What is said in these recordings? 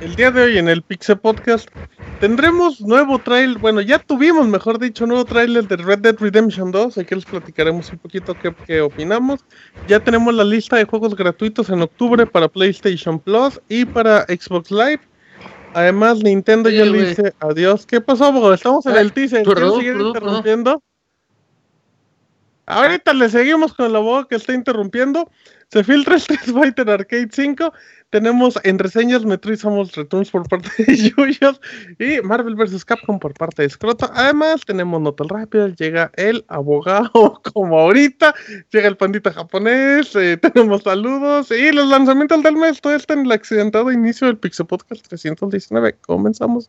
El día de hoy en el Pixel Podcast tendremos nuevo trailer, bueno, ya tuvimos, mejor dicho, nuevo trailer de Red Dead Redemption 2, aquí les platicaremos un poquito qué, qué, opinamos. Ya tenemos la lista de juegos gratuitos en octubre para PlayStation Plus y para Xbox Live. Además, Nintendo ya le dice adiós. ¿Qué pasó, Estamos en el teaser. ¿Quieren seguir interrumpiendo? Ahorita le seguimos con la voz que está interrumpiendo. Se filtra Street Fighter Arcade 5 tenemos en reseñas Metroid Samus Returns por parte de Yuyos y Marvel vs. Capcom por parte de Scroto. Además, tenemos notas rápidas. Llega el abogado, como ahorita. Llega el pandita japonés. Eh, tenemos saludos y los lanzamientos del mes. Todo está en el accidentado inicio del Pixel Podcast 319. Comenzamos.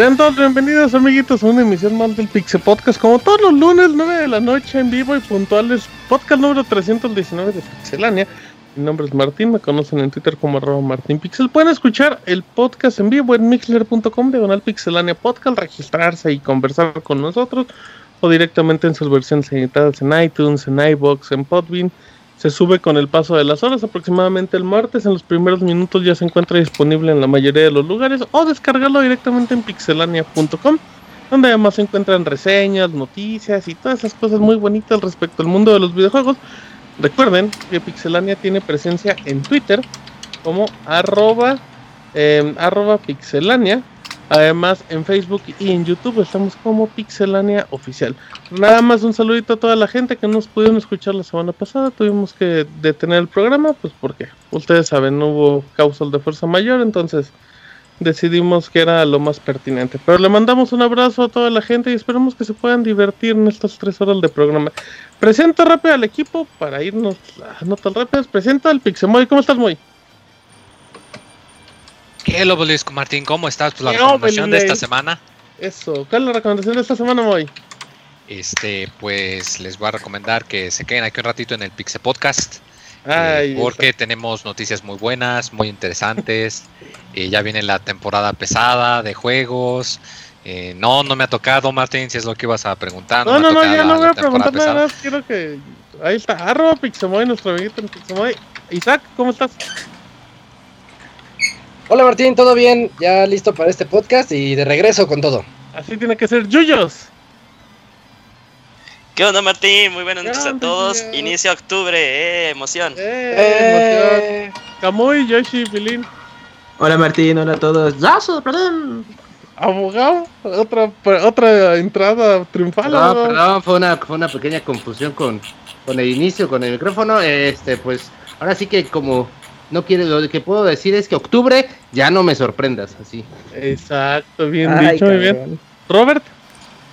Bienvenidos amiguitos a una emisión más del Pixel Podcast como todos los lunes 9 de la noche en vivo y puntuales. Podcast número 319 de Pixelania. Mi nombre es Martín, me conocen en Twitter como arroba martinpixel. Pueden escuchar el podcast en vivo en mixler.com diagonal pixelania podcast registrarse y conversar con nosotros o directamente en sus versiones editadas en iTunes, en iBox, en Podbean se sube con el paso de las horas, aproximadamente el martes. En los primeros minutos ya se encuentra disponible en la mayoría de los lugares o descargarlo directamente en pixelania.com, donde además se encuentran reseñas, noticias y todas esas cosas muy bonitas respecto al mundo de los videojuegos. Recuerden que Pixelania tiene presencia en Twitter como arroba, em, arroba pixelania Además, en Facebook y en YouTube estamos como Pixelania Oficial. Nada más un saludito a toda la gente que nos pudieron escuchar la semana pasada. Tuvimos que detener el programa, pues porque ustedes saben, no hubo causal de fuerza mayor, entonces decidimos que era lo más pertinente. Pero le mandamos un abrazo a toda la gente y esperamos que se puedan divertir en estas tres horas de programa. Presenta rápido al equipo para irnos a notas rápidas. Presenta al Pixemoy. ¿Cómo estás, Moy? ¿Qué lo Martín? ¿Cómo estás? Pues la recomendación de esta semana. Eso, ¿cuál es la recomendación de esta semana, Moy? Este, pues les voy a recomendar que se queden aquí un ratito en el Pixel Podcast. Eh, porque tenemos noticias muy buenas, muy interesantes. Eh, ya viene la temporada pesada de juegos. Eh, no, no me ha tocado, Martín, si es lo que ibas a preguntar. No, no, no, ya no voy a preguntar nada más. Quiero que. Ahí está, arroba Pixemoy, nuestro amiguito en Pixemoy. Isaac, ¿cómo estás? Hola Martín, ¿todo bien? Ya listo para este podcast y de regreso con todo. Así tiene que ser, Yuyos. ¿Qué onda Martín? Muy buenas noches a todos. Inicio octubre, eh, emoción. Eh, eh. emoción. Kamui, Yoshi, Pilín. Hola Martín, hola a todos. ¡Yaso, perdón! Abogado, otra, otra entrada triunfal. No, perdón, fue una, fue una pequeña confusión con, con el inicio, con el micrófono. Este, pues, ahora sí que como no quiere, lo que puedo decir es que octubre ya no me sorprendas, así. Exacto, bien dicho, muy bien. Robert.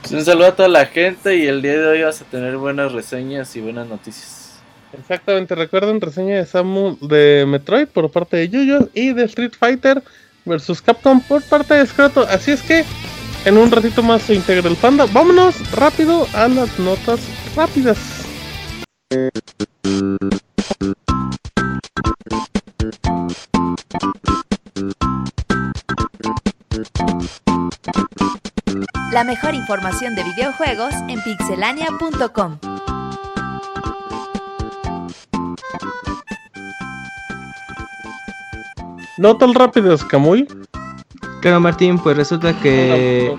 Pues un saludo a toda la gente y el día de hoy vas a tener buenas reseñas y buenas noticias. Exactamente, recuerden reseña de Samu de Metroid por parte de Yuyo y de Street Fighter versus Capcom por parte de Scroto. Así es que en un ratito más se integra el panda. Vámonos rápido a las notas rápidas. La mejor información de videojuegos en pixelania.com. No tan rápido, Camuy. Claro, Martín, pues resulta que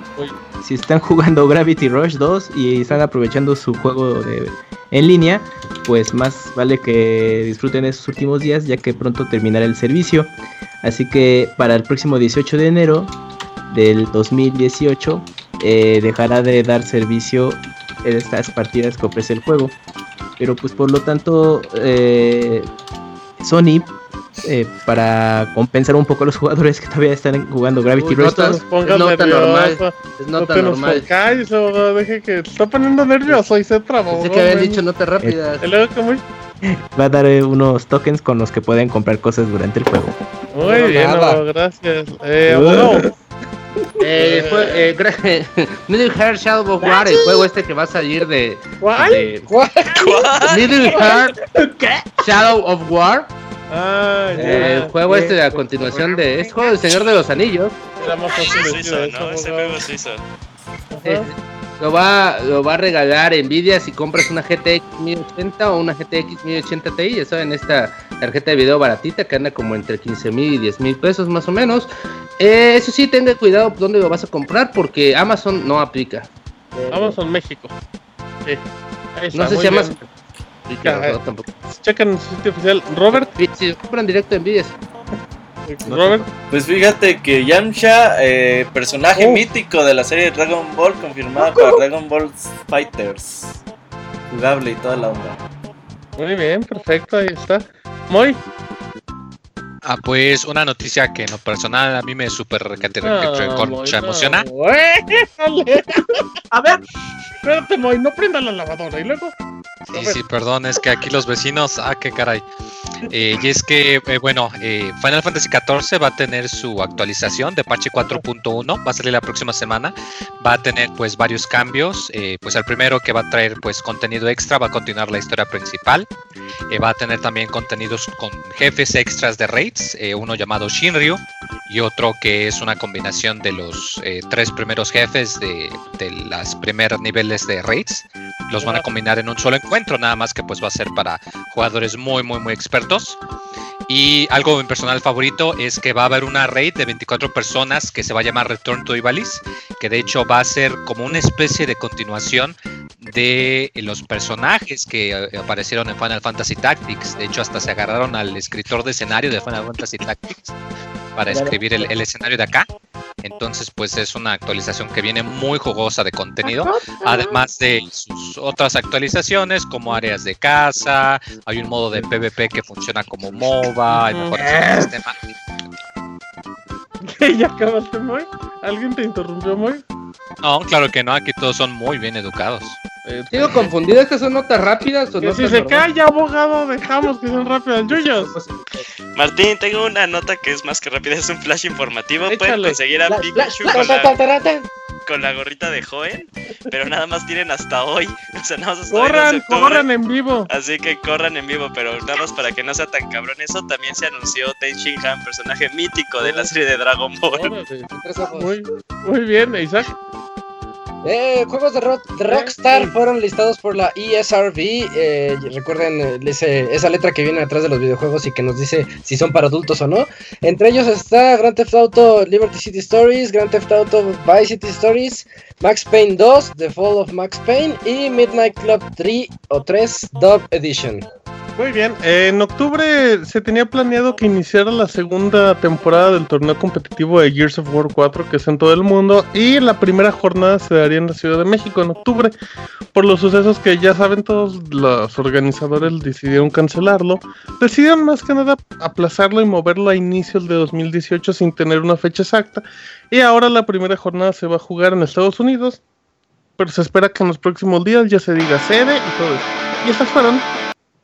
si están jugando Gravity Rush 2 y están aprovechando su juego de, en línea, pues más vale que disfruten esos últimos días ya que pronto terminará el servicio. Así que para el próximo 18 de enero del 2018 eh, dejará de dar servicio en estas partidas que ofrece el juego. Pero pues por lo tanto eh, Sony eh, para compensar un poco a los jugadores que todavía están jugando Gravity Rush. No es nota normal. Es nota no normal. Deje que está poniendo nervioso y se trabó. Pensé que habían dicho nota rápida. Va a dar eh, unos tokens con los que pueden comprar cosas durante el juego. Muy bien, gracias. Eh, bueno. Eh, fue, eh, Middle Heart Shadow of War, el juego este que va a salir de. ¿Cuál? De, ¿Cuál? Middle Heart Shadow of War Ah, el juego este de a continuación de. Es juego del Señor de los Anillos. lo va, lo va a regalar Nvidia si compras una GTX 1080 o una GTX 1080 Ti. Ya saben, esta tarjeta de video baratita que anda como entre 15 mil y 10 mil pesos más o menos. Eh, eso sí, tenga cuidado dónde lo vas a comprar porque Amazon no aplica. Amazon México. no sé si Amazon. Chequen su sitio oficial. Robert. Si compran directo en Nvidia. Robert. Pues fíjate que Yamcha, eh, personaje oh. mítico de la serie Dragon Ball, confirmada para Dragon Ball Fighters. Jugable y toda la onda. Muy bien, perfecto, ahí está. Muy. Ah, pues una noticia que en lo personal a mí me súper ah, emociona. A ver, espérate, Moy, no prenda la lavadora y luego. Sí, sí, perdón, es que aquí los vecinos, ah, qué caray. Eh, y es que, eh, bueno, eh, Final Fantasy XIV va a tener su actualización de parche 4.1, va a salir la próxima semana, va a tener pues varios cambios, pues el primero que va a traer pues contenido extra, va a continuar la historia principal, va a tener también contenidos con jefes extras de raids, uno llamado Shinryu y otro que es una combinación de los tres primeros jefes de, de los primeros niveles de raids, los van a combinar en un solo encuentro, nada más que pues va a ser para jugadores muy, muy, muy expertos. Y algo en personal favorito es que va a haber una raid de 24 personas que se va a llamar Return to Ivalice, que de hecho va a ser como una especie de continuación de los personajes que eh, aparecieron en Final Fantasy Tactics. De hecho, hasta se agarraron al escritor de escenario de Final Fantasy Tactics para escribir el, el escenario de acá. Entonces, pues es una actualización que viene muy jugosa de contenido, además de sus otras actualizaciones como áreas de casa, hay un modo de PvP que funciona como MOBA, hay mejores sistema. ¿Ya acabaste, Moy? ¿Alguien te interrumpió, Moy? No, claro que no, aquí todos son muy bien educados. Sigo confundido, ¿estas son notas rápidas o no? Si se calla, abogado, dejamos que sean rápidas. Yuyos. Martín, tengo una nota que es más que rápida, es un flash informativo. Pueden conseguir a Pikachu con la, gorrita de joven, pero nada más tienen hasta hoy. O sea, nada más corran, corran en vivo. Así que corran en vivo, pero nada más para que no sea tan cabrón. Eso también se anunció Ten Shin Han, personaje mítico de la serie de Dragon Ball. Muy, muy bien, Isaac. Eh, juegos de, Rockstar fueron listados por la ESRB. Eh, recuerden eh, esa letra que viene atrás de los videojuegos y que nos dice si son para adultos o no. Entre ellos está Grand Theft Auto Liberty City Stories, Grand Theft Auto Vice City Stories, Max Payne 2, The Fall of Max Payne y Midnight Club 3 o 3 Dub Edition. Muy bien, en octubre se tenía planeado que iniciara la segunda temporada del torneo competitivo de Gears of War 4, que es en todo el mundo, y la primera jornada se daría en la Ciudad de México en octubre. Por los sucesos que ya saben todos, los organizadores decidieron cancelarlo. Decidieron más que nada aplazarlo y moverlo a inicios de 2018 sin tener una fecha exacta. Y ahora la primera jornada se va a jugar en Estados Unidos, pero se espera que en los próximos días ya se diga sede y todo eso. Y estas fueron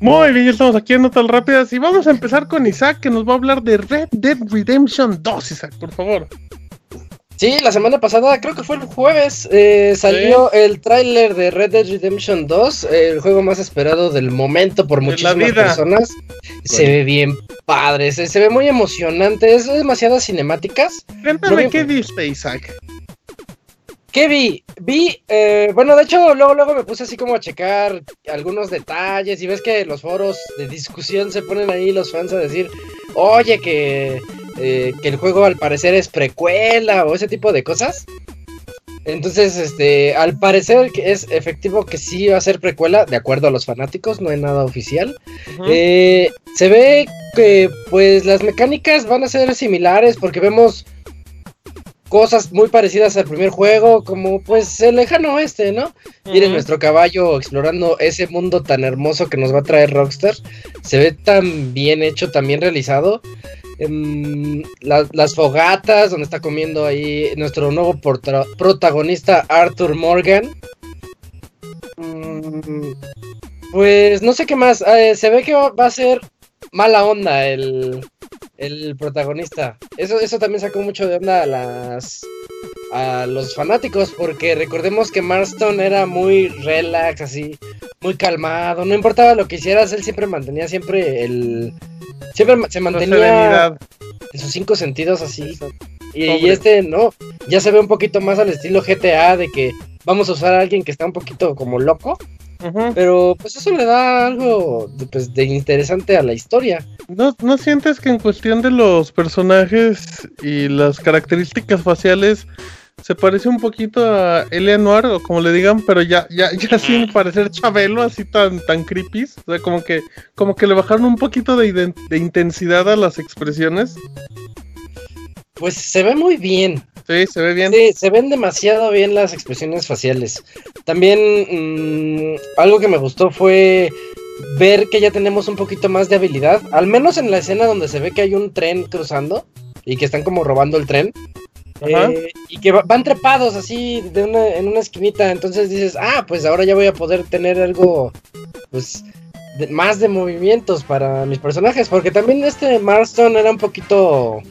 Muy bien, ya estamos aquí en Notas Rápidas y vamos a empezar con Isaac que nos va a hablar de Red Dead Redemption 2, Isaac, por favor. Sí, la semana pasada, creo que fue el jueves, eh, salió el tráiler de Red Dead Redemption 2, el juego más esperado del momento por muchísimas personas. Se ve bien padre, se, ve muy emocionante, es demasiadas cinemáticas. Cuéntame, ¿qué viste, Isaac? ¿Qué vi? Vi, eh, bueno, de hecho, luego, luego me puse así como a checar algunos detalles y ves que los foros de discusión se ponen ahí los fans a decir, oye, que, eh, que el juego al parecer es precuela o ese tipo de cosas. Entonces, este, al parecer es efectivo que sí va a ser precuela, de acuerdo a los fanáticos, no hay nada oficial. Eh, se ve que, pues, las mecánicas van a ser similares porque vemos cosas muy parecidas al primer juego, como pues el lejano oeste, ¿no? Miren nuestro caballo explorando ese mundo tan hermoso que nos va a traer Rockstar. Se ve tan bien hecho, tan bien realizado. Em, las fogatas, donde está comiendo ahí nuestro nuevo protagonista Arthur Morgan. Mm, pues no sé qué más. Eh, se ve que va, a ser mala onda el, el protagonista. Eso, eso también sacó mucho de onda a las a los fanáticos, porque recordemos que Marston era muy relax, así, muy calmado, no importaba lo que hicieras, él siempre mantenía siempre el siempre se mantenía en sus cinco sentidos así. Y, este no, ya se ve un poquito más al estilo GTA de que vamos a usar a alguien que está un poquito como loco pero pues eso le da algo de, pues, de interesante a la historia. ¿No, ¿No sientes que en cuestión de los personajes y las características faciales se parece un poquito a Eleanor o como le digan, pero ya, ya, ya sin parecer Chabelo, así tan, tan creepy. O sea, como que, como que le bajaron un poquito de, de intensidad a las expresiones. Pues se ve muy bien. Sí, se ve bien. Sí, se ven demasiado bien las expresiones faciales. También mm, algo que me gustó fue ver que ya tenemos un poquito más de habilidad, al menos en la escena donde se ve que hay un tren cruzando y que están como robando el tren. Eh, y que van trepados así de una, en una esquinita, entonces dices, ah, pues ahora ya voy a poder tener algo, pues, más de movimientos para mis personajes, porque también este Marston era un poquito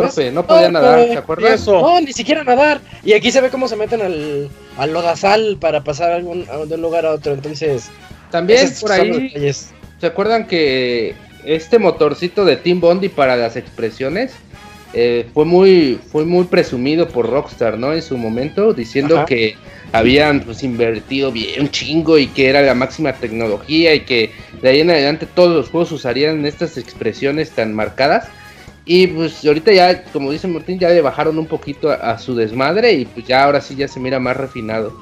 Torpe, no podía nadar, ¿te acuerdas? No, ni siquiera nadar. Y aquí se ve cómo se meten al, al lodazal para pasar algún, de un lugar a otro. Entonces, también por ahí, ¿se acuerdan que este motorcito de Team Bondi para las expresiones eh, fue muy fue muy presumido por Rockstar, ¿no? En su momento, diciendo que habían pues invertido bien un chingo y que era la máxima tecnología y que de ahí en adelante todos los juegos usarían estas expresiones tan marcadas. Y pues ahorita ya, como dice Martín, ya le bajaron un poquito a, su desmadre y pues ya ahora sí ya se mira más refinado.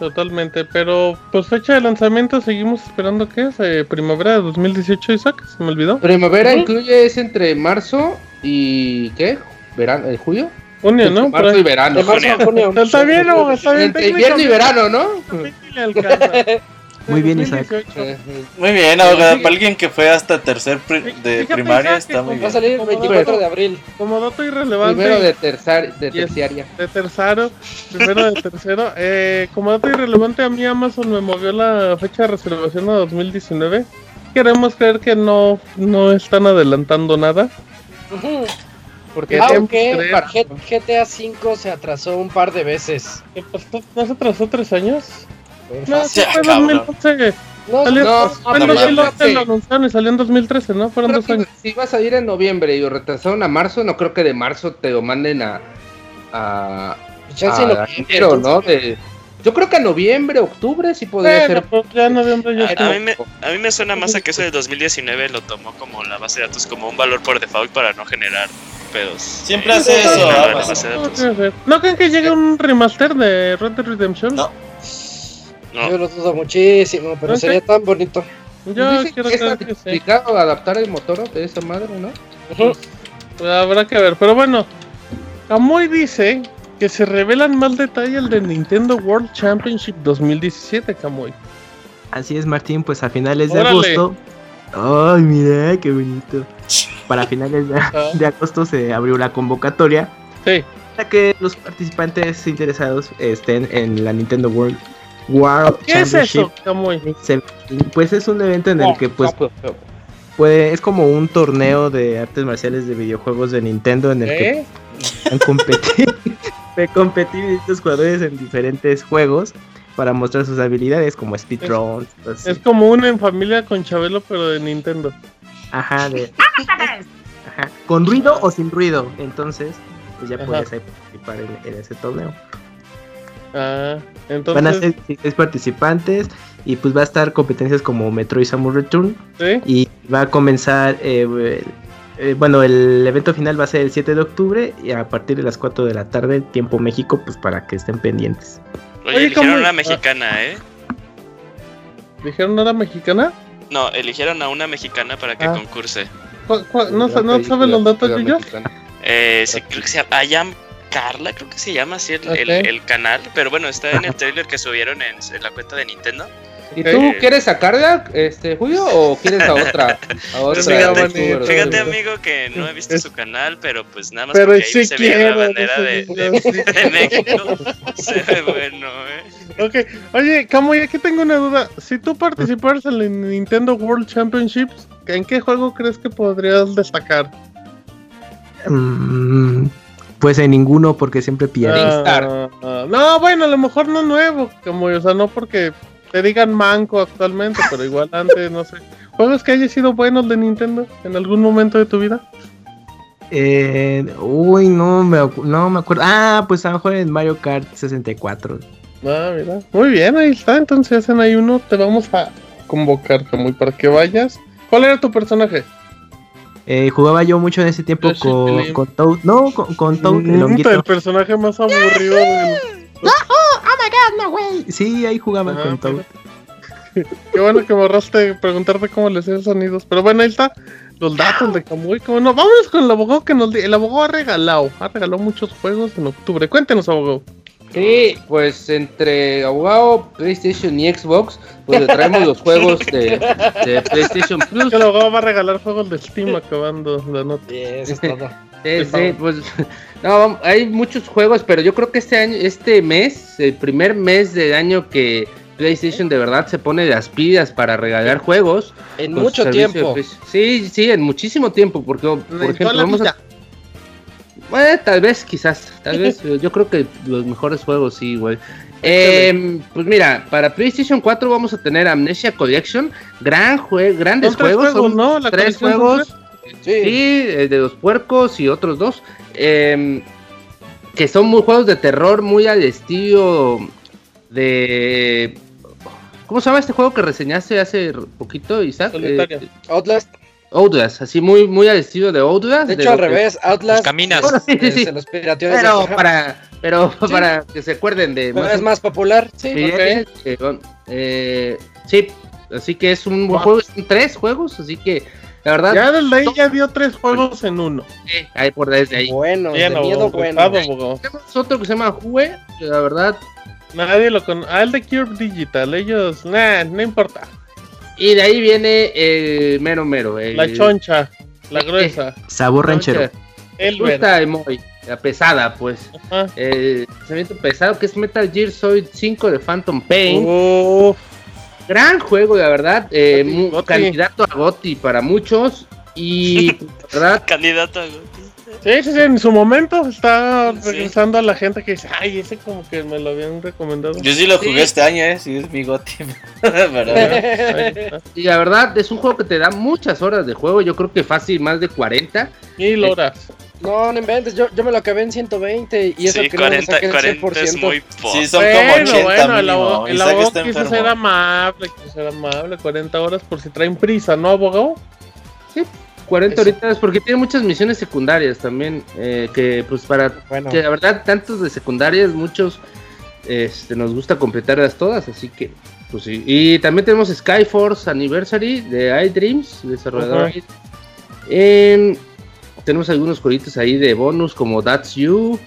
Totalmente, pero pues fecha de lanzamiento seguimos esperando que es eh, primavera de 2018, Isaac, se me olvidó. Primavera incluye es entre marzo y ¿qué? Verano, ¿el julio? Junio, ¿no? Marzo y verano. junio. Está bien, está bien. Entre invierno y verano, ¿no? Muy bien, Isaac. Muy bien, abogado. Para alguien que fue hasta tercer de primaria, está muy bien. Va a salir el 24 de abril. Como dato irrelevante. Primero de, tercer, de terciaria. De tercero. Primero de tercero. Eh, como dato irrelevante, a mí Amazon me movió la fecha de reservación a 2019. Queremos creer que no, no están adelantando nada. Porque Aunque GTA V se atrasó un par de veces. ¿No se atrasó tres años? No, sí, fue 2011. No, salió, no, fue en 2011 lo anunciaron y salió en 2013, ¿no? Fueron dos años. Si va a salir en noviembre y lo retrasaron a marzo, no creo que de marzo te lo manden a. a. a enero, ¿no? De, yo creo que a noviembre, octubre sí podría ser. Pues ya noviembre ya a, mí me, a mí me suena más a que eso de 2019 lo tomó como la base de datos, como un valor por default para no generar pedos. Siempre hace eso. ¿No creen que llegue un remaster de Red Dead Redemption? No. Yo lo dudo muchísimo, pero sería tan bonito. Yo quiero que es complicado adaptar el motor de esa madre, ¿no? Pues habrá que ver, pero bueno. Kamui dice que se revelan más detalles de Nintendo World Championship 2017, Kamui. Así es, Martín, pues a finales de agosto. Ay, mira, qué bonito. Para finales de, ah. de agosto se abrió la convocatoria. Sí. Para que los participantes interesados estén en la Nintendo World World ¿Qué es eso? Pues es un evento en el que pues puede, es como un torneo de artes marciales de videojuegos de Nintendo en el que han competido, competir estos jugadores en diferentes juegos para mostrar sus habilidades como speedrun. Es, es, como una en familia con Chabelo pero de Nintendo. Ajá, de Ajá, con ruido o sin ruido. Entonces, pues ya puedes participar en, ese torneo. Ah, entonces... Van a ser seis participantes y pues va a estar competencias como Metroid Samus Return. ¿Sí? Y va a comenzar, eh, eh, bueno, el evento final va a ser el 7 de octubre y a partir de las 4 de la tarde, tiempo México, pues para que estén pendientes. Oye, eligieron una mexicana, ¿eh? ¿Dijeron una mexicana? No, eligieron a una mexicana para que ah. concurse. no, no sabes los datos, ellos? Eh, sí, creo que se llama Ayam Carla, creo que se llama así el, canal. Pero bueno, está en el trailer que subieron en, la cuenta de Nintendo. ¿Y tú quieres a Carla, este, Julio, o quieres a otra? A otra fíjate, amigo, que no he visto su canal, pero pues nada más porque ahí se ve la bandera de, de, México. se ve bueno, eh. Ok, oye, Camo, aquí tengo una duda. Si tú participaras en el Nintendo World Championships, ¿en qué juego crees que podrías destacar? Mm, pues en ninguno, porque siempre pierde. Ah, no, bueno, a lo mejor no nuevo, como, o sea, no porque te digan manco actualmente, pero igual antes, no sé. ¿Juegos que hayas sido buenos de Nintendo en algún momento de tu vida? Eh, uy, no me, no me acuerdo. Ah, pues a lo mejor en Mario Kart 64. Ah, mira. Muy bien, ahí está. Entonces hacen ahí uno. Te vamos a convocar, muy para que vayas. ¿Cuál era tu personaje? Eh, jugaba yo mucho en ese tiempo con, con, Toad. No, con, con Toad, el honguito. El personaje más aburrido del... ¡Oh, oh, my god, no way! Sí, ahí jugaba con Toad. Qué bueno que borraste preguntarte cómo le hacían sonidos. Pero bueno, ahí está. Los datos de Kamui. ¿Cómo no? Vámonos con el abogado que nos... El abogado ha regalado. Ha regalado muchos juegos en octubre. Cuéntenos, abogado. Sí, pues entre abogado, PlayStation y Xbox, pues le traemos los juegos de, PlayStation Plus. El abogado va a regalar juegos de Steam acabando la nota. Sí, eso es todo. sí, sí, pues no, hay muchos juegos, pero yo creo que este año, este mes, el primer mes del año que PlayStation de verdad se pone las pilas para regalar juegos. En mucho tiempo. Sí, sí, en muchísimo tiempo, porque por ejemplo vamos a bueno, tal vez, quizás. Tal vez. yo creo que los mejores juegos, sí, güey. Eh, pues mira, para PlayStation 4 vamos a tener Amnesia Collection. Gran jue grandes juegos. juegos ¿no? tres juegos. Sí, eh, de los puercos y otros dos. Eh, que son muy juegos de terror, muy al estilo de. ¿Cómo se llama este juego que reseñaste hace poquito, Isaac? Eh, Outlast. Outlast, así muy, muy al estilo de Outlast. De hecho, al revés, Outlast. caminas. sí, sí, sí. pero para, pero para que se acuerden de. es más popular, sí. Sí, eh, sí, así que es un buen juego, son tres juegos, así que la verdad. Ya desde ahí ya dio tres juegos en uno. Sí, ahí por desde ahí. Bueno, de miedo bueno. Tenemos otro que se llama Jue, la verdad. Nadie lo conoce. Ah, el de Cure Digital, ellos, nah, no importa. Y de ahí viene el mero mero. la choncha, la gruesa. Sabor ranchero. El gusta muy, la pesada, pues. El pensamiento pesado que es Metal Gear Solid 5 de Phantom Pain. Gran juego, la verdad. Eh, candidato a Gotti para muchos. Y, ¿verdad? candidato a Gotti. Sí, sí, sí, en su momento está regresando a la gente que dice, ay, ese como que me lo habían recomendado. Yo sí lo jugué este año, eh, sí es mi goti. y la verdad, es un juego que te da muchas horas de juego, yo creo que fácil, más de 40. Mil horas. No, no inventes, yo, yo me lo acabé en 120 y eso sí, que 40, no 40 es muy poco. Sí, son como 80 bueno, el abogado, el abogado quiso ser amable, quiso ser amable, 40 horas por si traen prisa, ¿no, abogado? Sí, 40 horitas porque tiene muchas misiones secundarias también, eh, que pues para que la verdad tantos de secundarias, muchos este, nos gusta completarlas todas, así que pues sí. Y también tenemos Skyforce Anniversary de iDreams, desarrollador. tenemos algunos jueguitos ahí de bonus como That's You.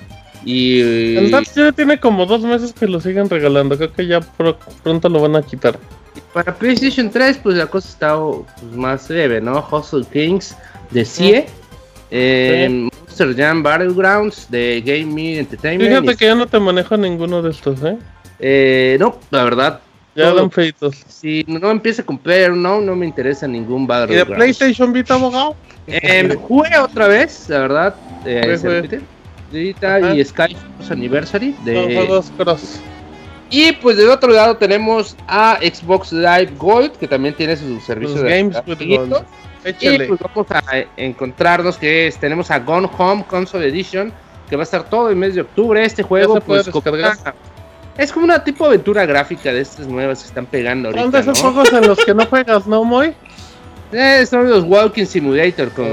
Y, el That's You tiene como dos meses que lo siguen regalando, creo que ya pronto lo van a quitar. Para PlayStation 3, pues la cosa está pues, más leve, ¿no? Hustle Kings de CIE. Eh, Monster Jam Battlegrounds de Game Me Entertainment. Fíjate que ya no te manejo ninguno de estos, ¿eh? eh no, la verdad. Ya dan feitos. Si no empieza con Player no, no me interesa ningún Battlegrounds. ¿Y de PlayStation Vita, abogado? Eh, jugué otra vez, la verdad. Eh, y Sky Anniversary. De... Los cross. Y pues del otro lado tenemos a Xbox Live Gold, que también tiene su servicio de Games with Gold. Y pues vamos a encontrarnos que es, tenemos a Gone Home Console Edition, que va a estar todo el mes de octubre. Este juego pues, es como una tipo aventura gráfica de estas nuevas que están pegando ahorita. Son de esos juegos en los que no juegas, ¿no, Moy? Eh, son los Walking Simulator. Con,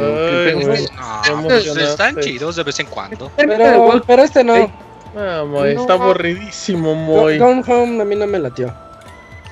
están chidos de vez en cuando. Pero, pero este no. Ah, Moy, está aburridísimo, Moy. Gone Home a mí no me latió.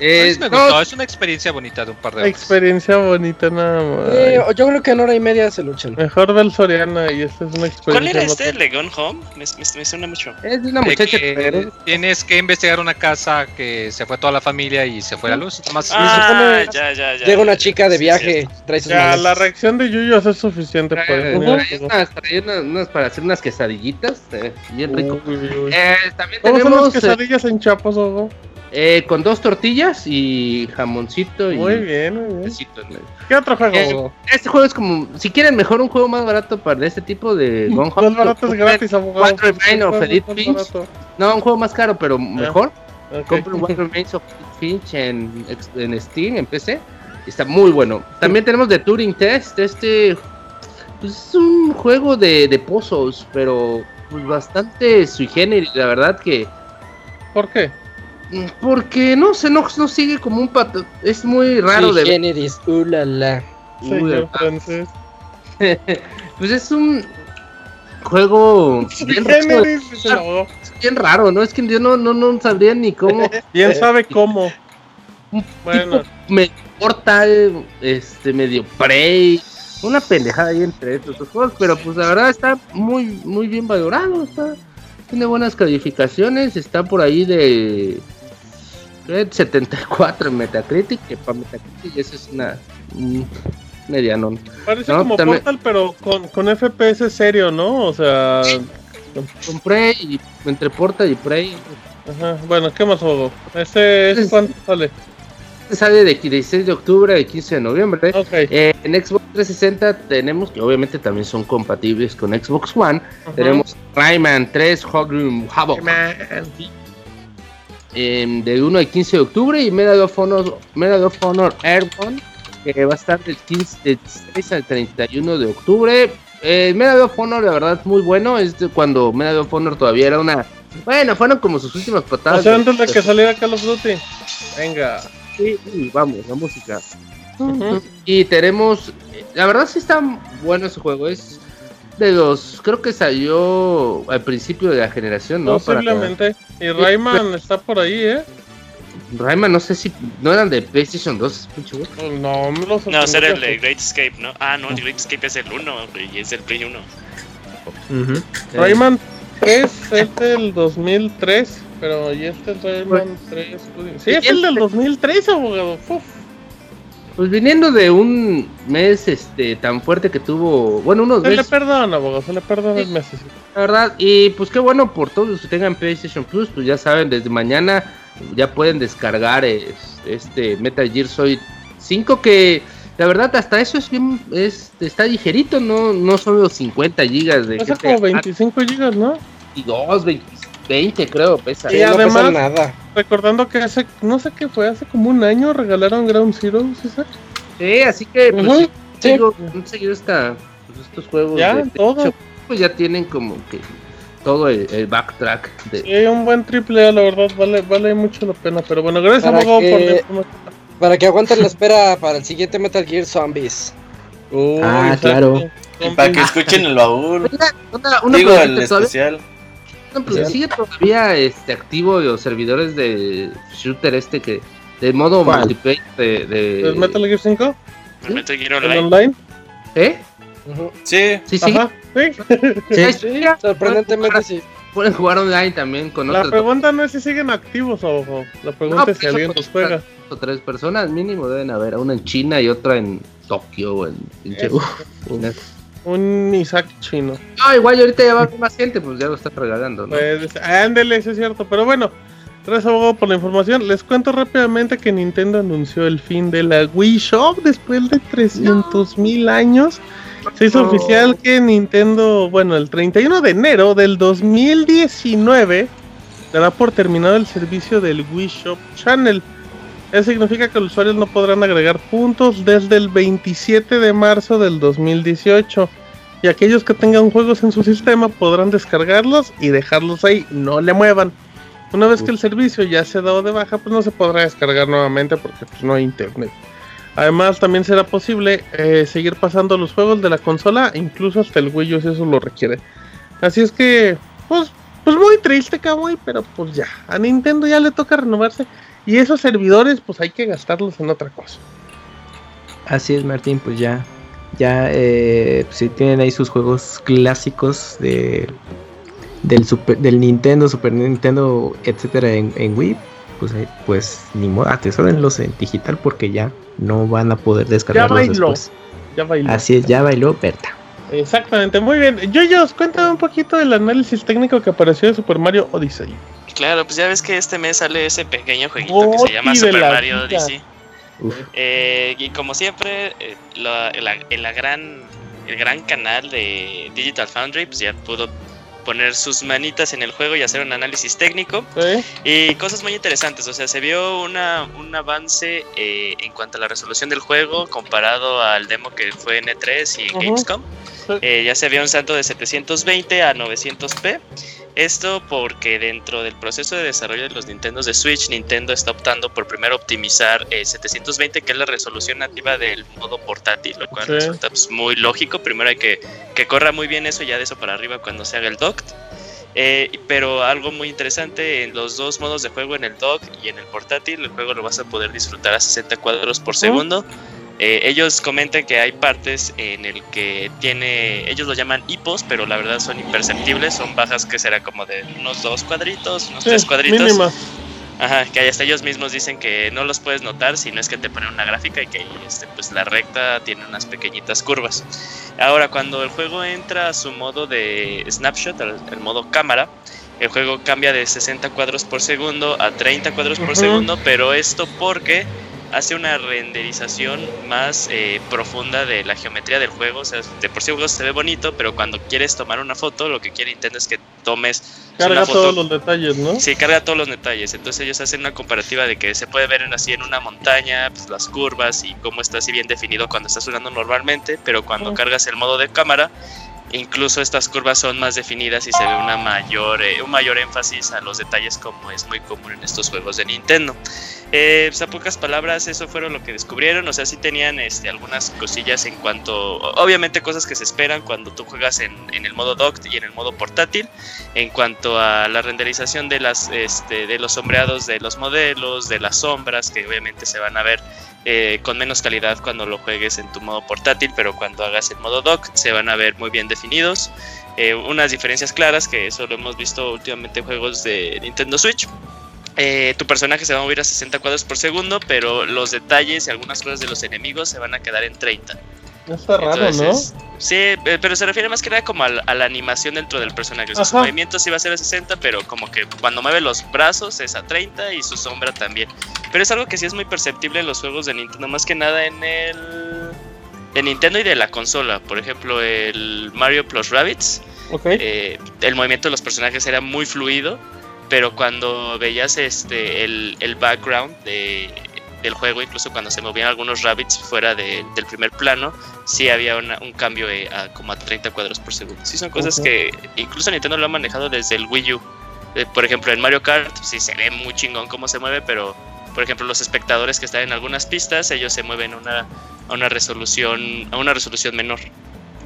Eh, me gustó, es una experiencia bonita de un par de horas. Experiencia bonita nada más. Eh, yo creo que en hora y media se luchan. Mejor del Soriana y esta es una experiencia. ¿Cuál era este, Legon Home? Me, me, suena mucho. Es de una muchacha que tienes que investigar una casa que se fue toda la familia y se fue la luz. Más ah, ya, ya, ya. Llega una chica de viaje, trae sus Ya, la reacción de Yuyos es suficiente trae, unas, unas, para hacer unas quesadillitas, eh, bien rico. Eh, también tenemos son las quesadillas en Chapas, eh, con dos tortillas y jamoncito. Muy bien, muy bien. ¿Qué otro juego? Eh, este juego es como, si quieren mejor un juego más barato para este tipo de Gone Más barato es gratis, abogado. No, un juego más caro, pero mejor. Compren What Remains of Finch en, en Steam, en PC. Está muy bueno. También tenemos The Turing Test. Este pues, es un juego de, de pozos, pero pues, bastante sui generis. La verdad que. ¿Por qué? Porque no sé, no, no sigue como un pato. Es muy raro de Generis, ulala. Señor francés. pues es un juego bien, raro, bien raro, ¿no? Es que yo no, no, no sabría ni cómo. bien sabe cómo. bueno. Medio portal, este, medio prey. Una pendejada ahí entre estos dos juegos, pero pues la verdad está muy, muy bien valorado. Está, tiene buenas calificaciones, está por ahí de 74 en Metacritic, que para Metacritic eso es una mediano. Parece como Portal, pero con, con FPS serio, ¿no? O sea, con Prey y entre Portal y Prey. Ajá, bueno, ¿qué más juego? ¿Ese, ese cuánto sale? Este sale de 16 de octubre y 15 de noviembre. Okay. Eh, en Xbox 360 tenemos, que obviamente también son compatibles con Xbox One, tenemos Rayman 3 Havoc. Em, de 1 al 15 de octubre y Medal of Honor, Medal of Honor Airborne que va a estar del 15 16 al 31 de octubre. Eh, Medal of Honor, la verdad, muy bueno. Es de cuando Medal of Honor todavía era una. Bueno, fueron como sus últimas patadas. O sea, antes de que saliera Call of Duty. Venga. Sí, vamos, la música. Y tenemos. La verdad, sí está bueno ese juego. Es de los, creo que salió al principio de la generación, ¿no? Posiblemente. Y Rayman está por ahí, ¿eh? Rayman, no sé si no eran de PlayStation 2, No, me los No, será el de Great Escape, ¿no? Ah, no, el Great Escape es el 1, y es el Play 1. Rayman 3 es del 2003, pero y este es Rayman 3. Sí, es el del 2003, abogado. Uf. Pues viniendo de un mes este tan fuerte que tuvo, bueno, unos meses. Se le perdona, abogado, se le perdona el mes. La verdad, y pues qué bueno por todos los que tengan PlayStation Plus, pues ya saben, desde mañana ya pueden descargar este Metal Gear Solid 5 que la verdad hasta eso es bien es, está ligerito, no no son los 50 gigas de Pesa como 25 gigas, ¿no? Y 2, 20, creo, pesa. Y además, nada. recordando que hace, no sé qué fue, hace como un año regalaron Ground Zero, ¿sí? Sí, así que pues, seguido esta, pues, estos juegos. Ya, todo. pues ya tienen como que todo el, backtrack. De... Sí, un buen triple A, la verdad, vale, vale mucho la pena. Pero bueno, gracias, para que, por Para que aguanten la espera para el siguiente Metal Gear Zombies. ah, claro. Y para que escuchen el baúl. Digo, el especial. No, pues sigue todavía este, activo los servidores de shooter este que de modo multiplayer de, de... ¿El Metal Gear 5? ¿El Metal Gear Online? online? ¿Eh? Sí. Sí, sí. Sí. sí. Sorprendentemente sí. Pueden jugar online también con La pregunta no es si siguen activos, ojo. La pregunta es si pues, alguien los juega. O tres personas mínimo deben haber. Una en China y otra en Tokio o en... en un Isaac chino. Ah, igual ahorita ya va más gente, pues ya lo está regalando, ¿no? Pues, ándele, eso es cierto. Pero bueno, Gracias, abogado, por la información. Les cuento rápidamente que Nintendo anunció el fin de la Wii Shop después de 300 mil años. Se hizo oficial que Nintendo, bueno, el 31 de enero del 2019 dará por terminado el servicio del Wii Shop Channel. Eso significa que los usuarios no podrán agregar puntos desde el 27 de marzo del 2018. Y aquellos que tengan juegos en su sistema podrán descargarlos y dejarlos ahí, no le muevan. Una vez que el servicio ya se ha dado de baja, pues no se podrá descargar nuevamente porque pues, no hay internet. Además, también será posible eh, seguir pasando los juegos de la consola, incluso hasta el Wii U si eso lo requiere. Así es que, pues, pues muy triste, Kawaii, pero pues ya, a Nintendo ya le toca renovarse. Y esos servidores, pues hay que gastarlos en otra cosa. Así es, Martín, pues ya, ya, eh, si tienen ahí sus juegos clásicos de del, super, del Nintendo, Super Nintendo, etcétera, en, Wii, pues, eh, pues ni modo, atesórenlos en digital porque ya no van a poder descargarlos ya bailó, después. Ya bailó. Así es, ya bailó Berta. Exactamente, muy bien. Yoyos, cuéntame un poquito del análisis técnico que apareció de Super Mario Odyssey. Claro, pues ya ves que este mes sale ese pequeño jueguito que se llama Super Mario Odyssey. Eh, y como siempre, eh, la, gran, el gran canal de Digital Foundry pues ya pudo poner sus manitas en el juego y hacer un análisis técnico. Y cosas muy interesantes, o sea, se vio una, un avance eh, en cuanto a la resolución del juego comparado al demo que fue en E3 y en Gamescom. Eh, ya se vio un salto de 720 a 900p. Esto porque dentro del proceso de desarrollo de los Nintendo de Switch, Nintendo está optando por primero optimizar 720, eh, que es la resolución nativa del modo portátil, lo cual resulta pues, muy lógico. Primero hay que que corra muy bien eso, ya de eso para arriba cuando se haga el dock. Eh, pero algo muy interesante, en los dos modos de juego, en el dock y en el portátil, el juego lo vas a poder disfrutar a 60 cuadros por segundo. Eh, ellos comentan que hay partes en el que tiene, ellos lo llaman hipos, pero la verdad son imperceptibles, son bajas que será como de unos dos cuadritos, unos tres cuadritos. Ajá, que hasta ellos mismos dicen que no los puedes notar si no es que te ponen una gráfica y que este, pues la recta tiene unas pequeñitas curvas. Ahora, cuando el juego entra a su modo de snapshot, el, modo cámara, el juego cambia de 60 cuadros por segundo a 30 cuadros por segundo, pero esto porque hace una renderización más eh, profunda de la geometría del juego. O sea, de por sí el juego se ve bonito, pero cuando quieres tomar una foto, lo que quiere Nintendo es que tomes. Carga todos los detalles, ¿no? Sí, carga todos los detalles. Entonces ellos hacen una comparativa de que se puede ver así en una montaña, pues, las curvas y cómo está así bien definido cuando estás jugando normalmente, pero cuando cargas el modo de cámara, incluso estas curvas son más definidas y se ve una mayor, eh, un mayor énfasis a los detalles como es muy común en estos juegos de Nintendo. Eh, pues a pocas palabras, eso fueron lo que descubrieron. O sea, sí tenían este, algunas cosillas en cuanto. Obviamente, cosas que se esperan cuando tú juegas en, el modo docked y en el modo portátil. En cuanto a la renderización de, las, este, de los sombreados de los modelos, de las sombras, que obviamente se van a ver eh, con menos calidad cuando lo juegues en tu modo portátil, pero cuando hagas el modo dock se van a ver muy bien definidos. Eh, unas diferencias claras que eso lo hemos visto últimamente en juegos de Nintendo Switch. Eh, tu personaje se va a mover a 60 cuadros por segundo, pero los detalles y algunas cosas de los enemigos se van a quedar en 30. Está raro, ¿no? Sí, eh, pero se refiere más que nada como a, la animación dentro del personaje. su movimiento sí va a ser a 60, pero como que cuando mueve los brazos es a 30 y su sombra también. Pero es algo que sí es muy perceptible en los juegos de Nintendo, más que nada en el... De Nintendo y de la consola. Por ejemplo, el Mario Plus Rabbits. Eh, el movimiento de los personajes era muy fluido pero cuando veías este el, el background de, del juego, incluso cuando se movían algunos rabbits fuera del primer plano, sí había un cambio a como a 30 cuadros por segundo. Sí son cosas que incluso Nintendo lo ha manejado desde el Wii U. Eh, por ejemplo, en Mario Kart sí se ve muy chingón cómo se mueve, pero por ejemplo los espectadores que están en algunas pistas, ellos se mueven una, a una resolución a una resolución menor.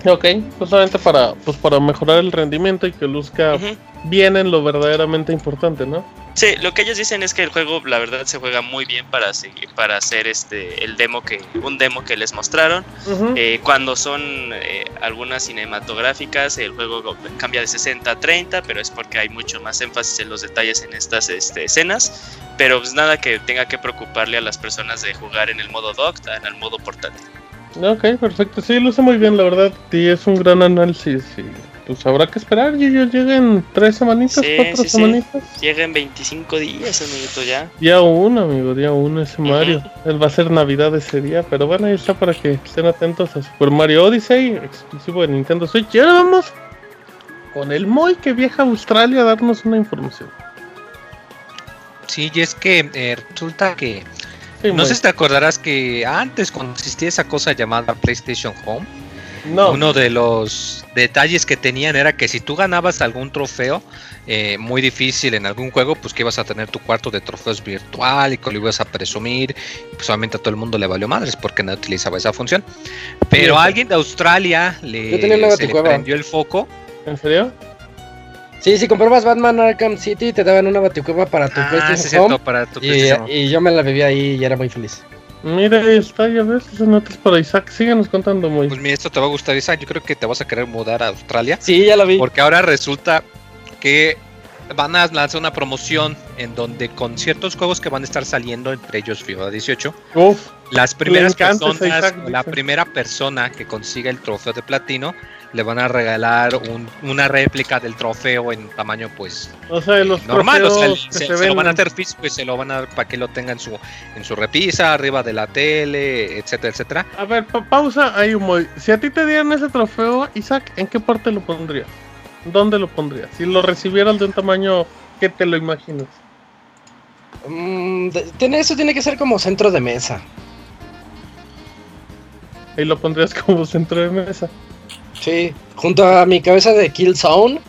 Ok, justamente para, pues para mejorar el rendimiento y que luzca bien en lo verdaderamente importante, ¿no? Sí, lo que ellos dicen es que el juego, la verdad, se juega muy bien para seguir, para hacer este el demo que, un demo que les mostraron. Eh, cuando son eh, algunas cinematográficas, el juego cambia de 60 a 30, pero es porque hay mucho más énfasis en los detalles en estas este, escenas. Pero pues nada que tenga que preocuparle a las personas de jugar en el modo dock, en el modo portátil. Ok, perfecto. Sí, lo sé muy bien, la verdad. Y es un gran análisis. pues habrá que esperar. Ya lleguen tres semanitas, cuatro semanitas. Lleguen 25 días, amiguito, ya. Día uno, amigo, día uno ese Mario. Él va a ser Navidad ese día, pero bueno, ahí está para que estén atentos a Super Mario Odyssey, exclusivo de Nintendo Switch. Y ahora vamos con el Moy que viaja a Australia a darnos una información. Sí, y es que eh, resulta que. No sé si te acordarás que antes, cuando existía esa cosa llamada PlayStation Home, uno de los detalles que tenían era que si tú ganabas algún trofeo eh, muy difícil en algún juego, pues que ibas a tener tu cuarto de trofeos virtual y que lo ibas a presumir. Pues obviamente a todo el mundo le valió madres porque no utilizaba esa función. Pero a alguien de Australia le, se le prendió el foco. ¿En serio? Sí, si comprabas Batman Arkham City te daban una baticueva para tu ah, PlayStation para tu y, y, yo me la bebía ahí y era muy feliz. Mira, ahí está, ya ves, esas notas para Isaac. Síganos contando, muy. Pues mira, esto te va a gustar, Isaac. Yo creo que te vas a querer mudar a Australia. Sí, ya lo vi. Porque ahora resulta que van a lanzar una promoción en donde con ciertos juegos que van a estar saliendo, entre ellos FIFA 18, Uf, las primeras personas, la primera persona que consiga el trofeo de platino le van a regalar una réplica del trofeo en tamaño pues o sea, los normal, o sea, se, lo van a hacer físico y se lo van a dar para que lo tenga en su en su repisa, arriba de la tele, etcétera, etcétera. A ver, pausa ahí un Si a ti te dieran ese trofeo, Isaac, ¿en qué parte lo pondrías? ¿Dónde lo pondrías? Si lo recibieran de un tamaño ¿qué te lo imaginas? Mm, tiene, eso tiene que ser como centro de mesa. Ahí lo pondrías como centro de mesa. Sí, junto a mi cabeza de Killzone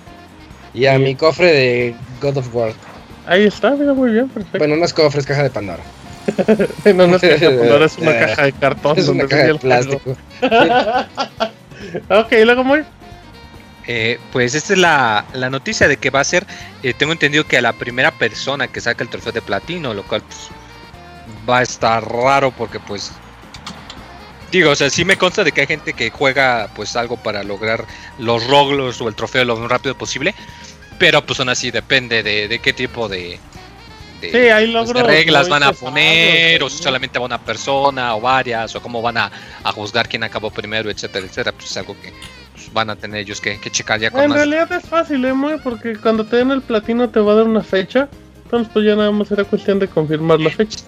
y a mi cofre de God of War. Ahí está, mira, muy bien, perfecto. Bueno, no es cofre, es caja de Pandora. no, no es caja de Pandora, es una caja de cartón. Es una caja de plástico. ok, luego muy. Eh, pues esta es la, la, noticia de que va a ser, eh, tengo entendido que a la primera persona que saca el trofeo de platino, lo cual pues, va a estar raro porque pues Digo, o sea, sí me consta de que hay gente que juega pues algo para lograr los roglos o el trofeo lo más rápido posible, pero pues aún así depende de, qué tipo de, de, sí, hay pues, reglas van a poner, o si solamente va una persona o varias, o cómo van a, juzgar quién acabó primero, etcétera, etcétera, pues es algo que pues, van a tener ellos que, checar ya con En realidad es fácil, ¿eh, porque cuando te den el platino te va a dar una fecha, entonces pues ya nada más será cuestión de confirmar la fecha.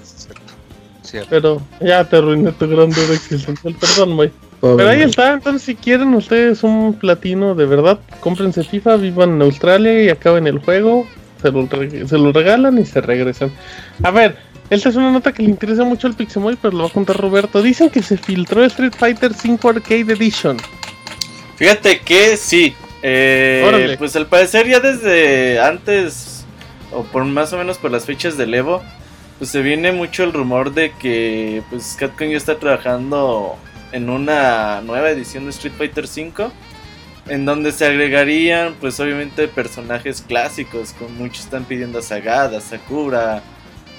Pero ya te arruiné tu gran duda existencial, perdón, muy. Pero ahí está, entonces si quieren ustedes un platino de verdad, cómprense FIFA, vivan en Australia y acaben el juego, se lo, se lo regalan y se regresan. A ver, esta es una nota que le interesa mucho al Pixemoy, pero lo va a contar Roberto. Dicen que se filtró Street Fighter 5 Arcade Edition. Fíjate que sí. Eh, pues al parecer ya desde antes, o por más o menos por las fechas del Evo, pues se viene mucho el rumor de que pues Capcom ya está trabajando en una nueva edición de Street Fighter V en donde se agregarían pues obviamente personajes clásicos como muchos están pidiendo a Sagada, Sakura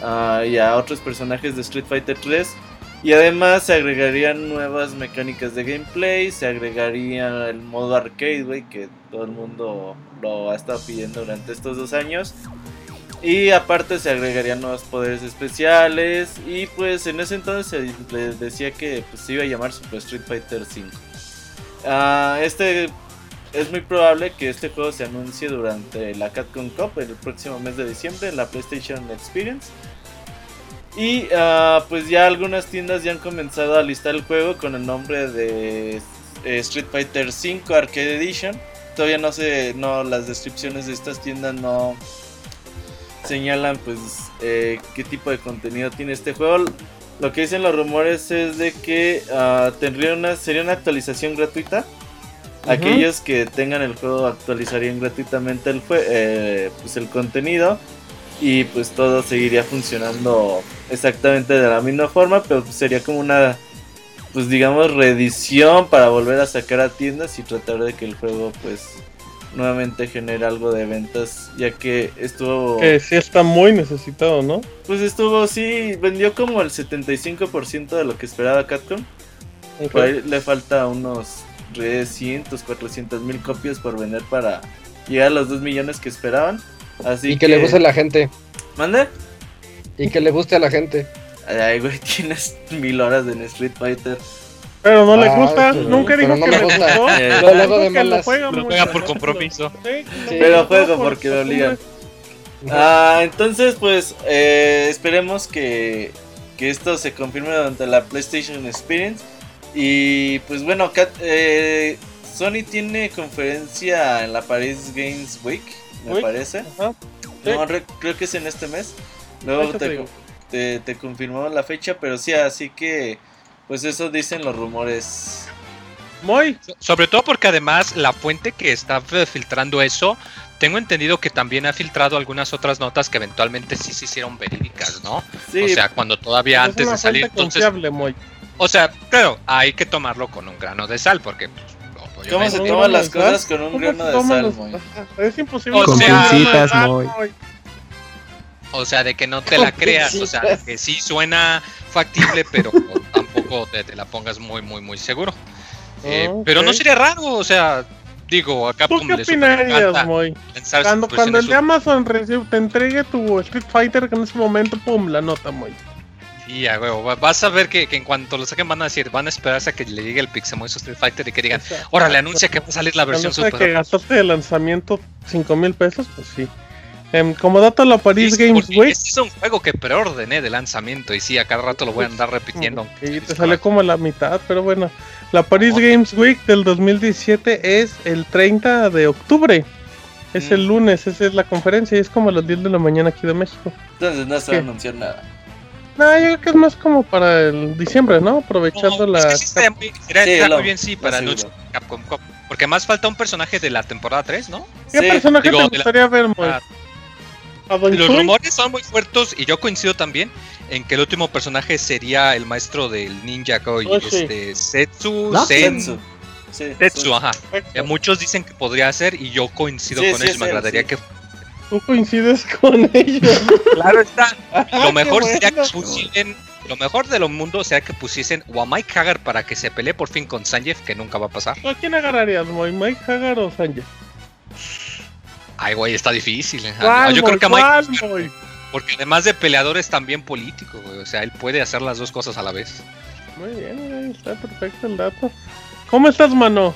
uh, y a otros personajes de Street Fighter 3 y además se agregarían nuevas mecánicas de gameplay, se agregaría el modo arcade, wey, que todo el mundo lo ha estado pidiendo durante estos dos años. Y aparte se agregarían nuevos poderes especiales. Y pues en ese entonces se decía que pues, se iba a llamar Super Street Fighter 5. Ah, este es muy probable que este juego se anuncie durante la Capcom Cup el próximo mes de diciembre en la PlayStation Experience. Y ah, pues ya algunas tiendas ya han comenzado a listar el juego con el nombre de eh, Street Fighter 5 Arcade Edition. Todavía no sé, no las descripciones de estas tiendas no, señalan pues eh, qué tipo de contenido tiene este juego. Lo que dicen los rumores es de que uh, tendría una, sería una actualización gratuita. Aquellos que tengan el juego actualizarían gratuitamente el, eh, pues el contenido y pues todo seguiría funcionando exactamente de la misma forma, pero pues, sería como una pues digamos reedición para volver a sacar a tiendas y tratar de que el juego pues nuevamente genera algo de ventas, ya que estuvo... Que sí está muy necesitado, ¿no? Pues estuvo, sí, vendió como el 75% de lo que esperaba Capcom. le falta unos 300, 400 mil copias por vender para llegar a los 2 millones que esperaban. Así y que, le guste a la gente. ¿Mande? Y que le guste a la gente. Ay, güey, tienes mil horas en Street Fighter. Pero no le ah, gusta, nunca dijo que le gusta. Luego de malas. Lo juega por compromiso. pero juego porque lo obligan. Ah, entonces pues eh, esperemos que, que esto se confirme durante la PlayStation Experience. Y pues bueno, eh, Sony tiene conferencia en la Paris Games Week, me parece. No, creo que es en este mes. Luego te, te, te confirmamos la fecha, pero sí, así que pues eso dicen los rumores. Muy. Sobre todo porque además la fuente que está filtrando eso, tengo entendido que también ha filtrado algunas otras notas que eventualmente sí se hicieron verídicas, ¿no? Sí. O sea, cuando todavía antes de salir. Entonces, O sea, claro, hay que tomarlo con un grano de sal, porque pues, ¿Cómo se toman las cosas con un grano de sal, Moy? Es imposible. con pincitas, Moy. O sea, de que no te la creas, o sea, que sí suena factible, pero tampoco te, la pongas muy, muy, muy seguro. Eh, pero no sería raro, o sea, digo, acá ¿Tú qué opinarías, Moy? Cuando, cuando el de Amazon te entregue tu Street Fighter, que en ese momento, pum, la nota, Moy. Y ya, vas a ver que, en cuanto lo saquen van a decir, van a esperarse a que le llegue el Pixemoy Street Fighter y que digan, órale, anuncia que va a salir la versión super. que gastaste de lanzamiento 5 mil pesos, pues sí. Em, como dato la Paris Games Week. Este es un juego que preordené de lanzamiento y sí, a cada rato lo voy a andar repitiendo. Y te sale como la mitad, pero bueno. La Paris Games Week del 2017 es el 30 de octubre. Es el mm. lunes, esa es la conferencia y es como a las 10 de la mañana aquí de México. Entonces no se va a anunciar nada. No, yo creo que es más como para el diciembre, ¿no? Aprovechando la. Es que sí, sería, muy bien, sí, para noche, Capcom, Porque más falta un personaje de la temporada 3, ¿no? ¿Qué personaje te gustaría ver, Moy? Los rumores son muy fuertes y yo coincido también en que el último personaje sería el maestro del Ninja Koi, oh, este Setsu Setsu. Setsu, ajá. muchos dicen que podría ser y yo coincido con ellos. Me agradaría que. Tú coincides con ellos. claro está. Lo mejor sería que pusiesen. Lo mejor de los mundos sería que pusiesen o a Mike Hagar para que se pelee por fin con Sanjeev, que nunca va a pasar. ¿A quién agarrarías, Mike Hagar o Sanjeev? Ay, güey, está difícil. ¿eh? Yo creo que Mike. Porque además de peleador es también político, güey. O sea, él puede hacer las dos cosas a la vez. Muy bien, güey. Está perfecto el dato. ¿Cómo estás, mano?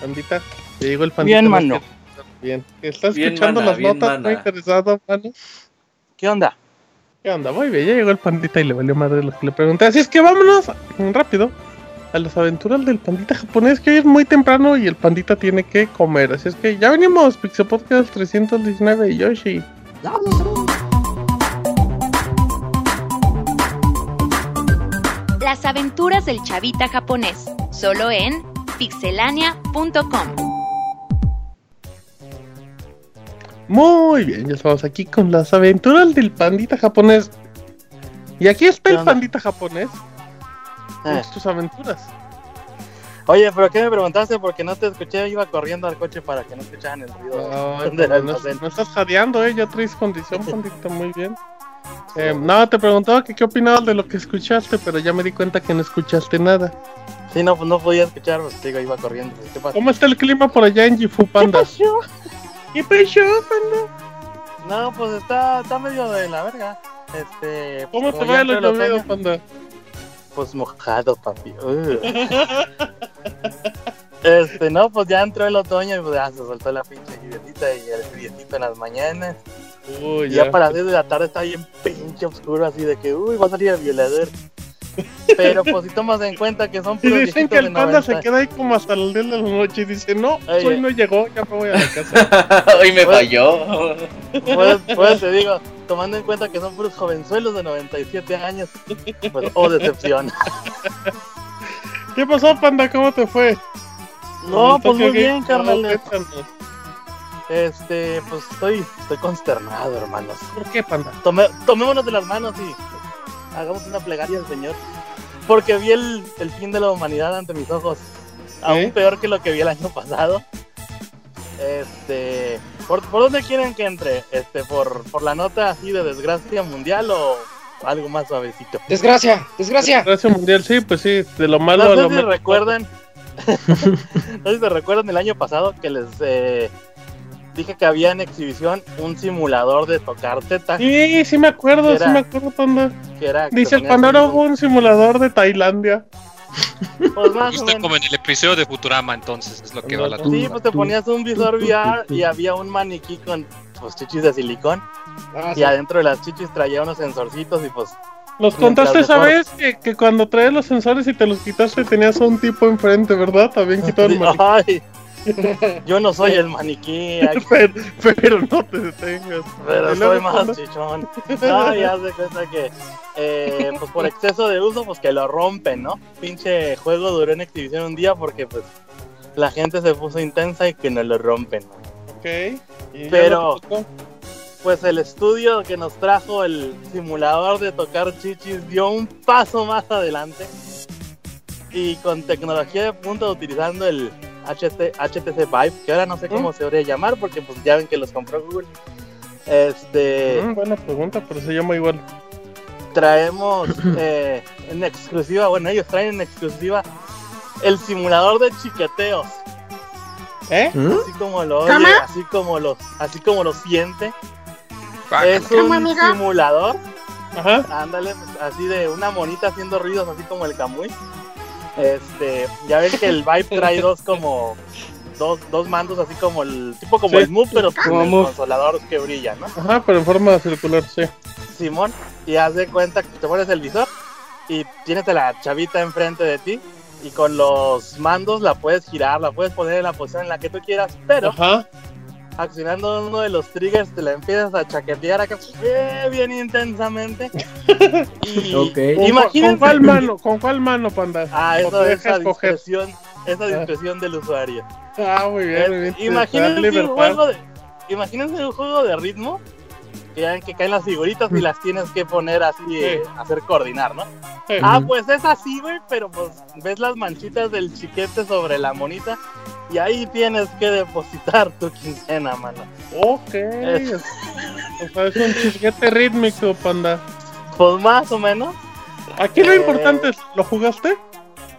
Pandita. Te digo el pandita. Bien, mano. Bien. ¿Estás escuchando las notas? Muy interesado, mano. ¿Qué onda? ¿Qué onda? Muy bien, ya llegó el pandita y le valió madre lo que le pregunté. Así es que vámonos rápido a las aventuras del pandita japonés, que hoy es muy temprano y el pandita tiene que comer. Así es que ya venimos, Pixel Podcast 319 y Yoshi. Las aventuras del chavita japonés, solo en pixelania.com. Muy bien, ya estamos aquí con las aventuras del pandita japonés. Y aquí está el pandita japonés eh. tus aventuras. Oye, pero ¿qué me preguntaste? Porque no te escuché, iba corriendo al coche para que no escucharan el ruido. no, estás jadeando, ¿eh? Ya traes condición, pandita, muy bien. Eh, no, te preguntaba que qué opinabas de lo que escuchaste, pero ya me di cuenta que no escuchaste nada. Sí, no, pues no podía escuchar, pues, digo, iba corriendo. ¿Cómo está el clima por allá en Gifu, Panda? ¿Qué pasó? Panda? No, pues está, está medio de la verga. Este, ¿Cómo te va el llovido, Panda? Pues mojado, papi. este, no, pues ya entró el otoño y pues ya se soltó la pinche lluviecita y el friecito en las mañanas. y ya. para las 10 de la tarde está bien pinche oscuro, así de que, uy, va a salir el violador. Pero pues si tomas en cuenta que son puros Y dicen que el panda se queda ahí como hasta el 10 de la noche y dice, no, hoy no llegó, ya me voy a la casa. hoy me falló. Pues, pues, te digo, tomando en cuenta que son puros jovenzuelos de 97 años, pues oh decepción. ¿Qué pasó, panda? ¿Cómo te fue? No, pues muy bien, carnal. Este, pues estoy, estoy consternado, hermanos. ¿Por qué, panda? tomémonos de las manos y hagamos una plegaria al Señor. Porque vi el, el fin de la humanidad ante mis ojos. Aún peor que lo que vi el año pasado. Este. ¿Por, ¿por dónde quieren que entre? Este, por, ¿Por la nota así de desgracia mundial o algo más suavecito? Desgracia, desgracia. Desgracia mundial, sí, pues sí, de lo malo no sé lo si recuerdan. no sé si recuerdan el año pasado que les eh, dije que había en exhibición un simulador de tocar teta. Sí, sí me acuerdo, sí me acuerdo, Panda. Dice el Pandora hubo un simulador de Tailandia. Pues más como en el episodio de Futurama, entonces, es lo que va la Sí, pues te ponías un visor VR y había un maniquí con pues, chichis de silicón. Ah, y adentro de las chichis traía unos sensorcitos y pues los contaste esa vez que, que, cuando traes los sensores y te los quitaste tenías a un tipo enfrente, ¿verdad? También quitó el maniquí. yo no soy el maniquí. pero, no te detengas. Pero soy más chichón. No, ya se cuenta que eh, pues por exceso de uso, pues que lo rompen, ¿no? Pinche juego duró en exhibición un día porque pues la gente se puso intensa y que no lo rompen. Ok. Pero pues el estudio que nos trajo el simulador de tocar chichis dio un paso más adelante y con tecnología de punta utilizando el HTC Vive, que ahora no sé cómo mm. se debería llamar porque pues ya ven que los compró Google. Este. Mm, buena pregunta, pero se llama igual. Traemos eh, en exclusiva, bueno, ellos traen en exclusiva el simulador de chiqueteos. ¿Eh? Así como lo oye, así como lo, así como lo siente es un simulador. Ajá. Ándale, así de una monita haciendo ruidos, así como el Kamui. Este, ya ven que el Vibe trae dos como dos, dos mandos así como el tipo como el Move, pero como el consolador que brilla, ¿no? Ajá, pero en forma circular, sí. Simón, y haz de cuenta que te pones el visor y tienes a la chavita enfrente de ti y con los mandos la puedes girar, la puedes poner en la posición en la que tú quieras, pero Ajá accionando uno de los triggers te la empiezas a chaquetear acá bien, intensamente. y ¿Con, cuál mano? ¿Con cuál mano, panda? Ah, eso es esa discreción, esa discreción del usuario. Ah, muy bien. imagínense un juego de, imagínense un juego de ritmo que, que caen las figuritas y las tienes que poner así, eh, hacer coordinar, ¿no? Ah, pues es así, güey, pero pues ves las manchitas del chiquete sobre la monita y ahí tienes que depositar tu quincena, mano. Ok. Es... O sea, es un chiquete rítmico, panda. Pues más o menos. Aquí lo eh, importante es, ¿lo jugaste?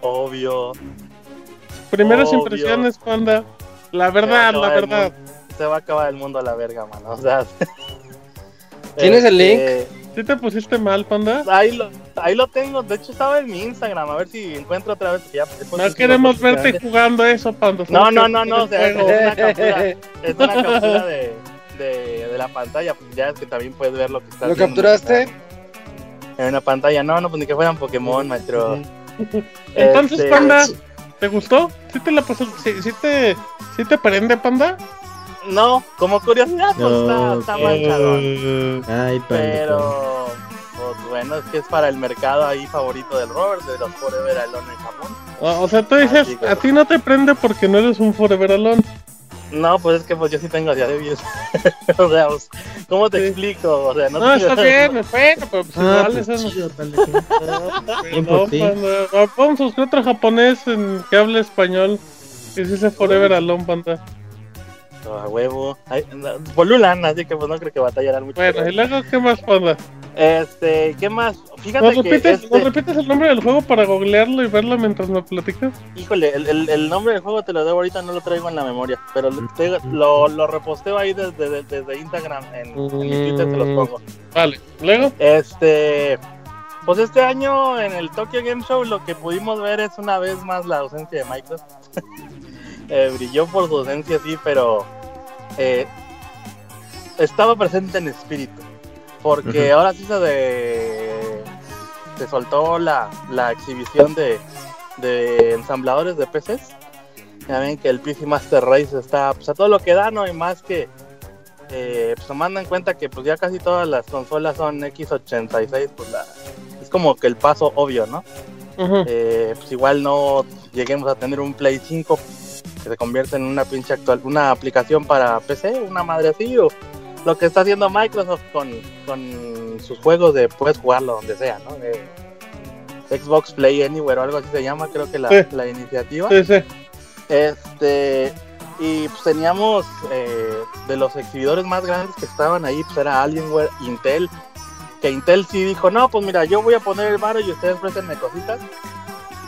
Obvio. Primeras impresiones, panda. La verdad, la verdad. Se va a acabar el mundo a la verga, mano. O sea. ¿Tienes el link? Este, ¿Sí te pusiste mal, panda? Ahí lo, ahí lo tengo. De hecho, estaba en mi Instagram. A ver si encuentro otra vez. Ya, no queremos verte jugando eso, panda. No, no, no, no. O sea, es una captura, es una captura de, de, de, la pantalla. Pues ya es que también puedes ver lo que está ¿Lo capturaste? En una pantalla. No, no, pues ni que fueran Pokémon, maestro. Entonces, este, panda, ¿te gustó? ¿Sí te la pasó? ¿Sí, sí te, ¿Sí te prende, panda? No, como curiosidad, pues está, está manchado. Ay, Pero, pues bueno, es que es para el mercado ahí favorito del Robert, de los Forever Alone en Japón. O, sea, tú dices, a ti no te prende porque no eres un Forever Alone. No, pues es que pues yo sí tengo de 10. o sea, pues, ¿cómo te explico? O sea, no, no está bien, me bueno, pero pues ah, igual pues, eso no. Vamos a buscar otro japonés en que hable español. Que es ese Forever Alone, panda a huevo. Polulan, así que pues no creo que batallarán mucho. Bueno, y luego, ¿qué más pasa? Este, ¿qué más? Fíjate ¿Nos repites, que este... repites el nombre del juego para googlearlo y verlo mientras me platicas? Híjole, el, el, nombre del juego te lo debo ahorita, no lo traigo en la memoria, pero lo, lo reposteo ahí desde, desde, Instagram, en, en, mi Twitter te los mm, pongo. Vale, ¿luego? Este, pues este año en el Tokyo Game Show lo que pudimos ver es una vez más la ausencia de Microsoft. Eh, brilló por su ausencia, sí, pero eh, estaba presente en espíritu. Porque ahora sí se de. Se soltó la, la exhibición de, de ensambladores de PCs. Ya ven que el PC Master Race está pues, a todo lo que da, no hay más que. Eh, pues tomando en cuenta que pues ya casi todas las consolas son X86, pues la, es como que el paso obvio, ¿no? pues igual no lleguemos a tener un Play 5 que se convierte en una pinche actual, una aplicación para PC, una madre así, o lo que está haciendo Microsoft con, con sus juegos de puedes jugarlo donde sea, ¿no? Xbox Play Anywhere o algo así se llama, creo que la, la iniciativa. Sí, sí. Este, y pues teníamos eh, de los exhibidores más grandes que estaban ahí, pues era Alienware, Intel, que Intel sí dijo, no, pues mira, yo voy a poner el bar y ustedes préstenme cositas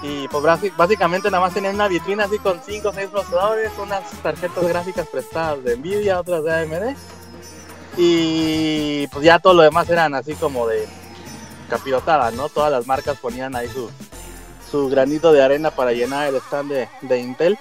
Y pues básicamente nada más tenían una vitrina así con 5 o 6 procesadores, unas tarjetas gráficas prestadas de Nvidia, otras de AMD. Y pues ya todo lo demás eran así como de capirotada, ¿no? Todas las marcas ponían ahí su, su granito de arena para llenar el stand de, de Intel.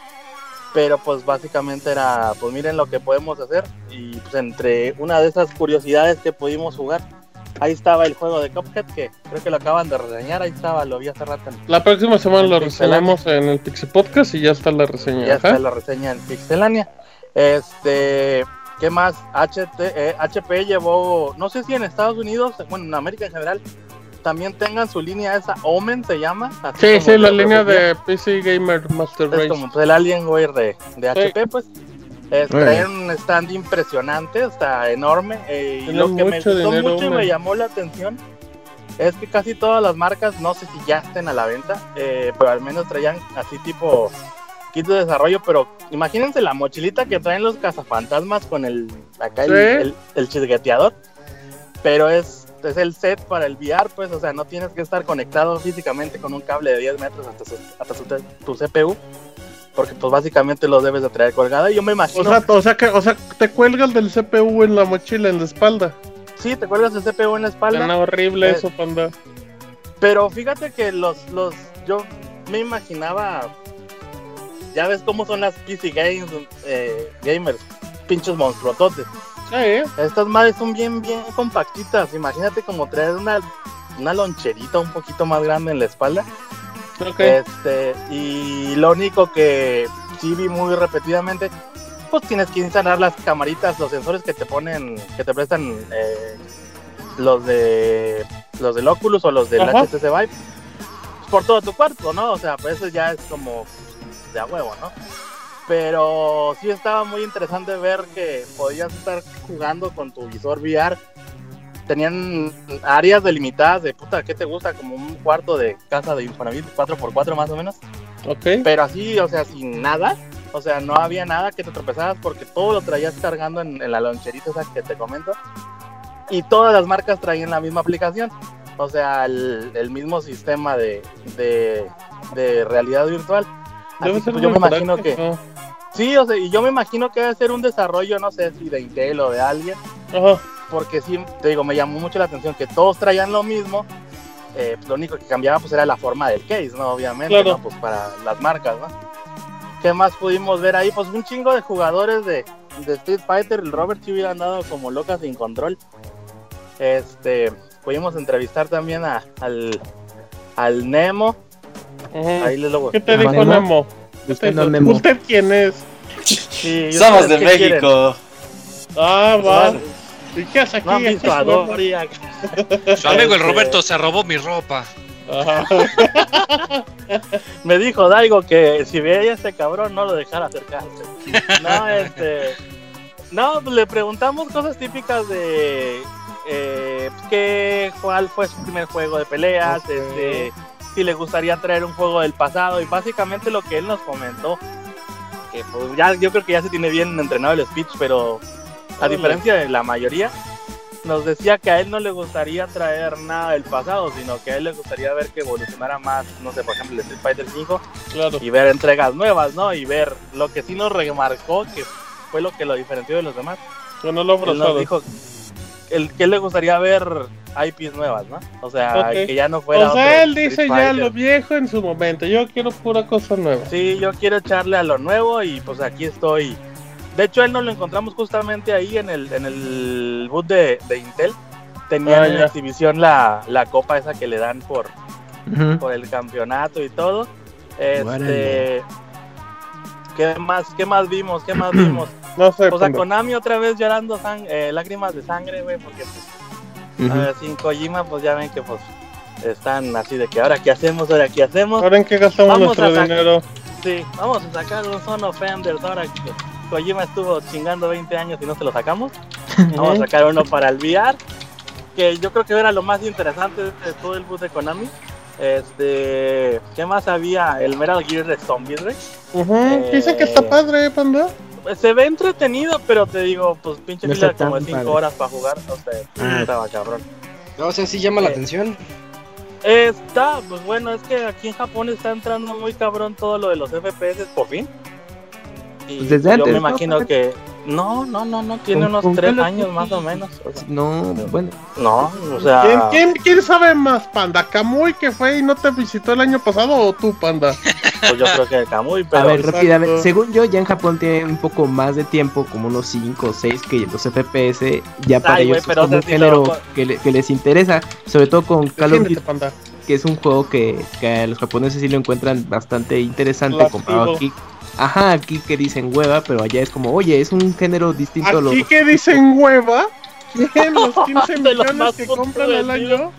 Pero pues básicamente era, pues miren lo que podemos hacer. Y pues entre una de esas curiosidades que pudimos jugar, ahí estaba el juego de Cuphead que creo que lo acaban de reseñar, ahí estaba, lo vi hace rato. la próxima semana lo reseñamos en el Pixel Podcast y ya está la reseña. Ya está la reseña en Pixelania. Este, ¿qué más? HT, HP eh, llevó, no sé si en Estados Unidos, bueno, en América en general, también tengan su línea esa, Omen se llama. sí, sí, la línea de PC Gamer Master Race. Es como pues, el Alienware de, de HP, pues. Es, un stand impresionante, está enorme. Eh, y lo que me gustó mucho y me llamó la atención es que casi todas las marcas, no sé si ya estén a la venta, eh, pero al menos traían así tipo kit de desarrollo. Pero imagínense la mochilita que traen los cazafantasmas con el acá el, el chisgueteador. Pero es es el set para el VR, pues, o sea, no tienes que estar conectado físicamente con un cable de 10 metros hasta, tu CPU, porque pues básicamente lo debes de traer colgado. Y yo me imagino... O sea, que, o sea, te cuelgas del CPU en la mochila, en la espalda. Sí, te cuelgas el CPU en la espalda. Suena horrible eso, panda. Pero fíjate que los, los, yo me imaginaba, ya ves cómo son las PC games, eh, gamers, pinches monstruototes. Estas madres son bien, bien compactitas. Imagínate como traer una, una loncherita un poquito más grande en la espalda. Este, y lo único que sí vi muy repetidamente, pues tienes que instalar las camaritas, los sensores que te ponen, que te prestan eh, los de los del Oculus o los del HTC Vive por todo tu cuarto, ¿no? O sea, pues eso ya es como de a huevo, ¿no? Pero sí estaba muy interesante ver que podías estar jugando con tu visor VR. Tenían áreas delimitadas de puta, ¿qué te gusta? Como un cuarto de casa de Infonavit 4x4 más o menos. Ok. Pero así, o sea, sin nada. O sea, no había nada que te tropezaras porque todo lo traías cargando en, la loncherita esa que te comento. Y todas las marcas traían la misma aplicación. O sea, el, mismo sistema de, de, realidad virtual. Así pues, yo me imagino que... Sí, o sea, y yo me imagino que debe ser un desarrollo, no sé si de Intel o de alguien. Porque sí, te digo, me llamó mucho la atención que todos traían lo mismo. Eh, pues lo único que cambiaba pues era la forma del case, ¿no? Obviamente, ¿no? Pues para las marcas, ¿no? ¿Qué más pudimos ver ahí? Pues un chingo de jugadores de, Street Fighter. El Robert sí hubiera andado como loca sin control. Este, pudimos entrevistar también a, al, al Nemo. Ahí les lo ¿Qué te dijo Nemo? ¿Usted, quién es? Somos de México. Ah, va. ¿Y qué hace aquí? Su amigo el Roberto se robó mi ropa. Me dijo Daigo que si veía a este cabrón no lo dejara acercarse. No, este. No, le preguntamos cosas típicas de. Eh, ¿qué, ¿Cuál fue su primer juego de peleas? Este si le gustaría traer un juego del pasado y básicamente lo que él nos comentó, que pues ya yo creo que ya se tiene bien entrenado el speech, pero a diferencia de la mayoría, nos decía que a él no le gustaría traer nada del pasado, sino que a él le gustaría ver que evolucionara más, no sé, por ejemplo, el Street Fighter 5 y ver entregas nuevas, ¿no? Y ver lo que sí nos remarcó, que fue lo que lo diferenció de los demás. Bueno, lo él nos dijo el que le gustaría ver IPs nuevas, ¿no? O sea, que ya no fuera. O sea, él dice ya lo viejo en su momento. Yo quiero pura cosa nueva. Sí, yo quiero echarle a lo nuevo y pues aquí estoy. De hecho, él nos lo encontramos justamente ahí en el, en el boot de, Intel. Tenía ah, en la exhibición la, la, copa esa que le dan por, por el campeonato y todo. Este. ¿Qué más, ¿Qué más vimos? ¿Qué más vimos? No sé. O sea, Konami otra vez llorando eh, lágrimas de sangre, güey, porque pues, a ver, sin Kojima, pues ya ven que pues están así de que ahora qué hacemos, ahora qué hacemos. Ahora en qué gastamos nuestro dinero. Sí, vamos a sacar un Son of Enders ahora que Kojima estuvo chingando 20 años y no se lo sacamos. vamos a sacar uno para el VR, que yo creo que era lo más interesante de todo el bus de Konami. Este, ¿qué más había? El Metal Gear de Zombies, güey. Uh Dicen que está eh, padre, panda se ve entretenido, pero te digo, pues pinche fila como de 5 horas para jugar, o sea, ah. estaba cabrón. No, o sea, sí llama la atención. Está, pues bueno, es que aquí en Japón está entrando muy cabrón todo lo de los FPS por fin. Y pues desde yo me imagino que no, no, no, no, tiene unos tres años más o menos. no, bueno. No, o sea. ¿Quién, quién, sabe más, Panda? ¿Kamui que fue y no te visitó el año pasado o tú, Panda? Pues yo creo que Kamui, pero. A ver, rápidamente. Según yo, ya en Japón tiene un poco más de tiempo, como unos 5 o 6, que los FPS ya para ellos es como un género que, que, les interesa, sobre todo con Call of Duty. Que es un juego que, que a los japoneses sí lo encuentran bastante interesante comparado aquí Ajá, aquí que dicen hueva, pero allá es como, oye, es un género distinto. Aquí que dicen hueva, los 15 millones que compran al año.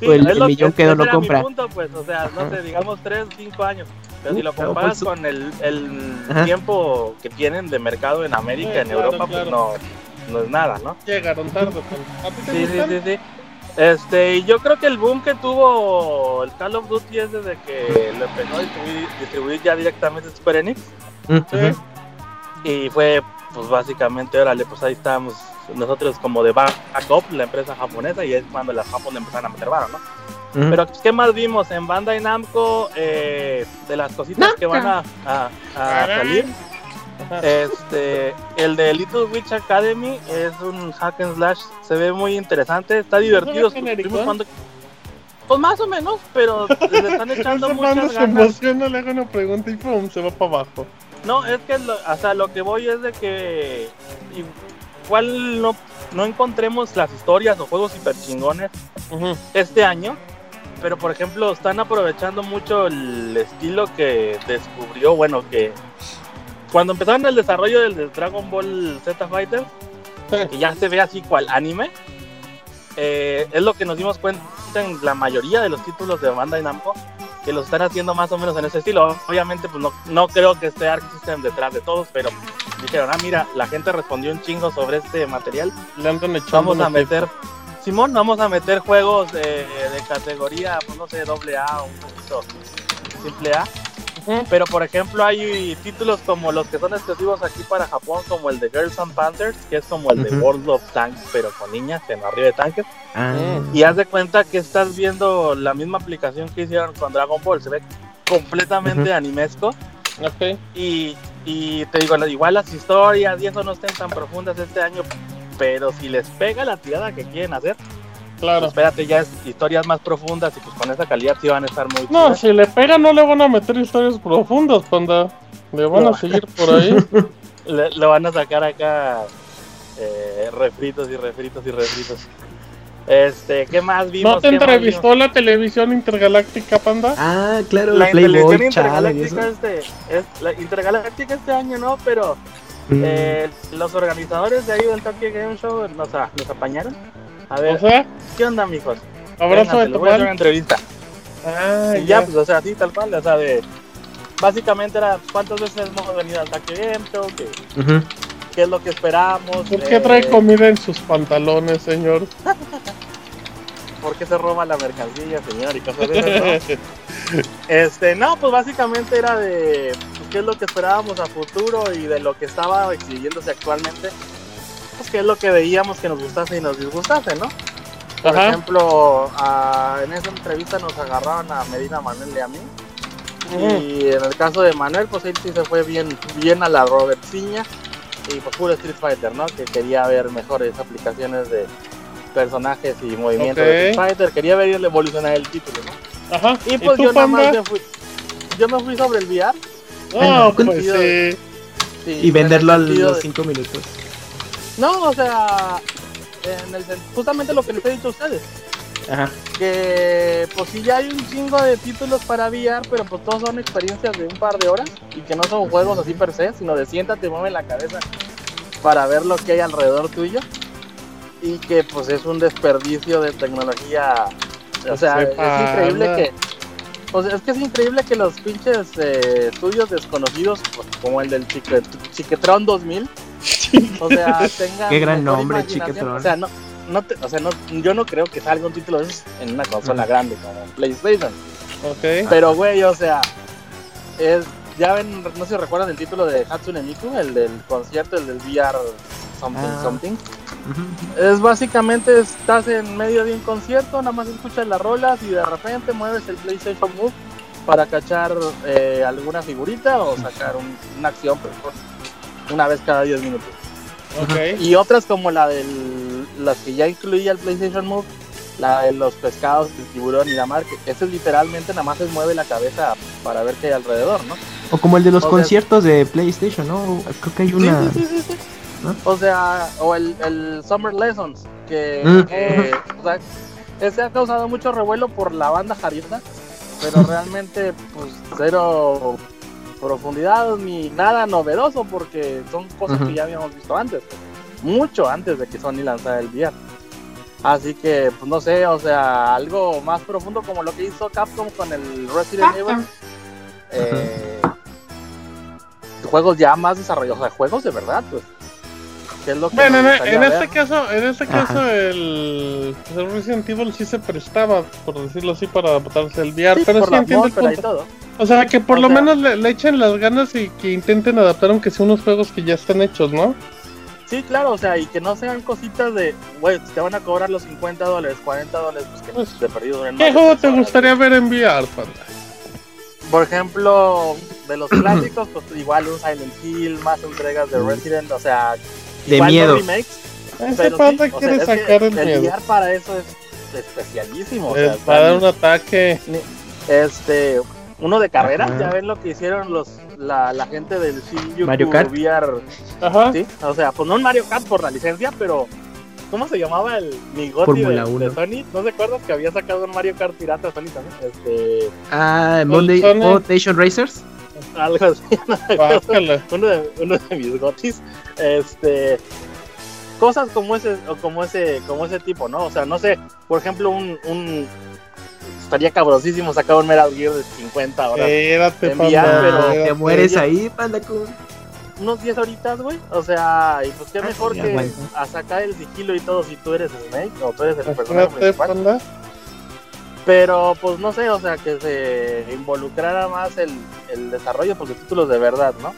pues el, millón que, no lo compra. Punto, pues, o sea, no sé, digamos 3, 5 años. Pero si lo comparas pues, con el, el tiempo que tienen de mercado en América, en Europa, pues no, no es nada, ¿no? Llegaron tarde. Pues. Sí, sí, sí, sí. Este, yo creo que el boom que tuvo el Call of Duty es desde que lo empezó a distribuir, ya directamente Super Enix. Y fue, pues básicamente, órale, pues ahí estábamos nosotros como de backup, la empresa japonesa, y es cuando las Japón empezaron a meter varo, ¿no? Pero, pues, ¿qué más vimos? En Bandai Namco, eh, de las cositas que van a, a salir este, el de Little Witch Academy es un hack and slash, se ve muy interesante, está divertido. Pues más o menos, pero le están echando muchas se emociona, le hago una pregunta y pum, se va para abajo. No, es que lo, o lo que voy es de que igual no, no encontremos las historias o juegos hiper chingones este año, pero por ejemplo están aprovechando mucho el estilo que descubrió, bueno, que cuando empezaron el desarrollo del, Dragon Ball Z Fighter, que ya se ve así cual anime, eh, es lo que nos dimos cuenta en la mayoría de los títulos de Bandai Namco, que los están haciendo más o menos en ese estilo. Obviamente, pues no, no creo que esté Arc System detrás de todos, pero dijeron, ah, mira, la gente respondió un chingo sobre este material. vamos a meter, Simón, vamos a meter juegos de, de categoría, pues no sé, doble A, un poquito simple A pero por ejemplo hay títulos como los que son exclusivos aquí para Japón, como el de Girls and Panthers, que es como el de World of Tanks, pero con niñas en arriba de tanques. Ah. Y haz de cuenta que estás viendo la misma aplicación que hicieron con Dragon Ball, se ve completamente animesco. Y, y te digo, igual las historias y eso no estén tan profundas este año, pero si les pega la tirada que quieren hacer, Claro. Pues espérate, ya es historias más profundas y pues con esa calidad sí van a estar muy No, si le pega no le van a meter historias profundas, panda. Le van a seguir por ahí. le, van a sacar acá eh, refritos y refritos y refritos. Este, ¿qué más vimos? ¿No te entrevistó la televisión intergaláctica, panda? Ah, claro, la televisión intergaláctica este, es, la intergaláctica este año no, pero mm. eh, los organizadores de ahí del Tokyo Game Show nos, nos apañaron a ver, ¿qué onda, mijos? Abrazo de tu voy a hacer una entrevista. Ah, y ya, pues, o sea, así tal cual, o sea, de. Básicamente era cuántas veces hemos venido al Taque Game Show, que, qué es lo que esperamos. ¿Por qué trae comida en sus pantalones, señor? ¿Por qué se roba la mercancía, señor? Y cosas de eso, Este, no, pues básicamente era de pues, qué es lo que esperábamos a futuro y de lo que estaba exhibiéndose actualmente que es lo que veíamos que nos gustase y nos disgustase, ¿no? Por ejemplo, en esa entrevista nos agarraron a Medina Manuel y a mí. Y en el caso de Manuel, pues él sí se fue bien, bien a la Robertciña y pues puro Street Fighter, ¿no? Que quería ver mejores aplicaciones de personajes y movimientos de Street Fighter. Quería ver evolucionar el título, ¿no? Ajá. Y pues yo nada más me fui, yo me fui sobre el VR. Ah, pues sí. Y venderlo a los 5 minutos. No, o sea, justamente lo que les he dicho a ustedes. Ajá. Que pues sí ya hay un chingo de títulos para VR, pero pues todos son experiencias de un par de horas y que no son juegos así per se, sino de siéntate, mueve la cabeza para ver lo que hay alrededor tuyo y que pues es un desperdicio de tecnología. O sea, es increíble que pues es que es increíble que los pinches eh, estudios desconocidos, pues, como el del Chiquetron 2000, o sea, tengan. Qué gran nombre, Chiquetron. O sea, no, no o sea, no, yo no creo que salga un título de esos en una consola grande como PlayStation. Ok. Pero, güey, o sea, es, ya ven, no sé si recuerdan el título de Hatsune Miku, el del concierto, el del VR Something ah. Something. Es básicamente estás en medio de un concierto, nada más escuchas las rolas y de repente mueves el PlayStation Move para cachar eh, alguna figurita o sacar una acción una vez cada 10 minutos. Y otras como la de las que ya incluía el PlayStation Move, la de los pescados, el tiburón y la mar, que ese literalmente nada más se mueve la cabeza para ver qué hay alrededor, ¿no? O como el de los conciertos de PlayStation, ¿no? Creo que hay una... O sea, o el, el Summer Lessons, que mm. eh, ese ha causado mucho revuelo por la banda jarita, pero realmente pues cero profundidad ni nada novedoso porque son cosas que ya habíamos visto antes, mucho antes de que Sony lanzara el VR. Así que, pues no sé, o sea, algo más profundo como lo que hizo Capcom con el Resident Evil. Eh, juegos ya más desarrollados, o sea, juegos de verdad, pues. bueno, en, este caso, en este caso el, Resident Evil sí se prestaba, por decirlo así, para adaptarse al VR, pero sí entiendo el punto. O sea, que por lo menos le, echen las ganas y que intenten adaptar aunque sea unos juegos que ya están hechos, ¿no? Sí, claro, o sea, y que no sean cositas de, güey, te van a cobrar los 50 dólares, 40 dólares, pues que pues, te perdido en ¿Qué juego te gustaría ver en VR, Panda? Por ejemplo, de los clásicos, pues igual un Silent Hill, más entregas de Resident, o sea, de miedo. No remakes, Ese Panda quiere sacar el, el VR para eso es especialísimo. para dar un ataque. Este, uno de carreras, ya ven lo que hicieron los la, la gente del CU Mario Kart. VR. Ajá. ¿sí? O sea, pues no un Mario Kart por la licencia, pero ¿cómo se llamaba el Migoti de, de, Sony? ¿No te acuerdas que había sacado un Mario Kart pirata Sony también? Este... Ah, Monday Station Racers. Algo así, uno, de, uno de mis gotis. Este cosas como ese como ese como ese tipo, ¿no? O sea, no sé, por ejemplo, un, un estaría cabrosísimo sacar un Metal Gear de 50 horas. Espérate, pero te mueres ahí, panda Unos 10 horitas, güey. O sea, y pues qué ah, mejor que a sacar el sigilo y todo si tú eres Snake o tú eres el personaje principal. Pero pues no sé, o sea, que se involucrara más el, el desarrollo pues de títulos de verdad, ¿no?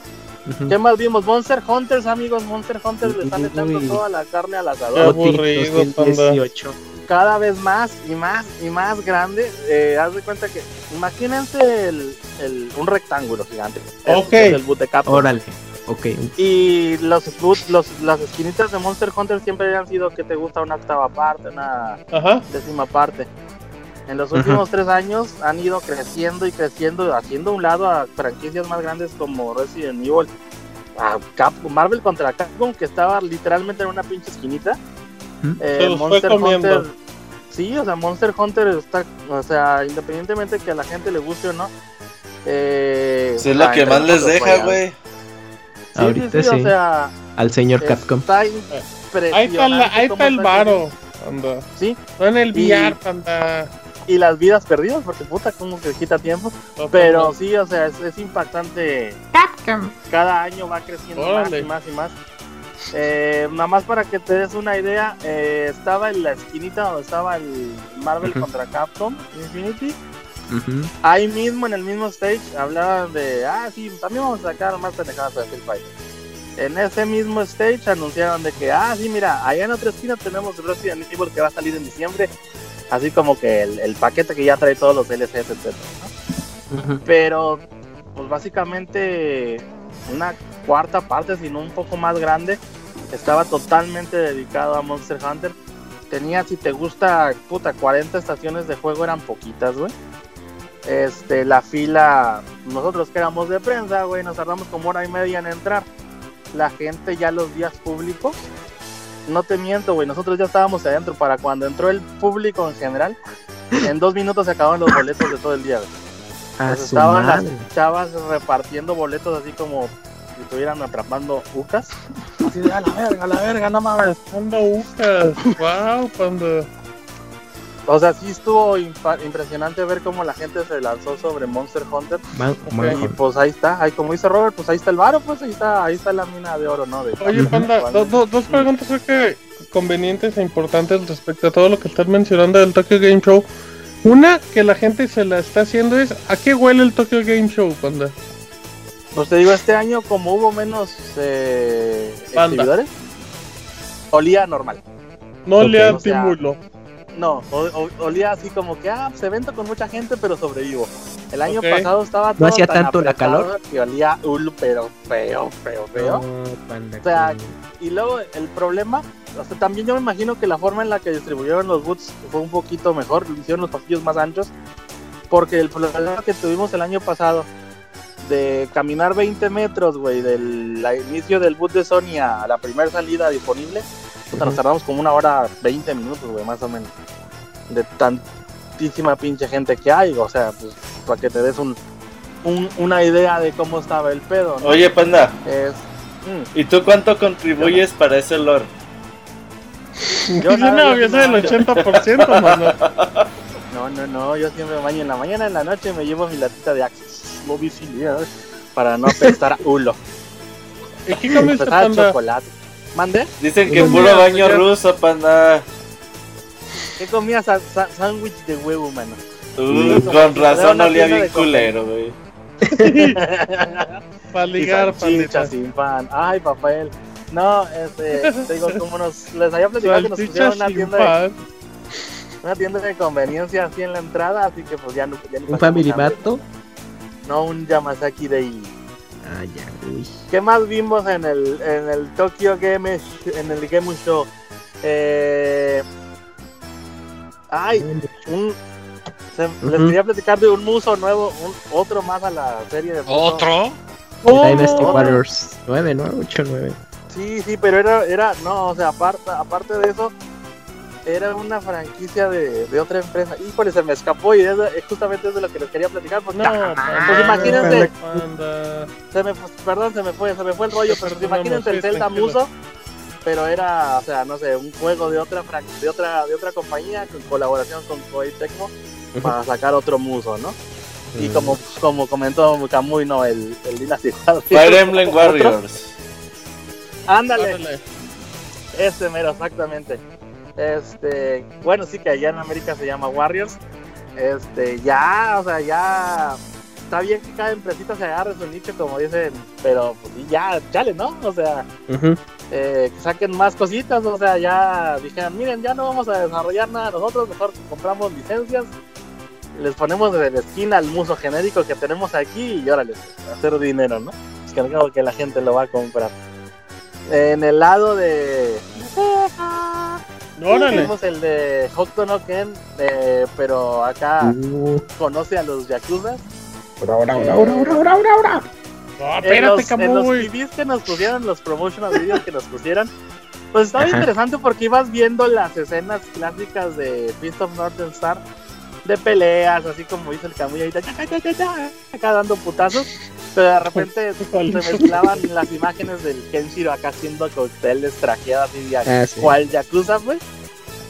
¿Qué más vimos? Monster Hunters, amigos, Monster Hunters le están echando toda la carne al asador. aburrido, 18 cada vez más y más y más grande. Eh, haz de cuenta que, imagínense el, el, un rectángulo gigante. Ok. El, boot de Órale. Ok. Y los, los, las esquinitas de Monster Hunter siempre han sido que te gusta una octava parte, una décima parte. En los últimos tres años han ido creciendo y creciendo, haciendo un lado a franquicias más grandes como Resident Evil, a Marvel contra Capcom, que estaba literalmente en una pinche esquinita. Eh, Monster Hunter Sí, o sea, Monster Hunter está, o sea, independientemente que a la gente le guste o no. Eh, es lo que más les deja, güey. Sí, Ahorita sí, o sea, al señor Capcom. Está ahí está, ahí está el varo, anda. Sí. No en el VR, anda. Y las vidas perdidas, porque puta, como que quita tiempo. Pero sí, o sea, es, es impactante. Capcom. Cada año va creciendo más y más y más. Eh, nada más para que te des una idea, eh, estaba en la esquinita donde estaba el Marvel contra Capcom Infinity. Ahí mismo, en el mismo stage, hablaban de, ah, sí, también vamos a sacar más pendejadas de Street Fighter. En ese mismo stage anunciaron de que, ah, sí, mira, allá en otra esquina tenemos Resident Evil que va a salir en diciembre. Así como que el, paquete que ya trae todos los DLCs, etc. Pero, pues básicamente, una cuarta parte, sino un poco más grande, estaba totalmente dedicado a Monster Hunter. Tenía, si te gusta, puta, 40 estaciones de juego eran poquitas, güey. Este, la fila, nosotros que éramos de prensa, güey, nos tardamos como hora y media en entrar. La gente ya los días públicos, no te miento, güey, nosotros ya estábamos adentro para cuando entró el público en general. En dos minutos se acabaron los boletos de todo el día, güey. estaban las chavas repartiendo boletos así como si estuvieran atrapando ucas. Así de a la verga, a la verga, no mames. Ando ucas, wow, cuando. O sea, sí estuvo impresionante ver cómo la gente se lanzó sobre Monster Hunter. y pues ahí está, ahí como dice Robert, pues ahí está el varo, pues ahí está, ahí está la mina de oro, ¿no? Oye, Panda, dos preguntas creo que convenientes e importantes respecto a todo lo que estás mencionando del Tokyo Game Show. Una que la gente se la está haciendo es ¿a qué huele el Tokyo Game Show, Panda? Pues te digo, este año como hubo menos eh, exhibidores, olía normal. No olía antimulo. No, olía así como que, ah, pues evento con mucha gente, pero sobrevivo. El año pasado estaba todo ¿No hacía tanto la calor? Que olía ul, pero feo, feo, feo. o sea, y luego el problema, o sea, también yo me imagino que la forma en la que distribuyeron los boots fue un poquito mejor, hicieron los pasillos más anchos, porque el problema que tuvimos el año pasado de caminar 20 metros, güey, del inicio del boot de Sony a la primera salida disponible, nos tardamos como una hora 20 minutos, güey, más o menos. De tantísima pinche gente que hay, o sea, pues para que te des un, una idea de cómo estaba el pedo. Oye, Panda. Mm. ¿Y tú cuánto contribuyes para ese lore? Yo no, yo soy el 80%, mano. No, no, no, yo siempre baño en la mañana, en la noche me llevo mi latita de Access para no apestar a hulo. ¿Y qué comes, chocolate. ¿Mande? Dicen que puro baño ruso, panda. ¿Qué comías? Sándwich de huevo, mano. Uh, con razón olía bien culero, güey. para ligar, para sin pan. Ay, papel. No, este, te digo, como nos, les había platicado que nos pusieron una tienda de, una tienda de conveniencia así en la entrada, así que pues ya no. Ya ¿Un Family Mato? No, un Yamazaki de Ah, ya, uy. ¿Qué más vimos en el, en el Tokyo Game, en el Game Show? Eh... Ay, un, les quería platicar de un muso nuevo, un, otro más a la serie de ¿Otro? Oh, Dynasty Warriors 9, ¿no? 8, 9. Sí, sí, pero era, era, no, o sea, aparte, aparte de eso, era una franquicia de, de otra empresa. Híjole, se me escapó y es, justamente es de lo que les quería platicar. Pues, no, pues imagínense. Se me, perdón, se me fue, se me fue el rollo, pero pues, imagínense el Zelda Muso. Pero era, o sea, no sé, un juego de otra de otra de otra compañía con colaboración con Koei Tecmo para sacar otro muso, ¿no? Y mm. como, como comentó Kamui, no, el, el Dynasty Fire Emblem Warriors. Ándale. Ese mero, exactamente. Este, bueno, sí que allá en América se llama Warriors. Este, ya, o sea, ya está bien que cada empresita se agarre su nicho, como dicen, pero pues ya, chale, ¿no? O sea, eh, que saquen más cositas, o sea, ya dijeron, miren, ya no vamos a desarrollar nada nosotros, mejor compramos licencias, les ponemos de la esquina al muso genérico que tenemos aquí y órale, hacer dinero, ¿no? Es que que la gente lo va a comprar. En el lado de tenemos el de Hokuto no Ken, eh, pero acá uh. conoce a los Yakuza. Ahora, ahora, ahora, ahora, ahora, ahora, No, espérate, los, en los videos que nos pusieron, los promotional videos que nos pusieron, pues estaba interesante porque ibas viendo las escenas clásicas de Fist of Northern Star de peleas, así como dice el Camuy ahorita, acá dando putazos, pero de repente se mezclaban las imágenes del Kenshiro acá haciendo cócteles trajeadas y ah, cual Yakuza, pues.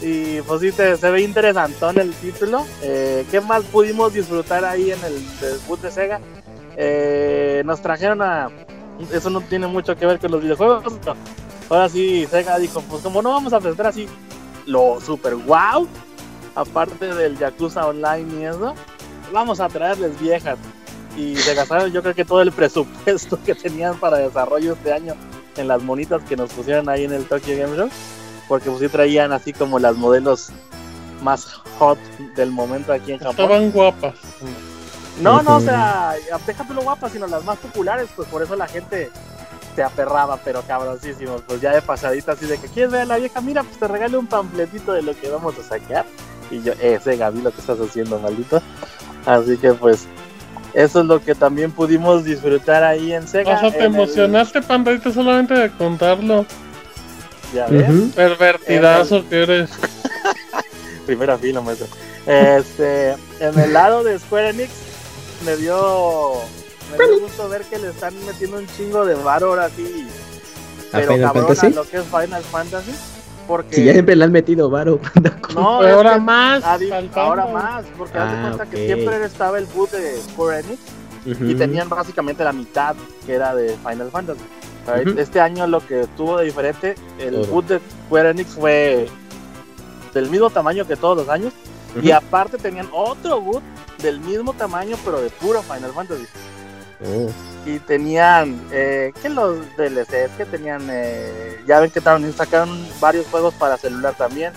Y pues sí, se, ve interesantón el título. Eh, ¿Qué más pudimos disfrutar ahí en el debut de Sega? Eh, nos trajeron a... Eso no tiene mucho que ver con los videojuegos. Ahora sí, Sega dijo, pues como no vamos a presentar así lo super wow, aparte del Yakuza Online y eso, vamos a traerles viejas. Y se gastaron yo creo que todo el presupuesto que tenían para desarrollo este año en las monitas que nos pusieron ahí en el Tokyo Game Show porque pues sí traían así como las modelos más hot del momento aquí en Japón. Estaban guapas. No, no, o sea, déjate lo guapas, sino las más populares, pues por eso la gente se aperraba, pero cabroncísimo. Pues ya de pasadita, así de que quieres ver a la vieja, mira, pues te regalo un pampletito de lo que vamos a sacar. Y yo, ese Gaby, lo que estás haciendo, maldito. Así que pues, eso es lo que también pudimos disfrutar ahí en Sega. O sea, te emocionaste, pandadito, solamente de contarlo. Ya ves. Pervertidazo que eres. Primera fila, maestro. Este, en el lado de Square Enix me dio, me dio gusto ver que le están metiendo un chingo de varo ahora sí. Pero cabrón, a lo que es Final Fantasy. Porque... Si ya siempre le han metido varo. no, ahora más. ahora más, porque ah, hace cuenta que siempre estaba el boot de Square Enix y tenían básicamente la mitad que era de Final Fantasy. Este año lo que tuvo de diferente, el boot de Square Enix fue del mismo tamaño que todos los años. Y aparte tenían otro boot del mismo tamaño, pero de puro Final Fantasy. Oh. Y tenían eh, que los DLCs que tenían eh, ya ven que también sacaron varios juegos para celular también.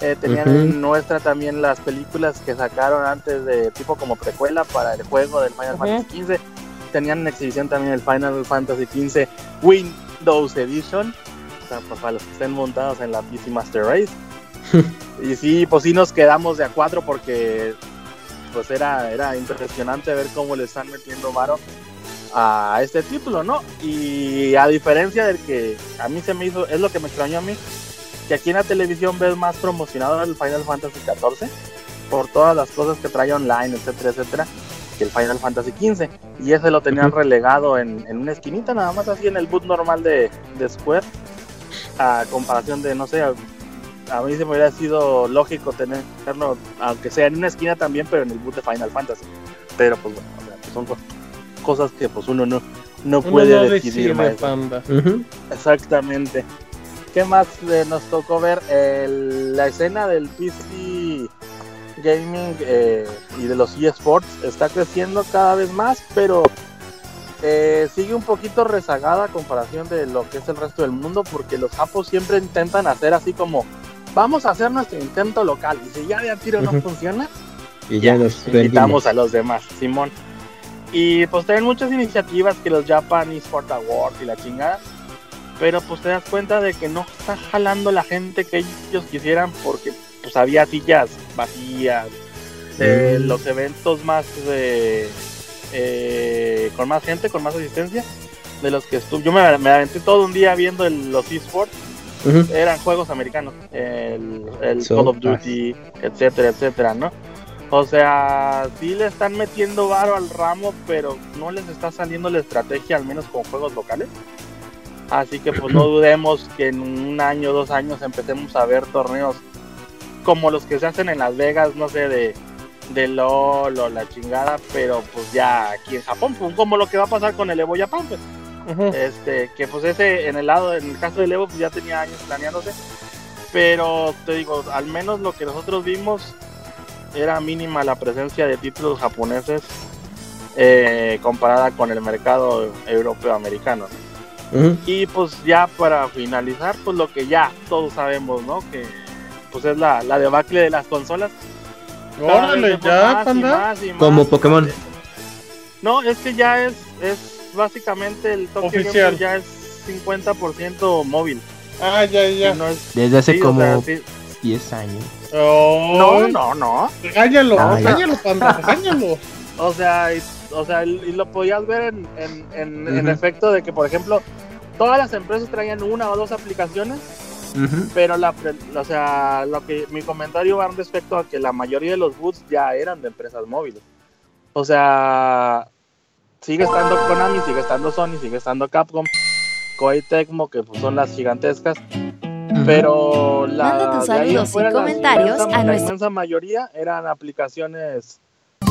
Eh, tenían en nuestra también las películas que sacaron antes de tipo como precuela para el juego del Final Fantasy XV tenían en exhibición también el Final Fantasy XV Windows Edition. O sea, pues, para los que estén montados en la PC Master Race. Y sí pues sí nos quedamos de a cuatro porque pues era, era impresionante ver cómo le están metiendo mano a este título, ¿no? Y a diferencia del que a mí se me hizo, es lo que me extrañó a mí, que aquí en la televisión ves más promocionado el Final Fantasy XIV por todas las cosas que trae online, etcétera, etcétera, que el Final Fantasy XV. Y ese lo tenían relegado en, una esquinita, nada más así en el boot normal de, de Square, a comparación de, no sé, a mí se me hubiera sido lógico tenerlo, aunque sea en una esquina también, pero en el boot de Final Fantasy. Pero pues bueno, o sea, pues son cosas que pues uno no, no puede decidir. Exactamente. ¿Qué más eh, nos tocó ver? la escena del PC Gaming eh, y de los eSports está creciendo cada vez más, pero eh, sigue un poquito rezagada a comparación de lo que es el resto del mundo, porque los japos siempre intentan hacer así como vamos a hacer nuestro intento local. Y si ya de a tiro no funciona, y ya, nos invitamos a los demás, Simón. Y pues tienen muchas iniciativas que los Japan Sport Awards y la chingada. Pero pues te das cuenta de que no está jalando la gente que ellos quisieran porque pues había sillas vacías. Mm. Los eventos más eh, con más gente, con más asistencia de los que estuve. Yo me, me aventé todo un día viendo los esports eran juegos americanos, el, Call of Duty, etcétera, etcétera, ¿no? O sea, sí le están metiendo varo al ramo, pero no les está saliendo la estrategia, al menos con juegos locales. Así que pues no dudemos que en un año, dos años empecemos a ver torneos como los que se hacen en Las Vegas, no sé, de, de LOL o la chingada, pero pues ya aquí en Japón, pues, como lo que va a pasar con el Evo Japan, pues este, que pues ese en el lado, en el caso de Evo, pues ya tenía años planeándose. Pero te digo, al menos lo que nosotros vimos era mínima la presencia de títulos japoneses eh, comparada con el mercado europeo americano. Y pues ya para finalizar, pues lo que ya todos sabemos, ¿no? Que pues es la, la debacle de las consolas. Órale, ya, panda. Como Pokémon. No, es que ya es, es básicamente el Tokyo Oficial. ya es 50% móvil. Ah, ya, ya. Desde hace como 10 años. no, no, no. Regáñalo, ah, panda, regáñalo. o sea, y, o sea, y lo podías ver en, en, en, efecto de que, por ejemplo, todas las empresas traían una o dos aplicaciones, pero la, o sea, lo que mi comentario va respecto a que la mayoría de los boots ya eran de empresas móviles. O sea, sigue estando Konami, sigue estando Sony, sigue estando Capcom, Koei Tecmo, que pues, son las gigantescas. Pero la, saludos y comentarios a la inmensa mayoría eran aplicaciones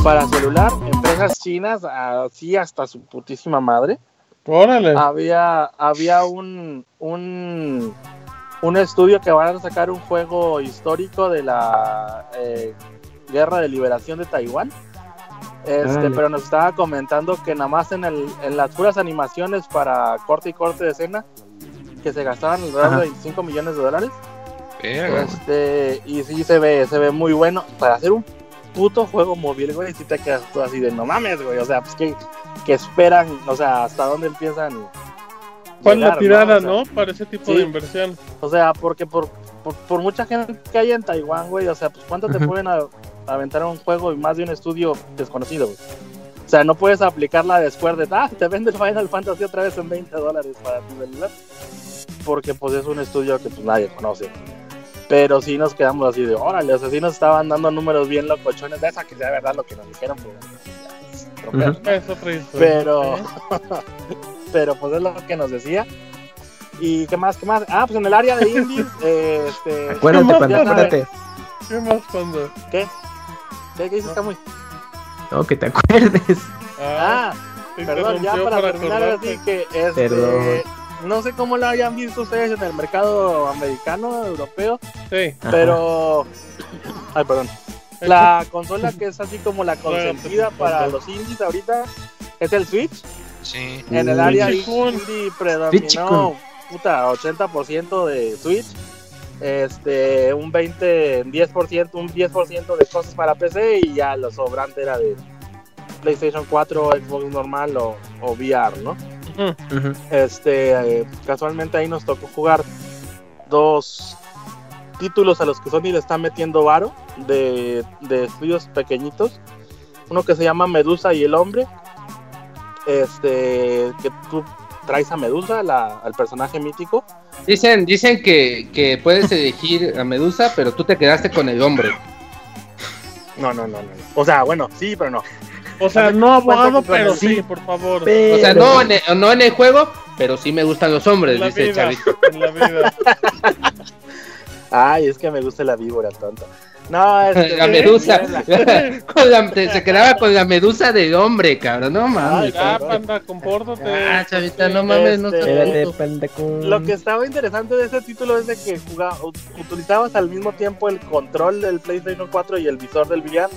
para celular, empresas chinas, así hasta su putísima madre. Órale. Había, había un, un, un estudio que van a sacar un juego histórico de la eh, guerra de liberación de Taiwán este, pero nos estaba comentando que nada más en, el, en las puras animaciones para corte y corte de escena, que se gastaban alrededor de 25 millones de dólares. Este, y sí se ve, se ve muy bueno. Para hacer un puto juego móvil, güey, si te quedas todo así de no mames, güey. O sea, pues que, que esperan, o sea, hasta dónde empiezan. ¿Cuál la tirada, ¿no? Para ese tipo de inversión. O sea, porque por, por, mucha gente que hay en Taiwán, güey, o sea, pues cuánto te pueden aventar un juego y más de un estudio desconocido, O sea, no puedes aplicar la de Square de, ah, te vende el Final Fantasy otra vez en 20 dólares para tu celular. Porque pues es un estudio que pues nadie conoce. Pero sí nos quedamos así de, órale, o sea, sí nos estaban dando números bien locochones de esa que sea verdad lo que nos dijeron. Pues, pero, pero pues es lo que nos decía. ¿Y qué más? ¿Qué más? Ah, pues en el área de indies, este... Acuérdate, acuérdate. ¿Qué más, cuando? ¿Qué? ¿Qué, dices, Camuy? No, que te acuerdes. Ah, perdón, ya para, terminar así que este, no sé cómo lo hayan visto ustedes en el mercado americano, europeo. Sí. Pero, ay, perdón. La consola que es así como la consentida para los indies ahorita es el Switch. Sí. En el área indie predominó puta 80% de Switch. Este, un 20, 10%, un 10% de cosas para PC y ya lo sobrante era de PlayStation 4, Xbox normal o, o VR, ¿no? Este, eh, casualmente ahí nos tocó jugar dos títulos a los que Sony le está metiendo varo de, de estudios pequeñitos. Uno que se llama Medusa y el hombre. Este, que tú traes a Medusa, la, al personaje mítico. Dicen, dicen que, que puedes elegir a Medusa, pero tú te quedaste con el hombre. No, no, no, no. O sea, bueno, sí, pero no. O sea, no abogado, pero sí, por favor. O sea, no en, el, no en el juego, pero sí me gustan los hombres, dice Chavito. En la vida. Ay, es que me gusta la víbora, tonto. No, es la medusa. se quedaba con la medusa de hombre, cabrón. No mames. Ah, panda, compórtate. Ah, chavita, no mames, no este, Lo que estaba interesante de ese título es de que jugaba, utilizabas al mismo tiempo el control del PlayStation 4 y el visor del VR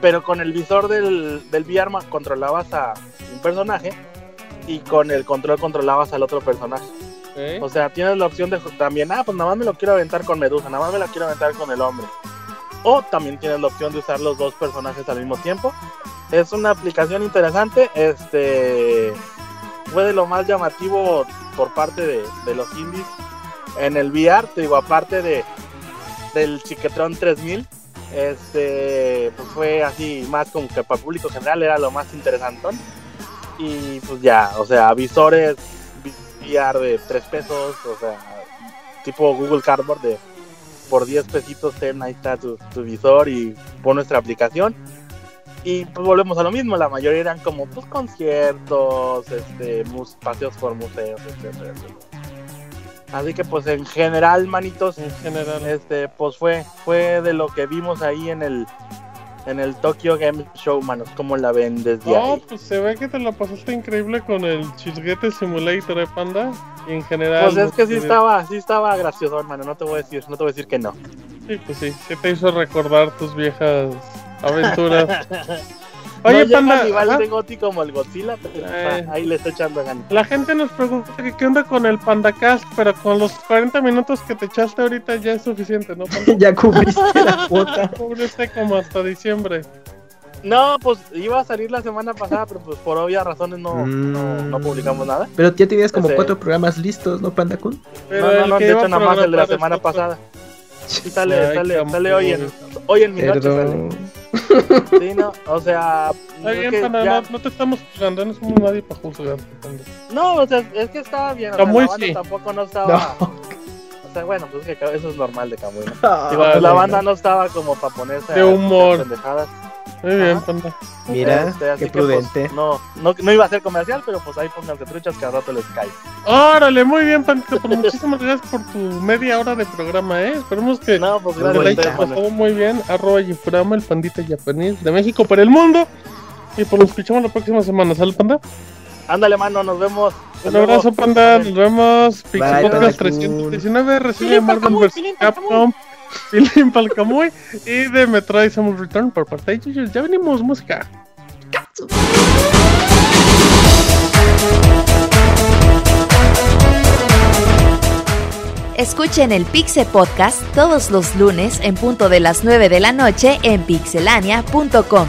pero con el visor del, del VR controlabas a un personaje y con el control controlabas al otro personaje. O sea, tienes la opción de también, ah, pues nada más me lo quiero aventar con Medusa, nada más me la quiero aventar con el hombre. O también tienes la opción de usar los dos personajes al mismo tiempo. Es una aplicación interesante, este fue de lo más llamativo por parte de, de los indies en el VR, te digo, aparte de del Chiquetron 3000, este, pues fue así más como que para el público general era lo más interesante. Y pues ya, o sea, visores VR de 3 pesos, o sea, tipo Google Cardboard de por 10 pesitos, ten, ahí está tu, visor y pon nuestra aplicación. Y pues volvemos a lo mismo, la mayoría eran como pues conciertos, este, paseos por museos, etcétera. Así que pues en general, manitos, en general, este, pues fue, fue de lo que vimos ahí en el en el Tokyo Game Show, manos, ¿cómo la ven desde no, pues se ve que te la pasaste increíble con el Chisguete Simulator, ¿eh, Panda? Y en general... Pues es que sí estaba, sí estaba gracioso, hermano, no te voy a decir, no te voy a decir que no. Sí, pues sí, sí te hizo recordar tus viejas aventuras. Oye, no Panda. rival de Goti como el Godzilla, pero eh. ahí le está echando ganas. La gente nos pregunta qué onda con el PandaCast, pero con los 40 minutos que te echaste ahorita ya es suficiente, ¿no? ya cubriste la cuota. Cubriste como hasta diciembre. No, pues iba a salir la semana pasada, pero pues por obvias razones no, no, publicamos nada. Pero ya tenías como cuatro programas listos, ¿no, Panda Kun? No, no, no, de hecho nada más el de la semana pasada. Sí, sale, sale, sale hoy en, hoy en mi noche sale. Sí, no, o sea. Está bien, no, no, te estamos juzgando, no somos nadie para juzgar. No, o sea, es que estaba bien. O sea, la banda tampoco no estaba. O sea, bueno, pues que eso es normal de Camuy. ¿no? Digo, pues la banda no estaba como para ponerse. De humor. pendejadas. Muy bien, panda. Mira, este, qué pues, prudente. no, no, no, iba a ser comercial, pero pues ahí pónganse truchas que a rato les cae. Órale, muy bien, Pandita. Pues muchísimas gracias por tu media hora de programa, ¿eh? Esperemos que no, pues, gracias, muy bien. Arroba Yifurama, el pandita japonés de México para el mundo. Y pues nos escuchamos la próxima semana. ¿Sale, panda? Ándale, mano, nos vemos. Un abrazo, panda. Nos vemos. Pixel Podcast 319. Recibe Marvel vs. Capcom. Feeling Palcamuy y de Metroid Samus Return por parte de. Ya venimos, música. Escuchen el Pixel Podcast todos los lunes en punto de las 9 de la noche en pixelania.com.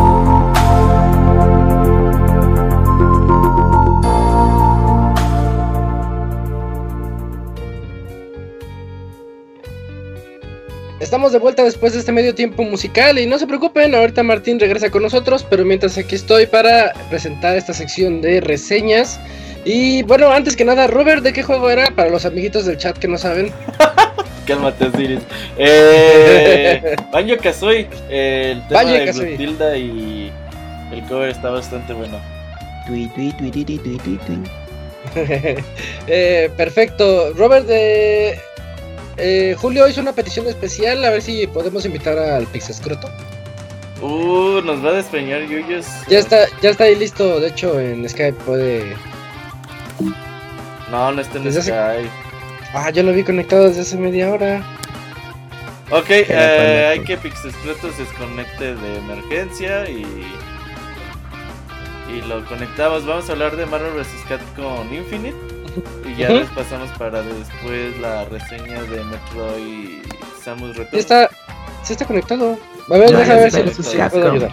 Estamos de vuelta después de este medio tiempo musical y no se preocupen, ahorita Martín regresa con nosotros, pero mientras aquí estoy para presentar esta sección de reseñas. Y bueno, antes que nada, Robert, ¿de qué juego era? Para los amiguitos del chat que no saben. Cálmate, Siris. Eh, Banjo Kazooie. el tema de Clotilda y el cover está bastante bueno. eh, perfecto. Robert, de eh, Julio hizo una petición especial, a ver si podemos invitar al Pixescroto. Uh, nos va a despeñar Yuyos. Ya está, ya está ahí listo, de hecho en Skype puede. No, no está en Skype. Ah, yo lo vi conectado desde hace media hora. Ok, eh, hay que Pixescroto se desconecte de emergencia y. Y lo conectamos. Vamos a hablar de Marvel vs. con Infinite. Y ya les pasamos para después la reseña de Metroid Samus Return. Está, sí está conectado. A ver, déjame ver si sí, puedo ayudar.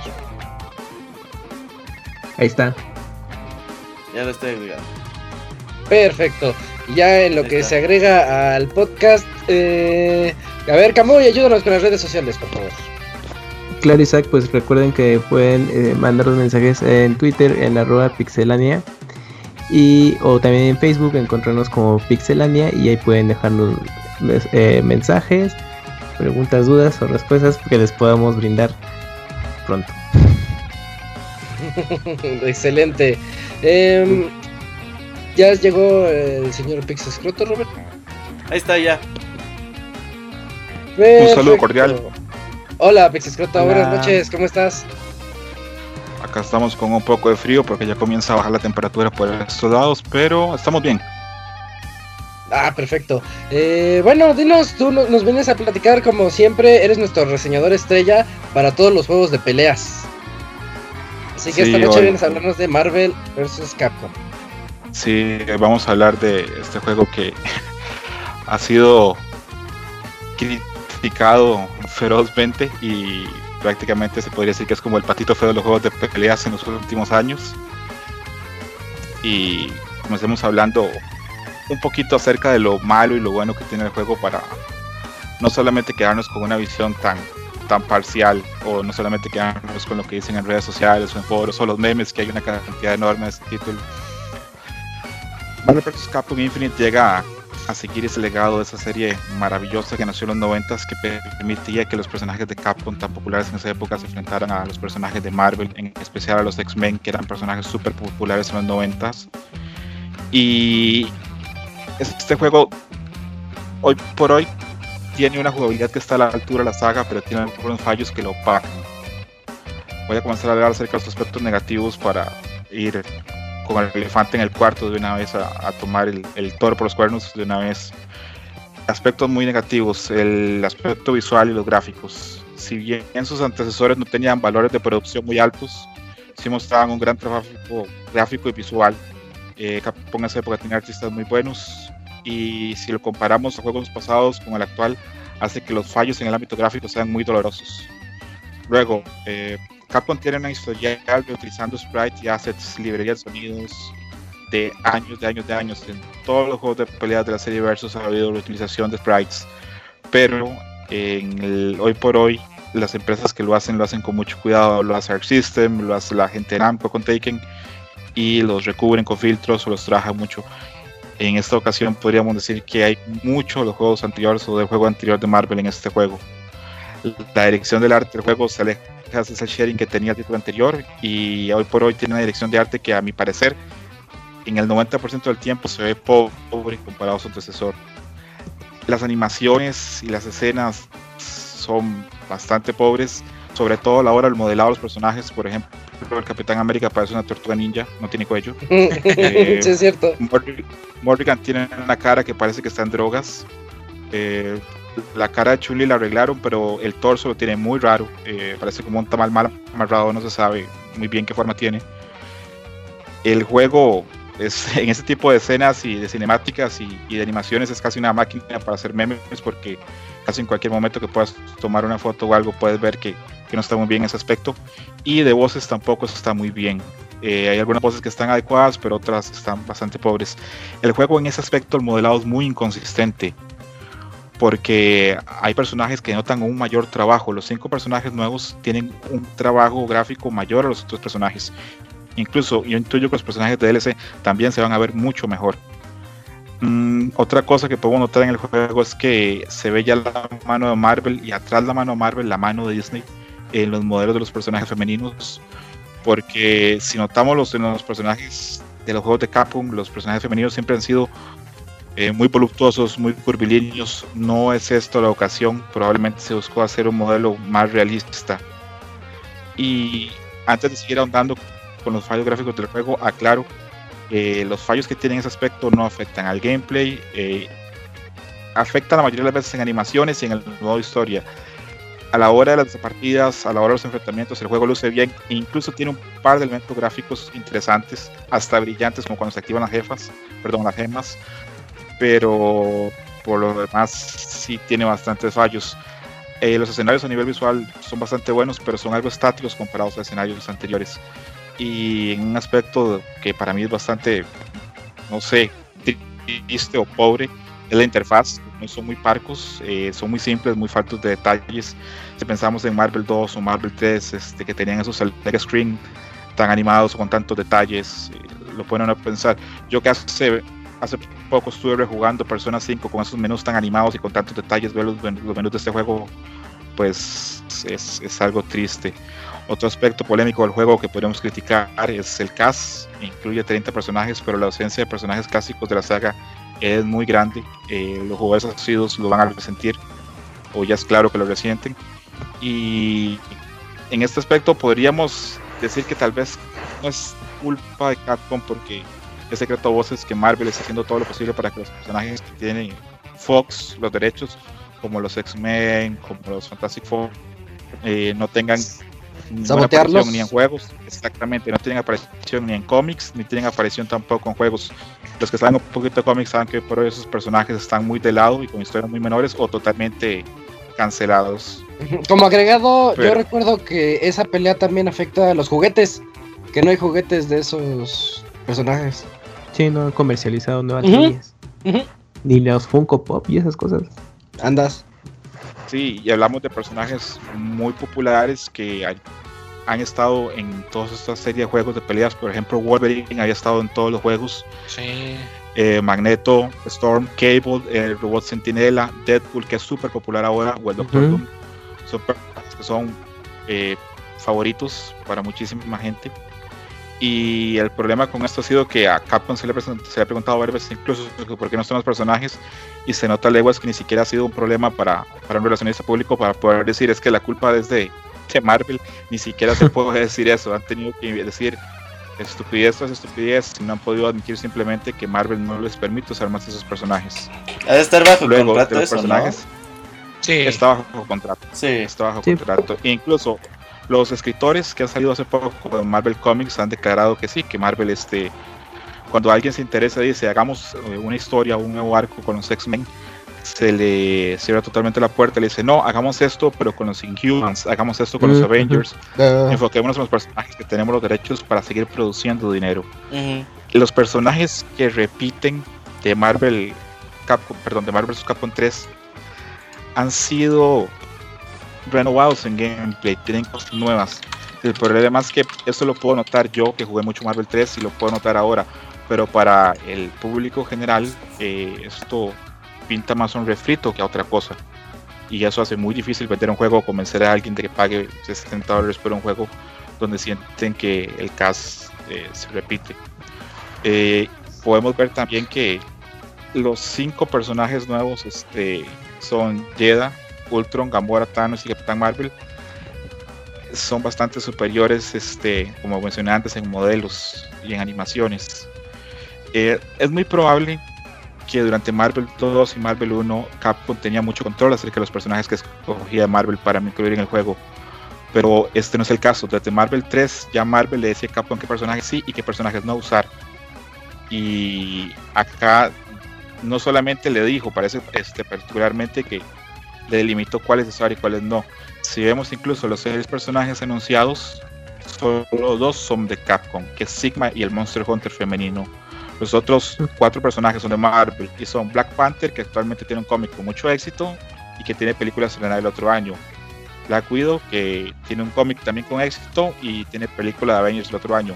Ahí está. Ya lo estoy agregando. Perfecto. Ya en lo que se agrega al podcast. Eh, a ver, Camuy, ayúdanos con las redes sociales, por favor. Claro, Isaac, pues recuerden que pueden eh, mandar los mensajes en Twitter en arroba pixelania y o también en Facebook encontrarnos como Pixelania y ahí pueden dejarnos eh, mensajes, preguntas, dudas o respuestas que les podamos brindar pronto. Excelente. Em, ya llegó el señor Pixescroto, Robert. Ahí está ya. Un saludo cordial. Hola Pixescroto, buenas noches, ¿cómo estás? Acá estamos con un poco de frío porque ya comienza a bajar la temperatura por estos lados, pero estamos bien. Ah, perfecto. Eh, bueno, dinos, tú nos vienes a platicar como siempre, eres nuestro reseñador estrella para todos los juegos de peleas. Así que esta noche vienes a hablarnos de Marvel vs. Capcom. Sí, vamos a hablar de este juego que ha sido criticado ferozmente y prácticamente se podría decir que es como el patito feo de los juegos de peleas en los últimos años. Y comencemos hablando un poquito acerca de lo malo y lo bueno que tiene el juego para no solamente quedarnos con una visión tan tan parcial o no solamente quedarnos con lo que dicen en redes sociales o en foros o los memes que hay una cantidad enorme de este título. Marvel vs. Capcom Infinite llega a seguir ese legado de esa serie maravillosa que nació en los 90 que permitía que los personajes de Capcom tan populares en esa época se enfrentaran a los personajes de Marvel, en especial a los X-Men, que eran personajes súper populares en los 90 Y este juego, hoy por hoy, tiene una jugabilidad que está a la altura de la saga, pero tiene algunos fallos que lo opacan. Voy a comenzar a hablar acerca de los aspectos negativos para ir con el elefante en el cuarto de una vez a, tomar el, toro por los cuernos de una vez. Aspectos muy negativos, el aspecto visual y los gráficos. Si bien sus antecesores no tenían valores de producción muy altos, sí mostraban un gran trabajo gráfico y visual. Eh, Capcom en esa época tenía artistas muy buenos y si lo comparamos a juegos pasados con el actual, hace que los fallos en el ámbito gráfico sean muy dolorosos. Luego, eh, Capcom tiene una historia utilizando sprites y assets, librerías de sonidos de años, de años, de años. En todos los juegos de peleas de la serie Versus ha habido la utilización de sprites, pero en hoy por hoy las empresas que lo hacen lo hacen con mucho cuidado. Lo hace Arc System, lo hace la gente de Namco con Taken y los recubren con filtros o los trabajan mucho. En esta ocasión podríamos decir que hay mucho de los juegos anteriores o del juego anterior de Marvel en este juego. La dirección del arte del juego se aleja ese sharing que tenía el título anterior y hoy por hoy tiene una dirección de arte que a mi parecer en el 90% del tiempo se ve pobre comparado a su antecesor. Las animaciones y las escenas son bastante pobres, sobre todo a la hora del modelado de los personajes, por ejemplo, el Capitán América parece una tortuga ninja, no tiene cuello. eh, sí, es cierto. Morrigan tiene una cara que parece que está en drogas. Eh, la cara de Chuli la arreglaron, pero el torso lo tiene muy raro. Eh, parece como un tamal mal amarrado, no se sabe muy bien qué forma tiene. El juego es, en este tipo de escenas y de cinemáticas y, de animaciones es casi una máquina para hacer memes porque casi en cualquier momento que puedas tomar una foto o algo puedes ver que, no está muy bien ese aspecto. Y de voces tampoco está muy bien. Eh, hay algunas voces que están adecuadas, pero otras están bastante pobres. El juego en ese aspecto, el modelado es muy inconsistente. Porque hay personajes que notan un mayor trabajo. Los cinco personajes nuevos tienen un trabajo gráfico mayor a los otros personajes. Incluso yo intuyo que los personajes de DLC también se van a ver mucho mejor. Mm, otra cosa que puedo notar en el juego es que se ve ya la mano de Marvel y atrás la mano de Marvel, la mano de Disney en los modelos de los personajes femeninos porque si notamos los, los personajes de los juegos de Capcom, los personajes femeninos siempre han sido eh, muy voluptuosos, muy curvilíneos. No es esto la ocasión, probablemente se buscó hacer un modelo más realista. Y antes de seguir ahondando con los fallos gráficos del juego, aclaro que los fallos que tienen ese aspecto no afectan al gameplay, eh, afectan la mayoría de las veces en animaciones y en el modo historia a la hora de las partidas, a la hora de los enfrentamientos, el juego luce bien e incluso tiene un par de elementos gráficos interesantes, hasta brillantes como cuando se activan las jefas, perdón, las gemas, pero por lo demás sí tiene bastantes fallos. Eh, los escenarios a nivel visual son bastante buenos, pero son algo estáticos comparados a escenarios anteriores. Y en un aspecto que para mí es bastante, no sé, triste o pobre, es la interfaz son muy parcos, eh, son muy simples, muy faltos de detalles. Si pensamos en Marvel 2 o Marvel 3, este, que tenían esos Mega Screen tan animados con tantos detalles, eh, lo pueden pensar. Yo que hace, hace poco estuve rejugando Persona 5 con esos menús tan animados y con tantos detalles, ver los, menús de este juego, pues es, es, algo triste. Otro aspecto polémico del juego que podemos criticar es el cast, incluye 30 personajes, pero la ausencia de personajes clásicos de la saga es muy grande. Eh, los jugadores asiduos lo van a resentir, o ya es claro que lo resienten. Y en este aspecto podríamos decir que tal vez no es culpa de Capcom porque es secreto a voces que Marvel está haciendo todo lo posible para que los personajes que tienen Fox los derechos, como los X-Men, como los Fantastic Four, eh, no tengan sabotearlos ni en juegos, exactamente, no tienen aparición ni en cómics, ni tienen aparición tampoco en juegos. Los que saben un poquito de cómics saben que por esos personajes están muy de lado y con historias muy menores o totalmente cancelados. Como agregado, yo recuerdo que esa pelea también afecta a los juguetes, que no hay juguetes de esos personajes. Sí, no han comercializado nuevas uh Ni los Funko Pop y esas cosas. Andas. Sí, y hablamos de personajes muy populares que han estado en todas estas series de juegos de peleas. Por ejemplo, Wolverine había estado en todos los juegos. Sí. Eh, Magneto, Storm, Cable, el robot Sentinela, Deadpool, que es súper popular ahora, o el Doctor Doom. Son personajes que son eh, favoritos para muchísima gente. Y el problema con esto ha sido que a Capcom se le, se le ha preguntado varias veces incluso por qué no están los personajes y se nota leguas que ni siquiera ha sido un problema para, para un relacionista público para poder decir es que la culpa es de, Marvel, ni siquiera se puede decir eso, han tenido que decir estupidez tras estupidez y no han podido admitir simplemente que Marvel no les permite usar más esos personajes. Ha de estar bajo Luego, contrato de los personajes. Sí. Está bajo contrato. Sí. Está bajo contrato. E incluso los escritores que han salido hace poco con Marvel Comics han declarado que sí, que Marvel, este, cuando alguien se interesa, dice, hagamos eh, una historia, un nuevo arco con los X-Men, se le cierra totalmente la puerta, le dice, no, hagamos esto, pero con los Inhumans, hagamos esto con los Avengers, enfoquémonos en los personajes que tenemos los derechos para seguir produciendo dinero. Los personajes que repiten de Marvel Capcom, perdón, de Marvel Capcom 3 han sido renovados en gameplay, tienen cosas nuevas. El problema es que eso lo puedo notar yo, que jugué mucho Marvel 3 y lo puedo notar ahora, pero para el público general eh, esto pinta más un refrito que a otra cosa. Y eso hace muy difícil vender un juego o convencer a alguien de que pague 60 dólares por un juego donde sienten que el cast eh, se repite. Eh, podemos ver también que los cinco personajes nuevos este, son Jedi, Ultron, Gamora, Thanos y Capitán Marvel son bastante superiores, este, como mencioné antes, en modelos y en animaciones. Eh, es muy probable que durante Marvel 2 y Marvel 1 Capcom tenía mucho control acerca de los personajes que escogía Marvel para incluir en el juego. Pero este no es el caso. Desde Marvel 3 ya Marvel le decía a Capcom qué personajes sí y qué personajes no usar. Y acá no solamente le dijo, parece este, particularmente que delimitó cuáles usar y cuáles no. Si vemos incluso los seis personajes anunciados, solo dos son de Capcom, que es Sigma y el Monster Hunter femenino. Los otros cuatro personajes son de Marvel y son Black Panther, que actualmente tiene un cómic con mucho éxito y que tiene películas estrenadas el otro año. Black Widow, que tiene un cómic también con éxito y tiene película de Avengers el otro año.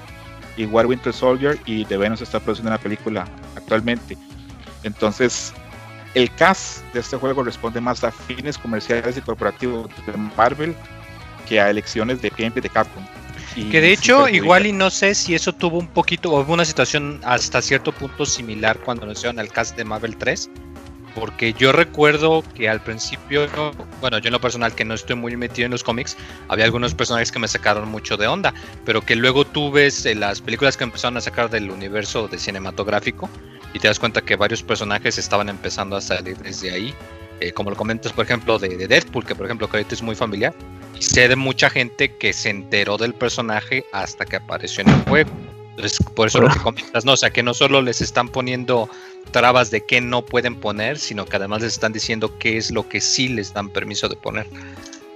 Igual Winter Soldier y The Venus está produciendo una película actualmente. Entonces, el cast de este juego responde más a fines comerciales y corporativos de Marvel que a elecciones de gameplay de Capcom. que de hecho, igual y no sé si eso tuvo un poquito, o hubo una situación hasta cierto punto similar cuando anunciaron el cast de Marvel 3. Porque yo recuerdo que al principio, bueno, yo en lo personal que no estoy muy metido en los cómics, había algunos personajes que me sacaron mucho de onda, pero que luego tú ves las películas que empezaron a sacar del universo de cinematográfico y te das cuenta que varios personajes estaban empezando a salir desde ahí. Eh, como lo comentas, por ejemplo, de, Deadpool, que por ejemplo que ahorita es muy familiar. Y sé de mucha gente que se enteró del personaje hasta que apareció en el juego. Entonces, por eso lo que comentas, ¿no? O sea, que no solo les están poniendo trabas de qué no pueden poner, sino que además les están diciendo qué es lo que sí les dan permiso de poner.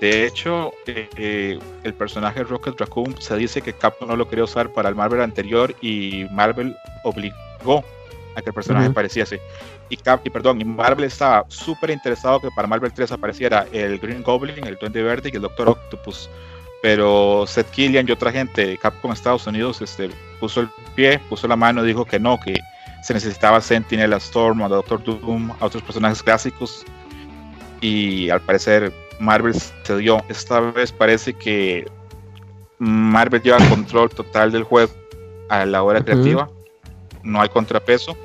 De hecho, eh, eh, el personaje Rocket Raccoon se dice que Capcom no lo quería usar para el Marvel anterior y Marvel obligó a que el personaje apareciese. Y, Cap, y perdón, y Marvel estaba súper interesado que para Marvel 3 apareciera el Green Goblin, el Duende Verde y el Doctor Octopus. Pero Seth Killian y otra gente de Capcom Estados Unidos este, puso el pie, puso la mano y dijo que no, que se necesitaba Sentinel, a Storm, a Doctor Doom, a otros personajes clásicos. Y al parecer Marvel se dio. Esta vez parece que Marvel lleva control total del juego a la hora creativa. No hay contrapeso.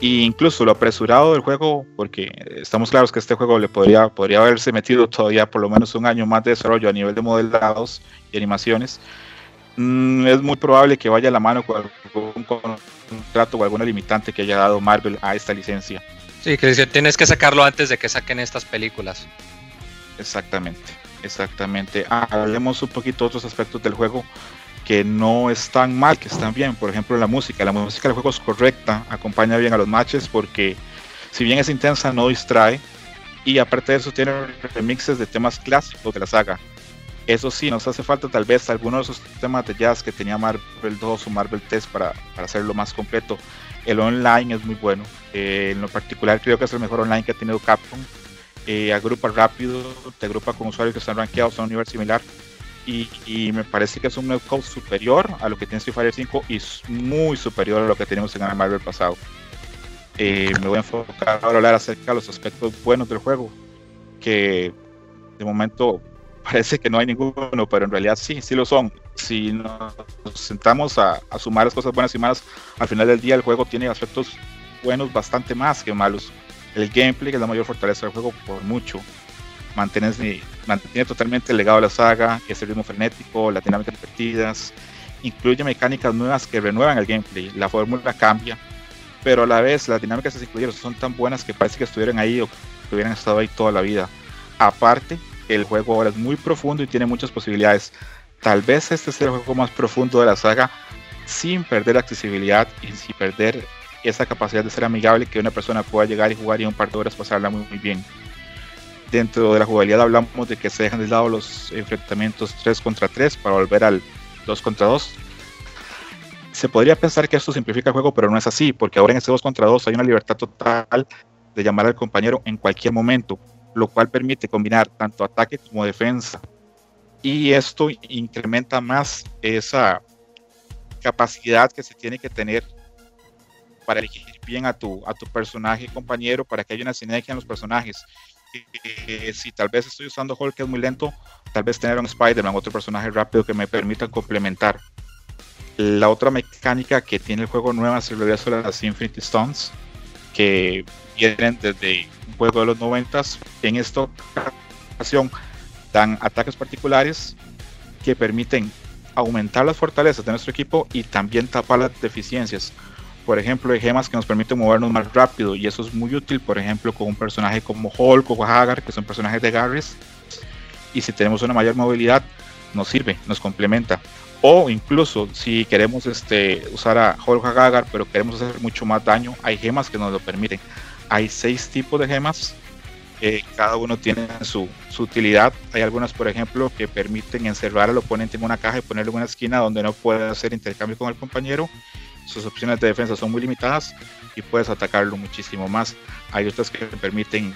Y incluso lo apresurado del juego, porque estamos claros que este juego le podría, podría haberse metido todavía por lo menos un año más de desarrollo a nivel de modelados y animaciones. Mm, es muy probable que vaya a la mano con algún contrato o alguna limitante que haya dado Marvel a esta licencia. Sí, que tienes que sacarlo antes de que saquen estas películas. Exactamente, exactamente. Ah, hablemos un poquito de otros aspectos del juego que no están mal, que están bien. Por ejemplo, la música. La música del juego es correcta, acompaña bien a los matches porque si bien es intensa, no distrae. Y aparte de eso, tiene remixes de temas clásicos de la saga. Eso sí, nos hace falta tal vez algunos de esos temas de jazz que tenía Marvel 2 o Marvel 3 para, para hacerlo más completo. El online es muy bueno. Eh, en lo particular creo que es el mejor online que ha tenido Capcom. Eh, agrupa rápido, te agrupa con usuarios que están rankeados a un nivel similar y, me parece que es un netcode superior a lo que tiene Street Fighter 5 y muy superior a lo que tenemos en el Marvel pasado. Eh, me voy a enfocar a hablar acerca de los aspectos buenos del juego, que de momento parece que no hay ninguno, pero en realidad sí, sí lo son. Si nos sentamos a, a sumar las cosas buenas y malas, al final del día el juego tiene aspectos buenos bastante más que malos. El gameplay es la mayor fortaleza del juego por mucho mantiene, mantiene totalmente el legado de la saga, ese ritmo frenético, las dinámicas repetidas, incluye mecánicas nuevas que renuevan el gameplay, la fórmula cambia, pero a la vez las dinámicas que se incluyeron son tan buenas que parece que estuvieran ahí o que hubieran estado ahí toda la vida. Aparte, el juego ahora es muy profundo y tiene muchas posibilidades. Tal vez este sea el juego más profundo de la saga sin perder accesibilidad y sin perder esa capacidad de ser amigable que una persona pueda llegar y jugar y un par de horas pasarla muy, muy bien dentro de la jugabilidad hablamos de que se dejan de lado los enfrentamientos 3 contra 3 para volver al 2 contra 2. Se podría pensar que esto simplifica el juego, pero no es así, porque ahora en ese 2 contra 2 hay una libertad total de llamar al compañero en cualquier momento, lo cual permite combinar tanto ataque como defensa. Y esto incrementa más esa capacidad que se tiene que tener para elegir bien a tu, a tu personaje compañero, para que haya una sinergia en los personajes si tal vez estoy usando Hulk que es muy lento, tal vez tener un Spider-Man, otro personaje rápido que me permita complementar. La otra mecánica que tiene el juego nueva es el regreso de las Infinity Stones, que vienen desde un juego de los 90 En esta ocasión dan ataques particulares que permiten aumentar las fortalezas de nuestro equipo y también tapar las deficiencias por ejemplo, hay gemas que nos permiten movernos más rápido y eso es muy útil, por ejemplo, con un personaje como Hulk o Hagar, que son personajes de Garrus. Y si tenemos una mayor movilidad, nos sirve, nos complementa. O incluso si queremos este, usar a Hulk Gagar, pero queremos hacer mucho más daño, hay gemas que nos lo permiten. Hay seis tipos de gemas, cada uno tiene su, su, utilidad. Hay algunas, por ejemplo, que permiten encerrar al oponente en una caja y ponerlo en una esquina donde no puede hacer intercambio con el compañero. Sus opciones de defensa son muy limitadas y puedes atacarlo muchísimo más. Hay otras que permiten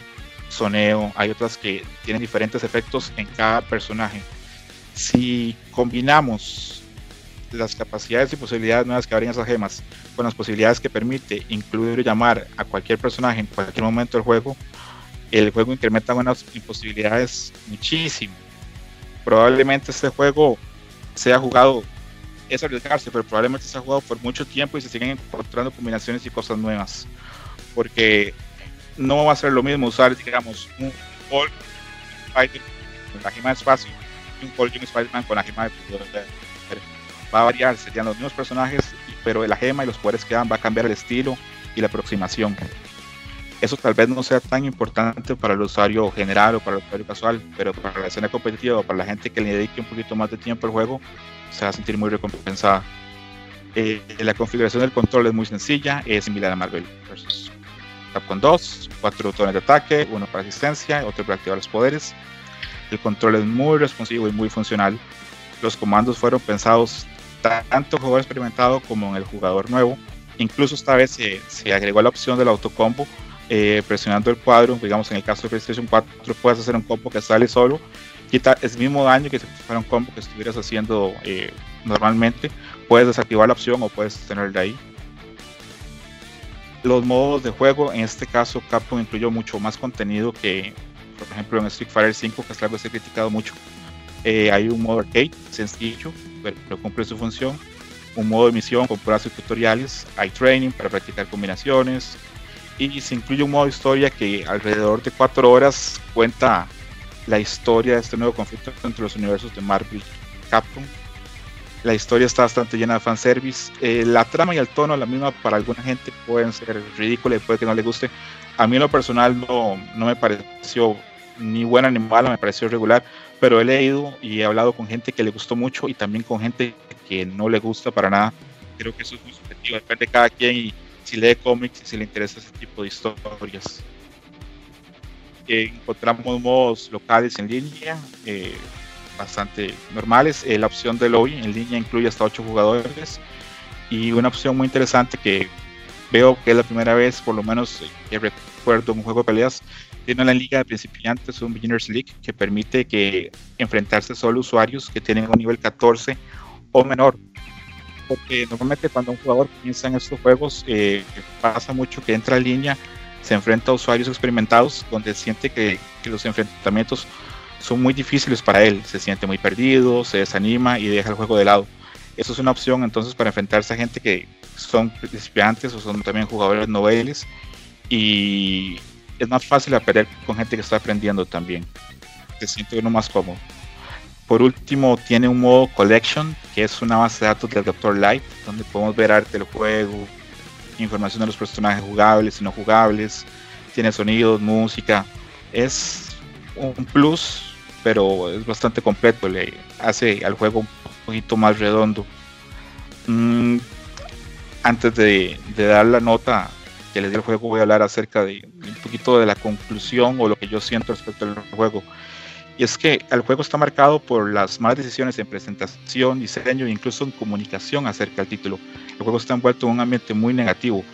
soneo, hay otras que tienen diferentes efectos en cada personaje si combinamos las capacidades y posibilidades nuevas que abren esas gemas con las posibilidades que permite incluir y llamar a cualquier personaje en cualquier momento del juego, el juego incrementa unas posibilidades muchísimo. Probablemente este juego sea jugado, es arriesgarse, pero probablemente sea jugado por mucho tiempo y se siguen encontrando combinaciones y cosas nuevas. Porque no va a ser lo mismo usar, digamos, un Hulk Fighter la gema de espacio un Hulk y un Spider-Man con la gema de poder. Va a variar, serían los mismos personajes, pero la gema y los poderes que dan va a cambiar el estilo y la aproximación. Eso tal vez no sea tan importante para el usuario general o para el usuario casual, pero para la escena competitiva o para la gente que le dedique un poquito más de tiempo al juego, se va a sentir muy recompensada. Eh, la configuración del control es muy sencilla, es similar a Marvel vs. Capcom 2, cuatro botones de ataque, uno para asistencia, otro para activar los poderes, el control es muy responsivo y muy funcional. Los comandos fueron pensados tanto en el jugador experimentado como en el jugador nuevo. Incluso esta vez se, agregó la opción del autocombo. Eh, presionando el cuadro, digamos en el caso de PlayStation 4, puedes hacer un combo que sale solo, quita el mismo daño que si fuera un combo que estuvieras haciendo eh, normalmente. Puedes desactivar la opción o puedes tenerla ahí. Los modos de juego, en este caso Capcom incluyó mucho más contenido que por ejemplo en Street Fighter 5, que es algo que se ha criticado mucho, eh, hay un modo arcade sencillo, pero, cumple su función. Un modo de misión con pruebas y tutoriales. Hay training para practicar combinaciones. Y se incluye un modo historia que alrededor de 4 horas cuenta la historia de este nuevo conflicto entre los universos de Marvel Capcom. La historia está bastante llena de fanservice. Eh, la trama y el tono, la misma para alguna gente, pueden ser ridículas y puede que no le guste. A mí en lo personal no, no me pareció ni buena ni mala, me pareció regular, pero he leído y he hablado con gente que le gustó mucho y también con gente que no le gusta para nada. Creo que eso es muy subjetivo, depende de cada quien y si lee cómics y si le interesa ese tipo de historias. Eh, encontramos locales en línea, eh, bastante normales. Eh, la opción de lobby en línea incluye hasta 8 jugadores y una opción muy interesante que veo que es la primera vez, por lo menos que recuerdo un juego de peleas, tiene la liga de principiantes, un Beginners League, que permite que enfrentarse solo usuarios que tienen un nivel 14 o menor. Porque normalmente cuando un jugador comienza en estos juegos, eh, pasa mucho que entra en línea, se enfrenta a usuarios experimentados, donde siente que, que los enfrentamientos son muy difíciles para él, se siente muy perdido, se desanima y deja el juego de lado. Eso es una opción entonces para enfrentarse a gente que son principiantes o son también jugadores noveles y es más fácil aprender con gente que está aprendiendo también. Se siente uno más cómodo. Por último, tiene un modo Collection, que es una base de datos del Dr. Light, donde podemos ver arte del juego, información de los personajes jugables y no jugables, tiene sonidos, música. Es un plus, pero es bastante completo, le hace al juego un poquito más redondo. Mm, antes de, dar la nota que les di al juego, voy a hablar acerca de un poquito de la conclusión o lo que yo siento respecto al juego. Y es que el juego está marcado por las malas decisiones en presentación, diseño e incluso en comunicación acerca del título. El juego está envuelto en un ambiente muy negativo.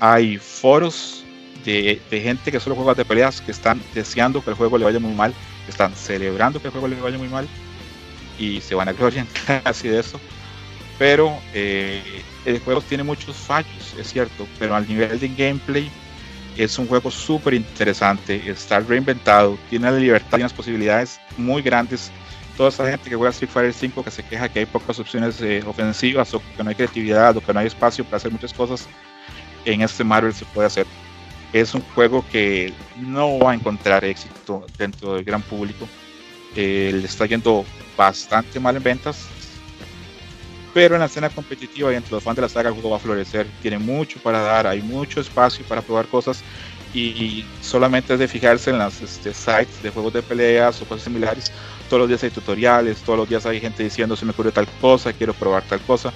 Hay foros de, gente que solo juega de peleas que están deseando que el juego le vaya muy mal, que están celebrando que el juego le vaya muy mal y se van a gloriar casi de eso. Pero eh, el juego tiene muchos fallos, es cierto, pero al nivel de gameplay es un juego súper interesante, está reinventado, tiene la libertad y unas posibilidades muy grandes. Toda esa gente que juega Street Fighter 5 que se queja que hay pocas opciones eh, ofensivas o que no hay creatividad o que no hay espacio para hacer muchas cosas, en este Marvel se puede hacer. Es un juego que no va a encontrar éxito dentro del gran público. Eh, le está yendo bastante mal en ventas, pero en la escena competitiva y entre los fans de la saga el juego va a florecer, tiene mucho para dar, hay mucho espacio para probar cosas y solamente es de fijarse en las este, sites de juegos de peleas o cosas similares. Todos los días hay tutoriales, todos los días hay gente diciendo se me ocurre tal cosa, quiero probar tal cosa.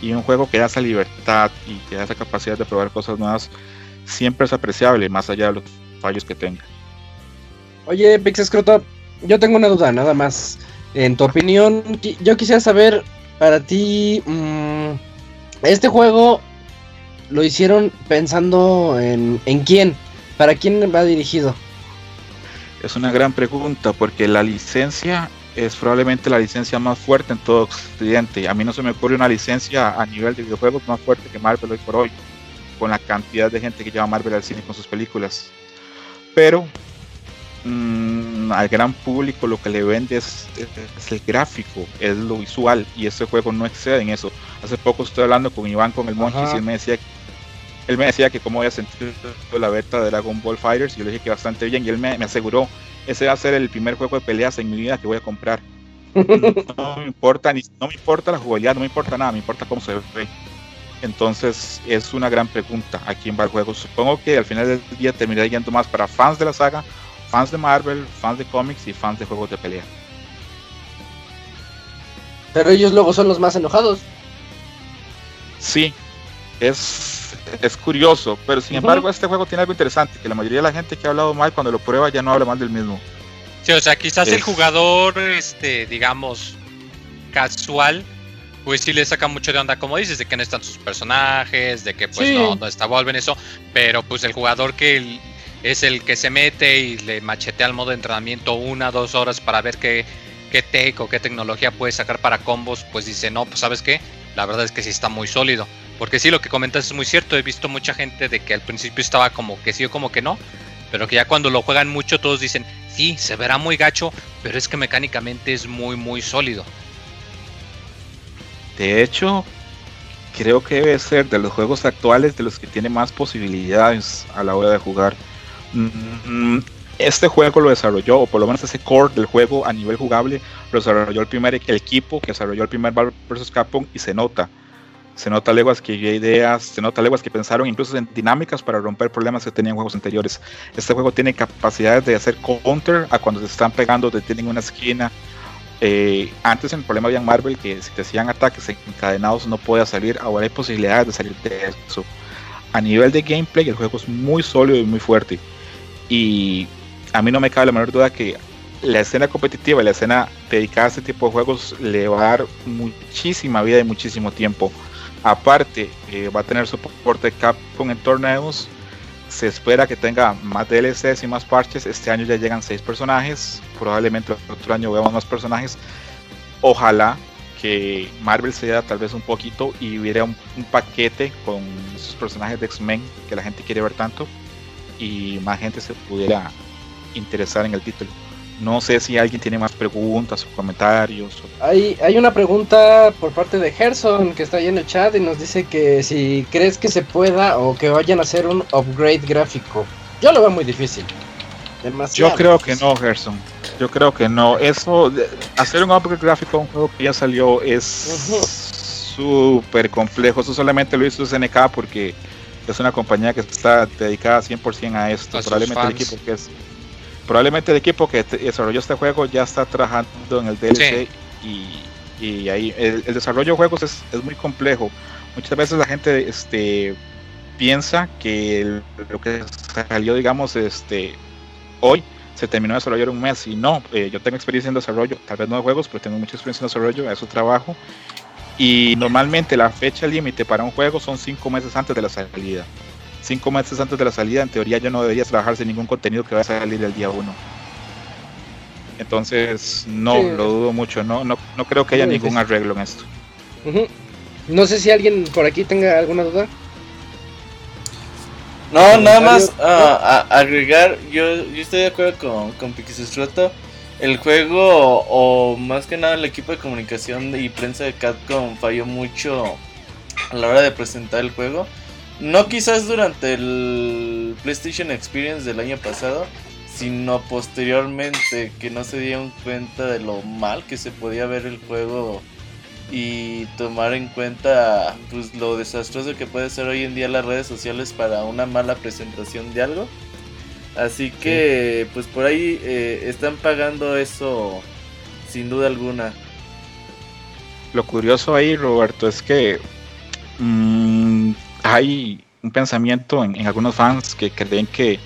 Y un juego que da esa libertad y que da esa capacidad de probar cosas nuevas siempre es apreciable, más allá de los fallos que tenga. Oye, Pixescroto, yo tengo una duda, nada más. En tu opinión, yo quisiera saber para ti, mm, este juego lo hicieron pensando en, en quién, para quién va dirigido. Es una gran pregunta porque la licencia es probablemente la licencia más fuerte en todo Occidente. A mí no se me ocurre una licencia a nivel de videojuegos más fuerte que Marvel hoy por hoy, con la cantidad de gente que lleva Marvel al cine con sus películas. Pero Mm, al gran público lo que le vende es, el gráfico, es lo visual y este juego no excede en eso. Hace poco estoy hablando con Iván con el Monkeys y él me decía él me decía que cómo había sentido la beta de Dragon Ball Fighters y yo le dije que bastante bien y él me, aseguró ese va a ser el primer juego de peleas en mi vida que voy a comprar. No, me importa ni no me importa la jugabilidad, no me importa nada, me importa cómo se ve. Entonces es una gran pregunta a quién va el juego. Supongo que al final del día terminaré yendo más para fans de la saga fans de Marvel, fans de cómics y fans de juegos de pelea. Pero ellos luego son los más enojados. Sí, es, es curioso, pero sin embargo este juego tiene algo interesante, que la mayoría de la gente que ha hablado mal cuando lo prueba ya no habla mal del mismo. Sí, o sea, quizás el jugador, este, digamos, casual, pues sí le saca mucho de onda, como dices, de que no están sus personajes, de que pues no, no está Volven eso, pero pues el jugador que es el que se mete y le machetea al modo de entrenamiento una, dos horas para ver qué, qué tech o qué tecnología puede sacar para combos, pues dice, no, pues sabes qué, la verdad es que sí está muy sólido. Porque sí, lo que comentas es muy cierto, he visto mucha gente de que al principio estaba como que sí o como que no, pero que ya cuando lo juegan mucho todos dicen, sí, se verá muy gacho, pero es que mecánicamente es muy, muy sólido. De hecho, creo que debe ser de los juegos actuales de los que tiene más posibilidades a la hora de jugar. Mm, este juego lo desarrolló, o por lo menos ese core del juego a nivel jugable, lo desarrolló el primer equipo que desarrolló el primer Marvel vs. Capcom y se nota. Se nota leguas que había ideas, se nota leguas que pensaron incluso en dinámicas para romper problemas que tenían juegos anteriores. Este juego tiene capacidades de hacer counter a cuando se esten pegando, te tienen una esquina. Eh, antes el problema había en Marvel que si te hacían ataques encadenados no podía salir, ahora hay posibilidades de salir de eso. A nivel de gameplay el juego es muy sólido y muy fuerte y a mí no me cabe la menor duda que la escena competitiva, la escena dedicada a este tipo de juegos le va a dar muchísima vida y muchísimo tiempo. Aparte, eh, va a tener soporte Capcom en torneos. Se espera que tenga más DLCs y más parches. Este año ya llegan 6 personajes. Probablemente el otro año veamos más personajes. Ojalá que Marvel se diera tal vez un poquito y hubiera un, un paquete con esos personajes de X-Men que la gente quiere ver tanto y más gente se pudiera interesar en el título. No sé si alguien tiene más preguntas o comentarios. Hay, hay una pregunta por parte de Gerson que está ahí en el chat y nos dice que si crees que se pueda o que vayan a hacer un upgrade gráfico. Yo lo veo muy difícil. Yo creo que no, Gerson. Yo creo que no. Eso, hacer un upgrade gráfico a un juego que ya salió es súper complejo. Eso solamente lo hizo SNK porque es una compañía que está dedicada 100% a esto. probablemente el equipo que es probablemente el equipo que desarrolló este juego ya está trabajando en el DLC y, ahí el, desarrollo de juegos es, muy complejo. Muchas veces la gente este piensa que lo que salió digamos este hoy se terminó de desarrollar un mes y no, eh, yo tengo experiencia en desarrollo, tal vez no de juegos, pero tengo mucha experiencia en desarrollo, a su trabajo y normalmente la fecha límite para un juego son cinco meses antes de la salida. Cinco meses antes de la salida, en teoría, ya no deberías trabajarse ningún contenido que vaya a salir el día 1. Entonces, no, lo dudo mucho. No, no, no creo que haya ningún arreglo en esto. No sé si alguien por aquí tenga alguna duda. No, nada más a, agregar. Yo, yo estoy de acuerdo con, con Pixestroto el juego o más que nada el equipo de comunicación y prensa de Capcom falló mucho a la hora de presentar el juego. No quizás durante el PlayStation Experience del año pasado, sino posteriormente que no se dieron cuenta de lo mal que se podía ver el juego y tomar en cuenta pues lo desastroso que puede ser hoy en día las redes sociales para una mala presentación de algo. Así que, pues por ahí eh, están pagando eso sin duda alguna. Lo curioso ahí, Roberto, es que mmm, hay un pensamiento en, algunos fans que creen que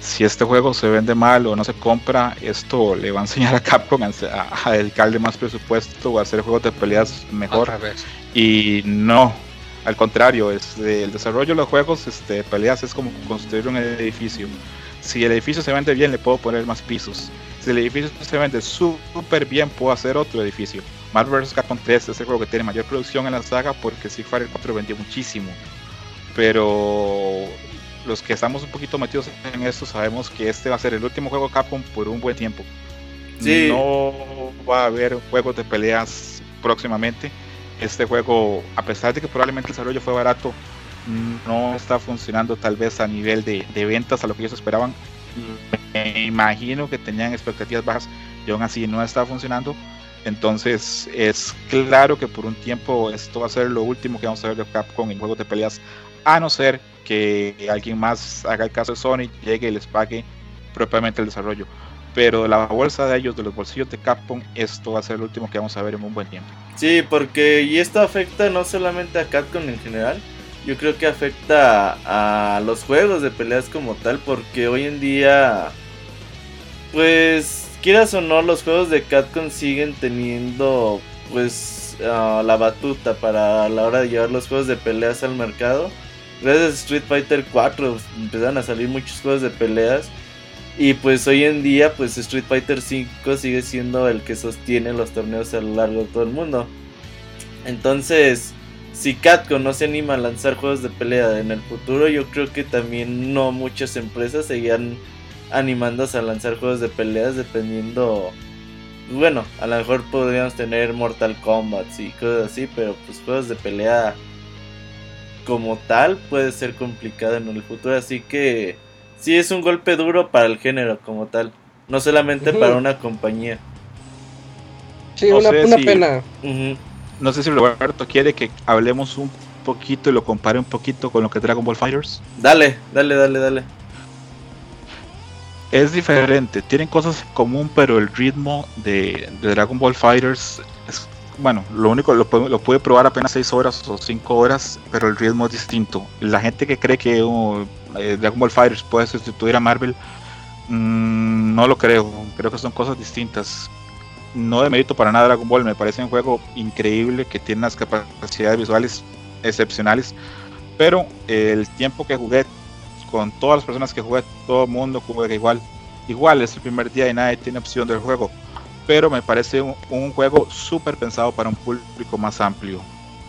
si este juego se vende mal o no se compra, esto le va a enseñar a Capcom a, dedicarle más presupuesto o a hacer juegos de peleas mejor. Y no, al contrario, es el desarrollo de los juegos este, de peleas es como construir un edificio. Si el edificio se vende bien, le puedo poner más pisos. Si el edificio se vende súper bien, puedo hacer otro edificio. Marvel vs. Capcom 3 es el juego que tiene mayor producción en la saga porque Street Fighter 4 vendió muchísimo pero los que estamos un poquito metidos en esto sabemos que este va a ser el último juego Capcom por un buen tiempo. No va a haber juegos de peleas próximamente. Este juego, a pesar de que probablemente el desarrollo fue barato, no está funcionando tal vez a nivel de, ventas a lo que ellos esperaban. Me imagino que tenían expectativas bajas y aún así no está funcionando. Entonces es claro que por un tiempo esto va a ser lo último que vamos a ver de Capcom en juegos de peleas a no ser que alguien más haga el caso de Sony, llegue y les pague propiamente el desarrollo. Pero de la bolsa de ellos, de los bolsillos de Capcom, esto va a ser el último que vamos a ver en un buen tiempo. Sí, porque y esto afecta no solamente a Capcom en general, yo creo que afecta a, los juegos de peleas como tal, porque hoy en día, pues, quieras o no, los juegos de Capcom siguen teniendo, pues, ah, la batuta para la hora de llevar los juegos de peleas al mercado gracias a Street Fighter 4 empezaron a salir muchos juegos de peleas. Y pues hoy en día, pues Street Fighter 5 sigue siendo el que sostiene los torneos a lo largo de todo el mundo. Entonces, si Capcom no se anima a lanzar juegos de pelea en el futuro, yo creo que también no muchas empresas seguían animándose a lanzar juegos de peleas dependiendo... Bueno, a lo mejor podríamos tener Mortal Kombat y cosas así, pero pues juegos de pelea como tal puede ser complicado en el futuro. Así que sí es un golpe duro para el género como tal. No solamente para una compañía. Sí, una, pena. No sé si Roberto quiere que hablemos un poquito y lo compare un poquito con lo que Dragon Ball Fighters. Dale, dale, dale, dale. Es diferente, tienen cosas en común, pero el ritmo de, de Dragon Ball Fighters es bueno, lo único, lo, lo pude probar apenas 6 horas o 5 horas, pero el ritmo es distinto. La gente que cree que uh, eh, Dragon Ball Fighters puede sustituir a Marvel, mm, no lo creo. Creo que son cosas distintas. No de mérito para nada Dragon Ball, me parece un juego increíble que tiene unas capacidades visuales excepcionales. Pero el tiempo que jugué con todas las personas que jugué, todo el mundo juega igual. Igual es el primer día y nadie tiene opción del juego pero me parece un, juego súper pensado para un público más amplio,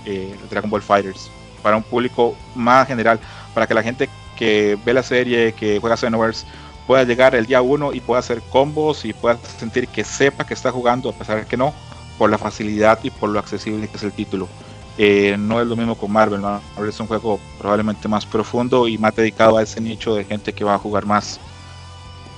eh, Dragon Ball Fighters, para un público más general, para que la gente que ve la serie, que juega Xenoverse, pueda llegar el día 1 y pueda hacer combos y pueda sentir que sepa que está jugando, a pesar de que no, por la facilidad y por lo accesible que es el título. Eh, no es lo mismo con Marvel, Marvel es un juego probablemente más profundo y más dedicado a ese nicho de gente que va a jugar más.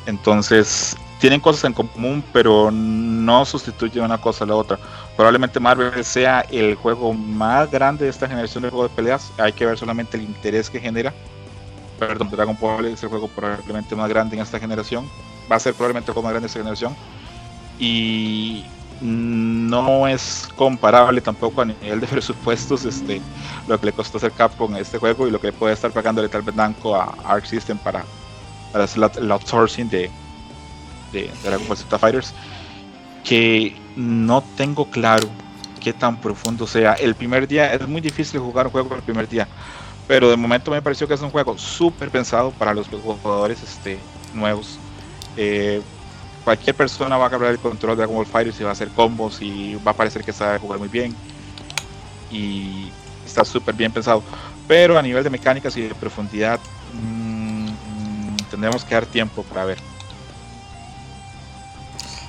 Entonces, tienen cosas en común, pero no sustituye una cosa a la otra. Probablemente Marvel sea el juego más grande de esta generación de juegos de peleas. Hay que ver solamente el interés que genera. Perdón, Dragon Ball es el juego probablemente más grande en esta generación. Va a ser probablemente el juego más grande de esta generación. Y no es comparable tampoco a nivel de presupuestos este, lo que le costó hacer Capcom este juego y lo que puede estar pagándole tal vez Namco a Arc System para, para hacer el outsourcing de, de Dragon Ball Z Fighters que no tengo claro qué tan profundo sea. El primer día es muy difícil jugar un juego el primer día, pero de momento me pareció que es un juego súper pensado para los jugadores este, nuevos. Eh, cualquier persona va a agarrar el control de Dragon Ball Fighters y va a hacer combos y va a parecer que sabe jugar muy bien. Y está súper bien pensado. Pero a nivel de mecánicas y de profundidad, mmm, tendremos que dar tiempo para ver.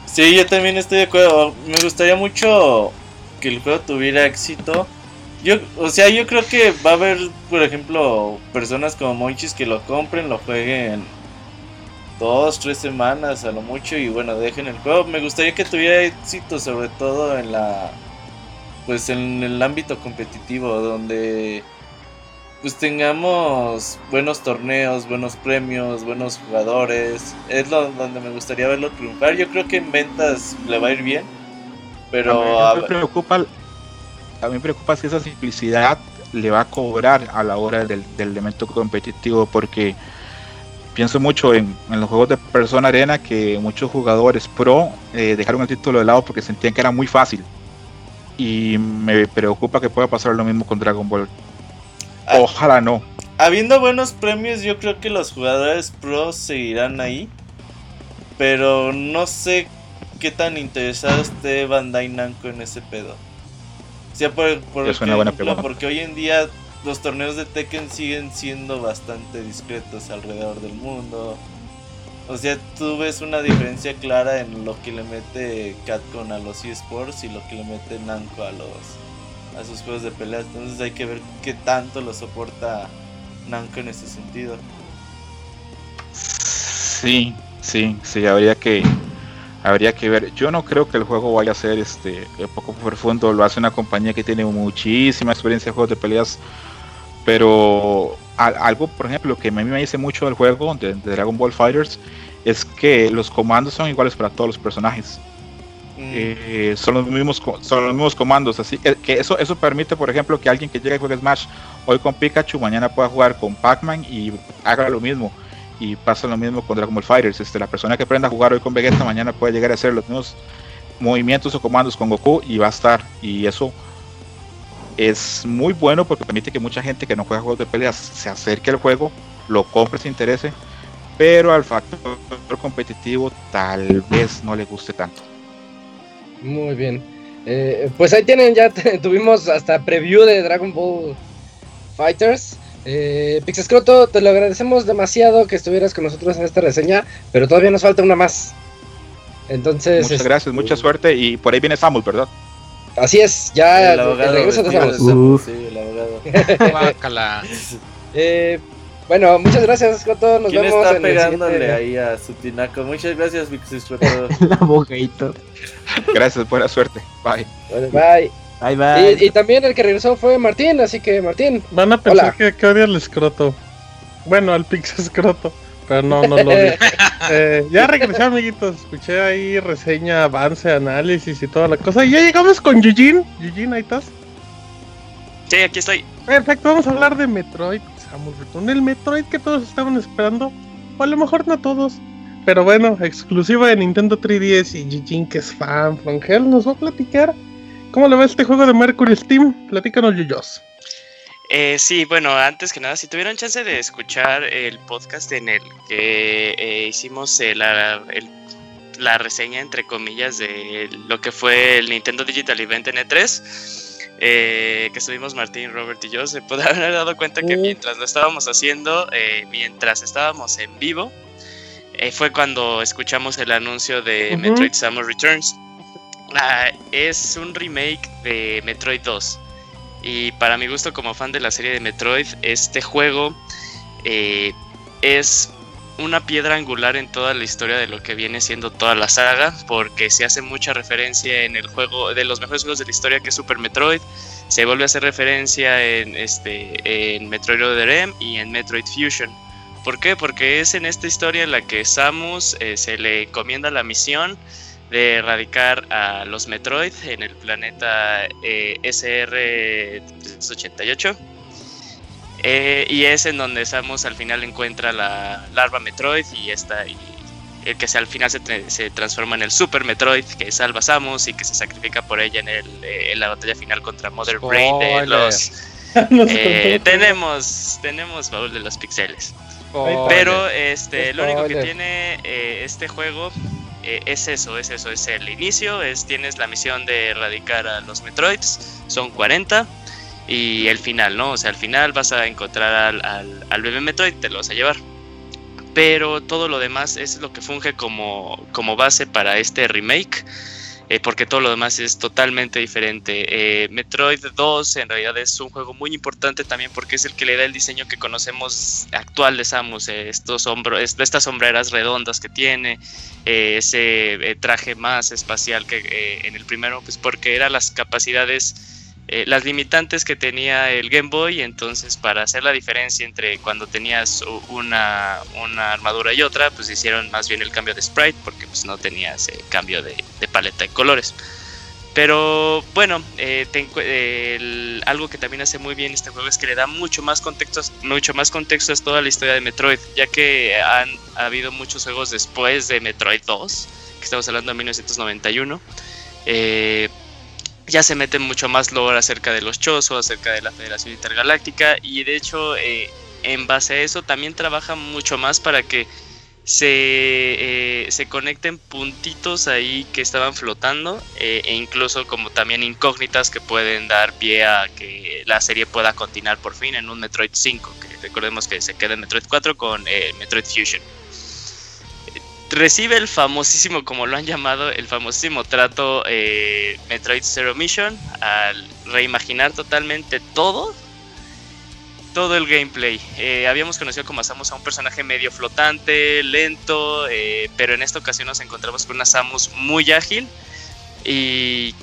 Sí, yo también estoy de acuerdo. Me gustaría mucho que el juego tuviera éxito. Yo, o sea, yo creo que va a haber, por ejemplo, personas como Monchis que lo compren, lo jueguen dos, tres semanas a lo mucho y bueno, dejen el juego. Me gustaría que tuviera éxito, sobre todo en la, pues en el ámbito competitivo, donde pues tengamos buenos torneos, buenos premios, buenos jugadores. Es lo donde me gustaría verlo triunfar. Yo creo que en ventas le va a ir bien. Pero a mí me preocupa, a mí me preocupa si esa simplicidad le va a cobrar a la hora del, elemento competitivo porque pienso mucho en, los juegos de Persona Arena que muchos jugadores pro eh, dejaron el título de lado porque sentían que era muy fácil y me preocupa que pueda pasar lo mismo con Dragon Ball Ah, Ojalá no. Habiendo buenos premios, yo creo que los jugadores pro seguirán ahí. Pero no sé qué tan interesado esté Bandai Namco en ese pedo. Sea, por, porque hoy en día los torneos de Tekken siguen siendo bastante discretos alrededor del mundo. O sea, tú ves una diferencia clara en lo que le mete Capcom a los eSports y lo que le mete Namco a los a sus juegos de peleas. Entonces hay que ver qué tanto lo soporta Namco en ese sentido. Sí, sí, sí, habría que habría que ver. Yo no creo que el juego vaya a ser este poco profundo. Lo hace una compañía que tiene muchísima experiencia en juegos de peleas. Pero algo, por ejemplo, que a mí me dice mucho del juego de Dragon Ball Fighters es que los comandos son iguales para todos los personajes. Eh, son los mismos son los mismos comandos así que, eso eso permite por ejemplo que alguien que llegue y juegue Smash hoy con Pikachu mañana pueda jugar con Pac-Man y haga lo mismo y pasa lo mismo con Dragon Ball Fighters este la persona que aprenda a jugar hoy con Vegeta mañana puede llegar a hacer los mismos movimientos o comandos con Goku y va a estar y eso es muy bueno porque permite que mucha gente que no juega juegos de peleas se acerque al juego lo compre se interese pero al factor competitivo tal vez no le guste tanto muy bien. Eh, pues ahí tienen, ya tuvimos hasta preview de Dragon Ball Fighters. Eh, Pixescroto, te lo agradecemos demasiado que estuvieras con nosotros en esta reseña, pero todavía nos falta una más. Entonces. Muchas gracias, mucha suerte. Y por ahí viene Samus, ¿verdad? Así es, ya el, regreso de Samus. Sí, el abogado. eh, bueno, muchas gracias, Coto. Nos ¿Quién vemos. está pegándole ahí a su tinaco? Muchas gracias, La boquito. Gracias, buena suerte. Bye. bye. Bye, bye. Y, también el que regresó fue Martín, así que Martín. Van a pensar que, que odia al escroto. Bueno, al Pix escroto. Pero no, no lo odio. eh, ya regresé, amiguitos. Escuché ahí reseña, avance, análisis y toda la cosa. Y ya llegamos con Eugene. Eugene, ahí estás. Sí, aquí estoy. Perfecto, vamos a hablar de Metroid el Metroid que todos estaban esperando. O a lo mejor no todos. Pero bueno, exclusiva de Nintendo 3DS y Jijin, que es fan, Frangel, nos va a platicar cómo le va este juego de Mercury Steam. Platícanos, Yuyos. Eh, sí, bueno, antes que nada, si tuvieron chance de escuchar el podcast en el que eh, hicimos eh, la, la reseña, entre comillas, de lo que fue el Nintendo Digital Event en E3, eh, que estuvimos Martín, Robert y yo, se puede haber dado cuenta que mientras lo estábamos haciendo, mientras estábamos en vivo, fue cuando escuchamos el anuncio de Metroid Samus Returns. Ah, es un remake de Metroid 2. Y para mi gusto como fan de la serie de Metroid, este juego es una piedra angular en toda la historia de lo que viene siendo toda la saga, porque se hace mucha referencia en el juego de los mejores juegos de la historia que es Super Metroid, se vuelve a hacer referencia en este en Metroid Other M y en Metroid Fusion. ¿Por qué? Porque es en esta historia en la que Samus eh, se le encomienda la misión de erradicar a los Metroid en el planeta eh, SR-388 eh, y es en donde Samus al final encuentra la larva Metroid y está y el que se, al final se, se, transforma en el Super Metroid que salva a Samus y que se sacrifica por ella en, el, eh, en la batalla final contra Mother Brain de los eh, tenemos tenemos baúl de los pixeles. Pero este lo único que tiene este juego es eso es eso es el inicio es tienes la misión de erradicar a los Metroids son 40 y el final, ¿no? O sea, al final vas a encontrar al, al, al bebé Metroid, te lo vas a llevar. Pero todo lo demás es lo que funge como, como base para este remake. Eh, porque todo lo demás es totalmente diferente. Eh, Metroid 2 en realidad es un juego muy importante también porque es el que le da el diseño que conocemos actual de Samus, eh, estos hombros, estas sombreras redondas que tiene, ese traje más espacial que en el primero, pues porque eran las capacidades eh, las limitantes que tenía el Game Boy, entonces para hacer la diferencia entre cuando tenías una, armadura y otra, pues hicieron más bien el cambio de sprite porque pues no tenías cambio de, paleta de colores. Pero bueno, eh, algo que también hace muy bien este juego es que le da mucho más contexto, mucho más contexto a toda la historia de Metroid, ya que han ha habido muchos juegos después de Metroid 2, que estamos hablando de 1991. Eh, ya se mete mucho más lore acerca de los Chozo, acerca de la Federación Intergaláctica y de hecho eh, en base a eso también trabaja mucho más para que se, eh, se conecten puntitos ahí que estaban flotando eh, e incluso como también incógnitas que pueden dar pie a que la serie pueda continuar por fin en un Metroid 5, que recordemos que se queda en Metroid 4 con Metroid Fusion recibe el famosísimo, como lo han llamado, el famosísimo trato eh, Metroid Zero Mission al reimaginar totalmente todo, todo el gameplay. Eh, habíamos conocido como Samus a un personaje medio flotante, lento, eh, pero en esta ocasión nos encontramos con una Samus muy ágil y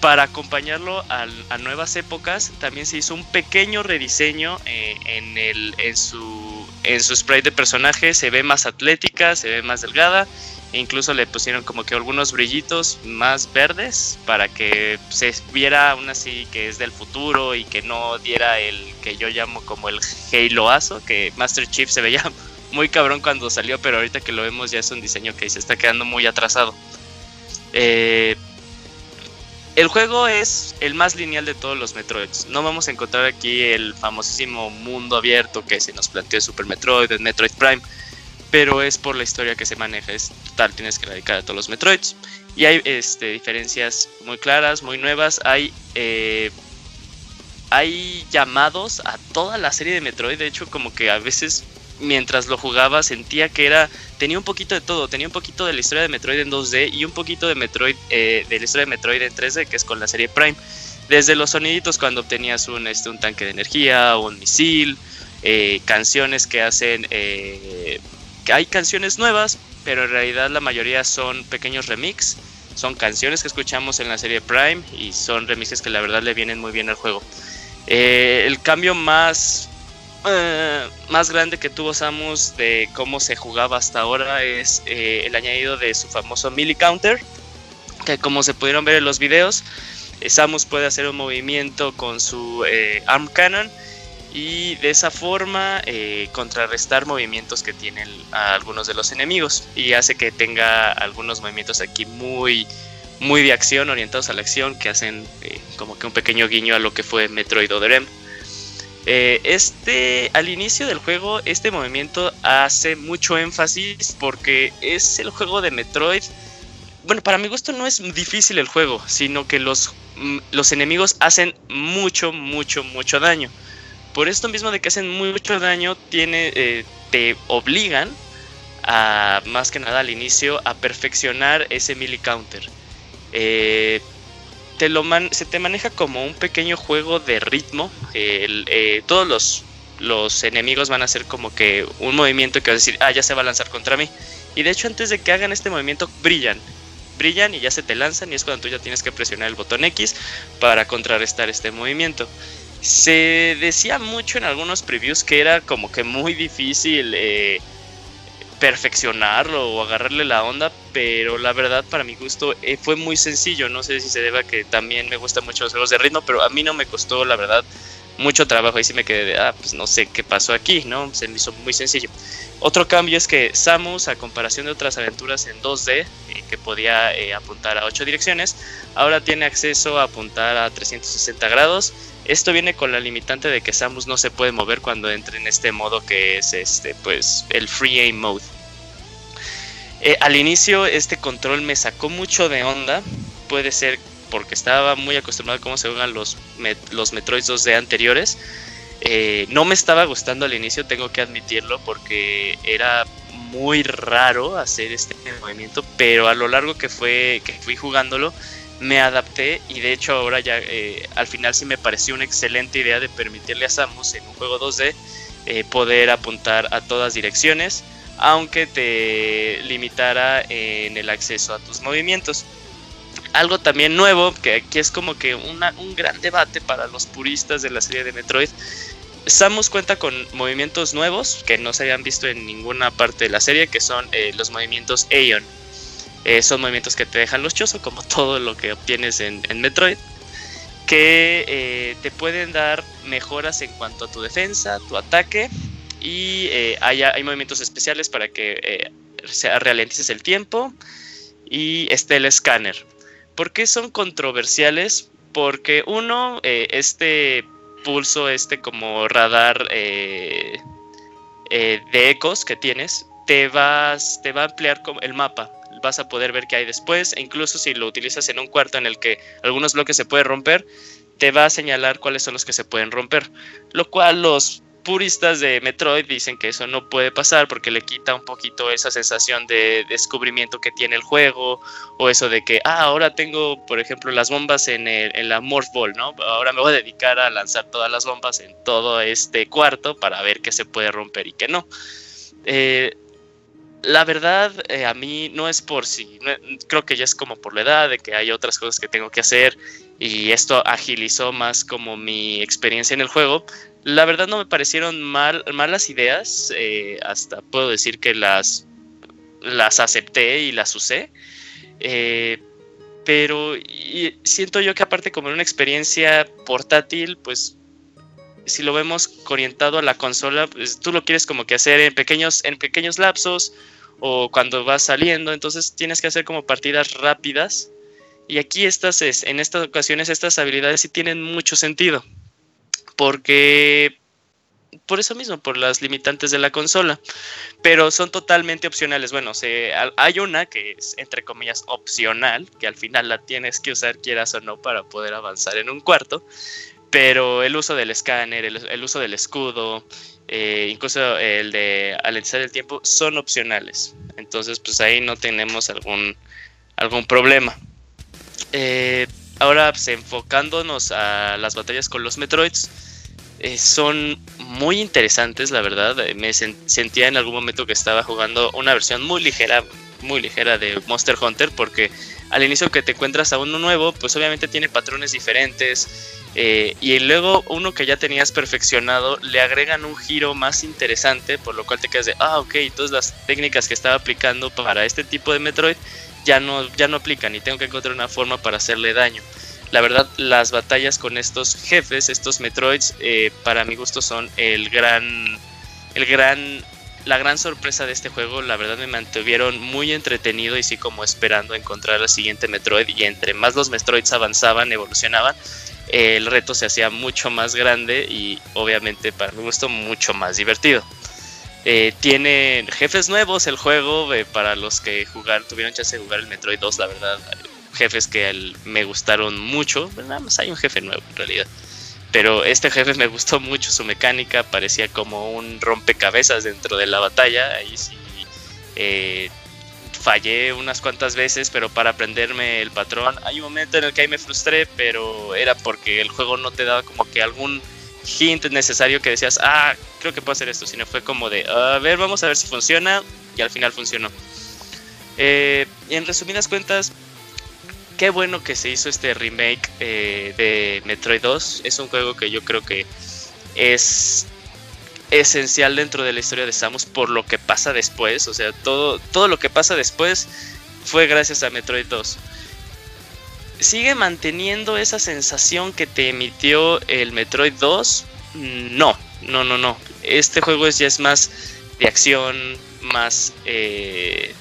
para acompañarlo a, nuevas épocas también se hizo un pequeño rediseño en, el, en su en su spray de personaje se ve más atlética, se ve más delgada. E incluso le pusieron como que algunos brillitos más verdes para que se viera aún así que es del futuro y que no diera el que yo llamo como el Haloazo, que Master Chief se veía muy cabrón cuando salió, pero ahorita que lo vemos ya es un diseño que se está quedando muy atrasado. Eh, el juego es el más lineal de todos los Metroids. No vamos a encontrar aquí el famosísimo mundo abierto que se nos planteó en Super Metroid, en Metroid Prime, pero es por la historia que se maneja. Es total, tienes que erradicar a todos los Metroids. Y hay este, diferencias muy claras, muy nuevas. Hay, eh, hay llamados a toda la serie de Metroid. De hecho, como que a veces mientras lo jugaba sentía que era tenía un poquito de todo, tenía un poquito de la historia de Metroid en 2D y un poquito de Metroid eh, de la historia de Metroid en 3D que es con la serie Prime. Desde los soniditos cuando obtenías un, este, un tanque de energía, un misil, eh, canciones que hacen eh, que hay canciones nuevas, pero en realidad la mayoría son pequeños remix, son canciones que escuchamos en la serie Prime y son remixes que la verdad le vienen muy bien al juego. el cambio más eh, más grande que tuvo Samus de cómo se jugaba hasta ahora es eh, el añadido de su famoso melee counter, que como se pudieron ver en los videos, eh, Samus puede hacer un movimiento con su arm cannon y de esa forma contrarrestar movimientos que tienen algunos de los enemigos y hace que tenga algunos movimientos aquí muy muy de acción orientados a la acción que hacen como que un pequeño guiño a lo que fue Metroid Other eh, este, al inicio del juego, este movimiento hace mucho énfasis porque es el juego de Metroid. Bueno, para mi gusto no es difícil el juego, sino que los, mm, los enemigos hacen mucho, mucho, mucho daño. Por esto mismo de que hacen mucho daño, tiene, eh, te obligan a, más que nada al inicio, a perfeccionar ese melee counter. Eh, se te maneja como un pequeño juego de ritmo. Eh, todos los, los enemigos van a hacer como que un movimiento que vas a decir, ah, ya se va a lanzar contra mí. Y de hecho, antes de que hagan este movimiento, brillan. Brillan y ya se te lanzan y es cuando tú ya tienes que presionar el botón X para contrarrestar este movimiento. Se decía mucho en algunos previews que era como que muy difícil eh, perfeccionarlo o agarrarle la onda, pero la verdad para mi gusto eh, fue muy sencillo, no sé si se deba que también me gustan mucho los juegos de ritmo, pero a mí no me costó la verdad mucho trabajo, y sí me quedé de, ah, pues no sé qué pasó aquí, ¿no? Se me hizo muy sencillo. Otro cambio es que Samus, a comparación de otras aventuras en 2D, eh, que podía eh, apuntar a 8 direcciones, ahora tiene acceso a apuntar a 360 grados. Esto viene con la limitante de que Samus no se puede mover cuando entre en este modo que es este, pues, el Free Aim Mode. Eh, al inicio este control me sacó mucho de onda. Puede ser porque estaba muy acostumbrado a cómo se juegan los, los Metroid 2D anteriores. Eh, no me estaba gustando al inicio, tengo que admitirlo, porque era muy raro hacer este movimiento, pero a lo largo que fue que fui jugándolo me adapté y de hecho ahora ya eh, al final sí me pareció una excelente idea de permitirle a Samus en un juego 2D poder apuntar a todas direcciones aunque te limitara en el acceso a tus movimientos. Algo también nuevo, que aquí es como que un gran debate para los puristas de la serie de Metroid. Samus cuenta con movimientos nuevos que no se habían visto en ninguna parte de la serie, que son eh, los movimientos Aeon. Eh, son movimientos que te dejan los como todo lo que obtienes en, Metroid, que eh, te pueden dar mejoras en cuanto a tu defensa, tu ataque, y hay, hay, movimientos especiales para que ralentices el tiempo, y esté el escáner. ¿Por qué son controversiales? Porque uno, este pulso, este como radar eh, eh, de ecos que tienes, te, vas, te va a ampliar el mapa. Vas a poder ver qué hay después, e incluso si lo utilizas en un cuarto en el que algunos bloques se pueden romper, te va a señalar cuáles son los que se pueden romper. Lo cual los puristas de Metroid dicen que eso no puede pasar porque le quita un poquito esa sensación de descubrimiento que tiene el juego o eso de que, ah, ahora tengo, por ejemplo, las bombas en, el, la Morph Ball, ¿no? Ahora me voy a dedicar a lanzar todas las bombas en todo este cuarto para ver qué se puede romper y qué no. Eh, la verdad, eh, a mí no es por si, creo que ya es como por la edad, de que hay otras cosas que tengo que hacer y esto agilizó más como mi experiencia en el juego, la verdad no me parecieron mal, malas ideas, eh, hasta puedo decir que las, las acepté y las usé. Eh, pero siento yo que aparte como en una experiencia portátil, pues si lo vemos orientado a la consola, pues tú lo quieres como que hacer en pequeños, en pequeños lapsos o cuando vas saliendo, entonces tienes que hacer como partidas rápidas. Y aquí estas, en estas ocasiones estas habilidades sí tienen mucho sentido porque por eso mismo, por las limitantes de la consola. Pero son totalmente opcionales. Bueno, hay una que es, entre comillas, opcional, que al final la tienes que usar, quieras o no, para poder avanzar en un cuarto. Pero el uso del escáner, el, uso del escudo, eh, incluso el de alentizar el tiempo, son opcionales. Entonces, pues ahí no tenemos algún, algún problema. Eh, ahora, pues, enfocándonos a las batallas con los Metroids eh, son muy interesantes, la verdad. Eh, me sentía en algún momento que estaba jugando una versión muy ligera, muy ligera de Monster Hunter, porque al inicio que te encuentras a uno nuevo, pues obviamente tiene patrones diferentes. Eh, y luego uno que ya tenías perfeccionado, le agregan un giro más interesante, por lo cual te quedas de, ah, ok, todas las técnicas que estaba aplicando para este tipo de Metroid ya no, ya no aplican y tengo que encontrar una forma para hacerle daño. La verdad, las batallas con estos jefes, estos Metroids, eh, para mi gusto son el gran, el gran, la gran sorpresa de este juego. La verdad me mantuvieron muy entretenido y sí como esperando encontrar el siguiente Metroid. Y entre más los Metroids avanzaban, evolucionaban, el reto se hacía mucho más grande y obviamente para mi gusto mucho más divertido. Eh, tiene jefes nuevos el juego eh, para los que jugar, tuvieron chance de jugar el Metroid 2, la verdad jefes que me gustaron mucho. Nada más hay un jefe nuevo en realidad. Pero este jefe me gustó mucho su mecánica, parecía como un rompecabezas dentro de la batalla. Ahí sí eh, fallé unas cuantas veces, pero para aprenderme el patrón. Hay un momento en el que ahí me frustré, pero era porque el juego no te daba como que algún hint necesario que decías, ah, creo que puedo hacer esto, sino fue como de, a ver, vamos a ver si funciona, y al final funcionó. Eh, en resumidas cuentas, qué bueno que se hizo este remake eh, de Metroid 2. Es un juego que yo creo que es esencial dentro de la historia de Samus por lo que pasa después. O sea, todo, todo lo que pasa después fue gracias a Metroid 2. ¿Sigue manteniendo esa sensación que te emitió el Metroid 2? No, no, no, no. Este juego ya es más de acción, más, eh,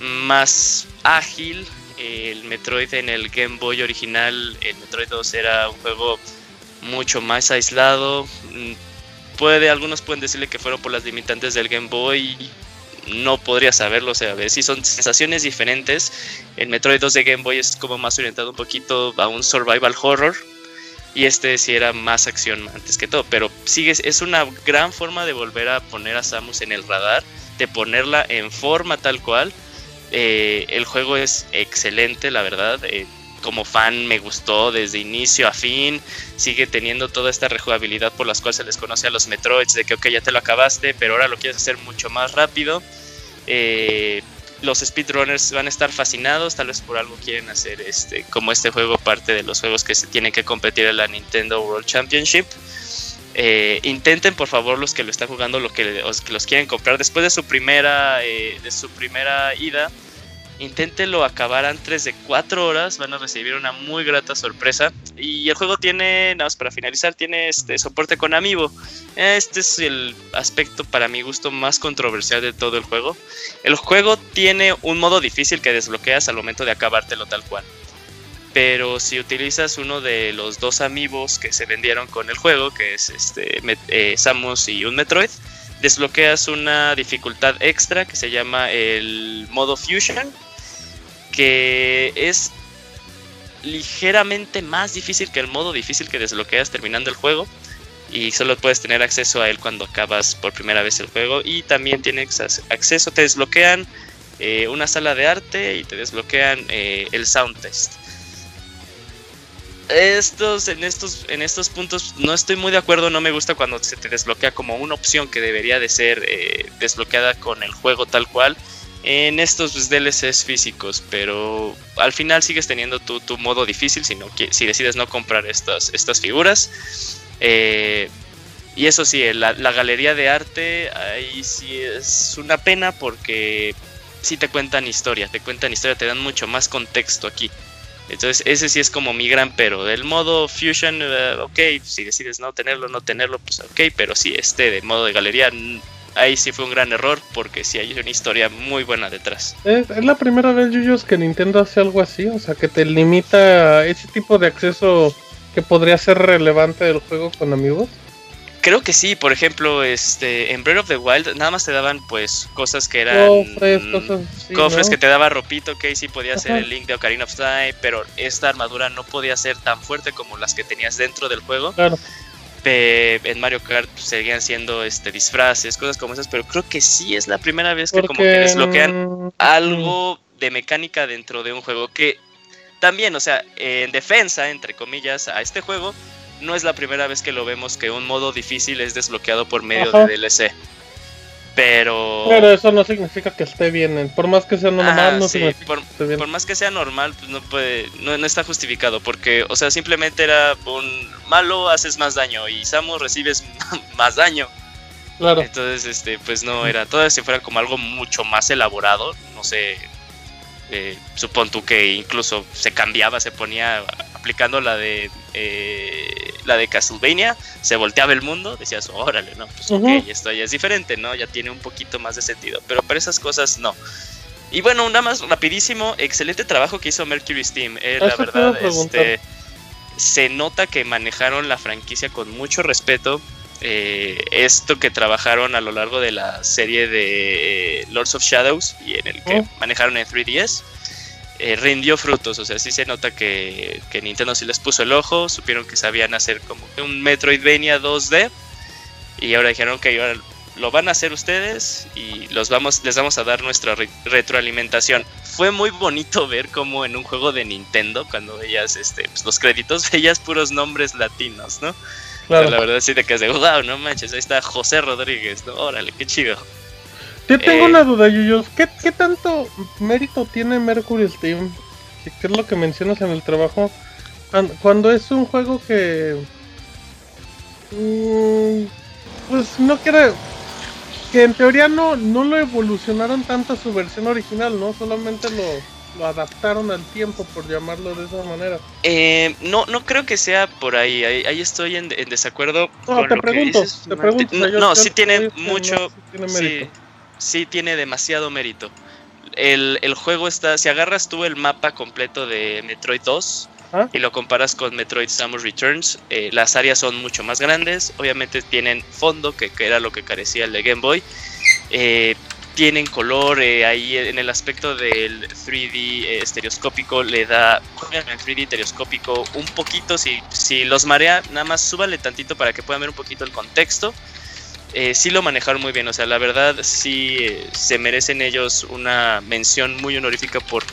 más ágil, el Metroid en el Game Boy original, el Metroid 2 era un juego mucho más aislado. Mm, puede, algunos pueden decirle que fueron por las limitantes del Game Boy. No podría saberlo, o sea, a ver si son sensaciones diferentes. El Metroid 2 de Game Boy es como más orientado un poquito a un survival horror. Y este sí era más acción antes que todo. Pero sigue, es una gran forma de volver a poner a Samus en el radar, de ponerla en forma tal cual eh, el juego es excelente, la verdad. Eh, como fan me gustó desde inicio a fin. Sigue teniendo toda esta rejugabilidad por las cuales se les conoce a los Metroids, de que ok, ya te lo acabaste, pero ahora lo quieres hacer mucho más rápido. Eh, los speedrunners van a estar fascinados, tal vez por algo quieren hacer este, como este juego parte de los juegos que se tienen que competir en la Nintendo World Championship. Eh, intenten por favor los que lo están jugando, los que, los, quieren comprar después de su primera, eh, de su primera ida Inténtenlo acabar antes de 4 horas, van a recibir una muy grata sorpresa. Y el juego tiene, nada más para finalizar, tiene este soporte con Amiibo. Este es el aspecto para mi gusto más controversial de todo el juego. El juego tiene un modo difícil que desbloqueas al momento de acabártelo tal cual. Pero si utilizas uno de los dos amigos que se vendieron con el juego, que es este eh, Samus y un Metroid, desbloqueas una dificultad extra que se llama el modo Fusion que es ligeramente más difícil que el modo difícil que desbloqueas terminando el juego y solo puedes tener acceso a él cuando acabas por primera vez el juego y también tienes acceso, te desbloquean eh, una sala de arte y te desbloquean eh, el sound test. Estos, en, estos, en estos puntos no estoy muy de acuerdo, no me gusta cuando se te desbloquea como una opción que debería de ser eh, desbloqueada con el juego tal cual en estos pues, DLCs físicos, pero al final sigues teniendo tu, tu modo difícil si, no, si decides no comprar estas, estas figuras. Eh, y eso sí, la, galería de arte ahí sí es una pena porque sí te cuentan historia, te cuentan historia, te dan mucho más contexto aquí. Entonces ese sí es como mi gran pero. Del modo Fusion, eh, ok, si decides no tenerlo, no tenerlo, pues ok, pero sí, este de modo de galería ahí sí fue un gran error porque sí hay una historia muy buena detrás. Es, la primera vez, Yuyos, que Nintendo hace algo así, o sea, que te limita ese tipo de acceso que podría ser relevante del juego con amigos. Creo que sí, por ejemplo, este en Breath of the Wild nada más te daban pues cosas que eran cofres, cosas cofres que te daba ropito, que sí podía ser el Link de Ocarina of Time, pero esta armadura no podía ser tan fuerte como las que tenías dentro del juego. Claro. En Mario Kart seguían siendo este disfraces, cosas como esas, pero creo que sí es la primera vez que como que desbloquean algo de mecánica dentro de un juego que también, o sea, en defensa, entre comillas, a este juego, no es la primera vez que lo vemos que un modo difícil es desbloqueado por medio de DLC. Pero. Pero eso no significa que esté bien. Por más que sea normal, no por, por, más que sea normal, pues no puede. No, no, está justificado. Porque, o sea, simplemente era un malo, haces más daño. Y Samus recibes más daño. Claro. Entonces, este, pues no era. Todo si fuera como algo mucho más elaborado. No sé. Eh, supón tú que incluso se cambiaba, se ponía aplicando la de eh, la de Castlevania, se volteaba el mundo, decías, órale, no, pues ok, esto ya es diferente, ¿no? Ya tiene un poquito más de sentido, pero para esas cosas no. Y bueno, nada más rapidísimo, excelente trabajo que hizo Mercury Steam, eh, la verdad, este, se nota que manejaron la franquicia con mucho respeto. Eh, esto que trabajaron a lo largo de la serie de Lords of Shadows y en el que manejaron en 3DS eh, rindió frutos. O sea, sí se nota que, Nintendo sí les puso el ojo, supieron que sabían hacer como un Metroidvania 2D. Y ahora dijeron que ahora lo van a hacer ustedes y los vamos, les vamos a dar nuestra retroalimentación. Fue muy bonito ver como en un juego de Nintendo, cuando veías este, pues, los créditos, veías puros nombres latinos, ¿no? La verdad sí te quedas de, wow, no manches, ahí está José Rodríguez, ¿no? Órale, qué chido. Yo tengo una eh, duda, Yuyos. ¿Qué, ¿Qué tanto mérito tiene Mercury Steam? ¿Qué, es lo que mencionas en el trabajo? Cuando es un juego que. Mm, pues no quiere. Que en teoría no, no lo evolucionaron tanto a su versión original, ¿no? Solamente lo, lo adaptaron al tiempo, por llamarlo de esa manera. Eh, no, no creo que sea por ahí. Ahí, estoy en, desacuerdo con te lo pregunto, que dices. Te pregunto, no, sí tiene mucho. sí, sí tiene demasiado mérito. El, juego está, si agarras tú el mapa completo de Metroid 2 ¿Ah? y lo comparas con Metroid Samus Returns, eh, las áreas son mucho más grandes, obviamente tienen fondo, que, era lo que carecía el de Game Boy, eh, tienen color, eh, ahí en el aspecto del 3D estereoscópico le da, el 3D estereoscópico un poquito, si, si los marea, nada más súbale tantito para que puedan ver un poquito el contexto eh, sí lo manejaron muy bien. O sea, la verdad sí eh, se merecen ellos una mención muy honorífica por...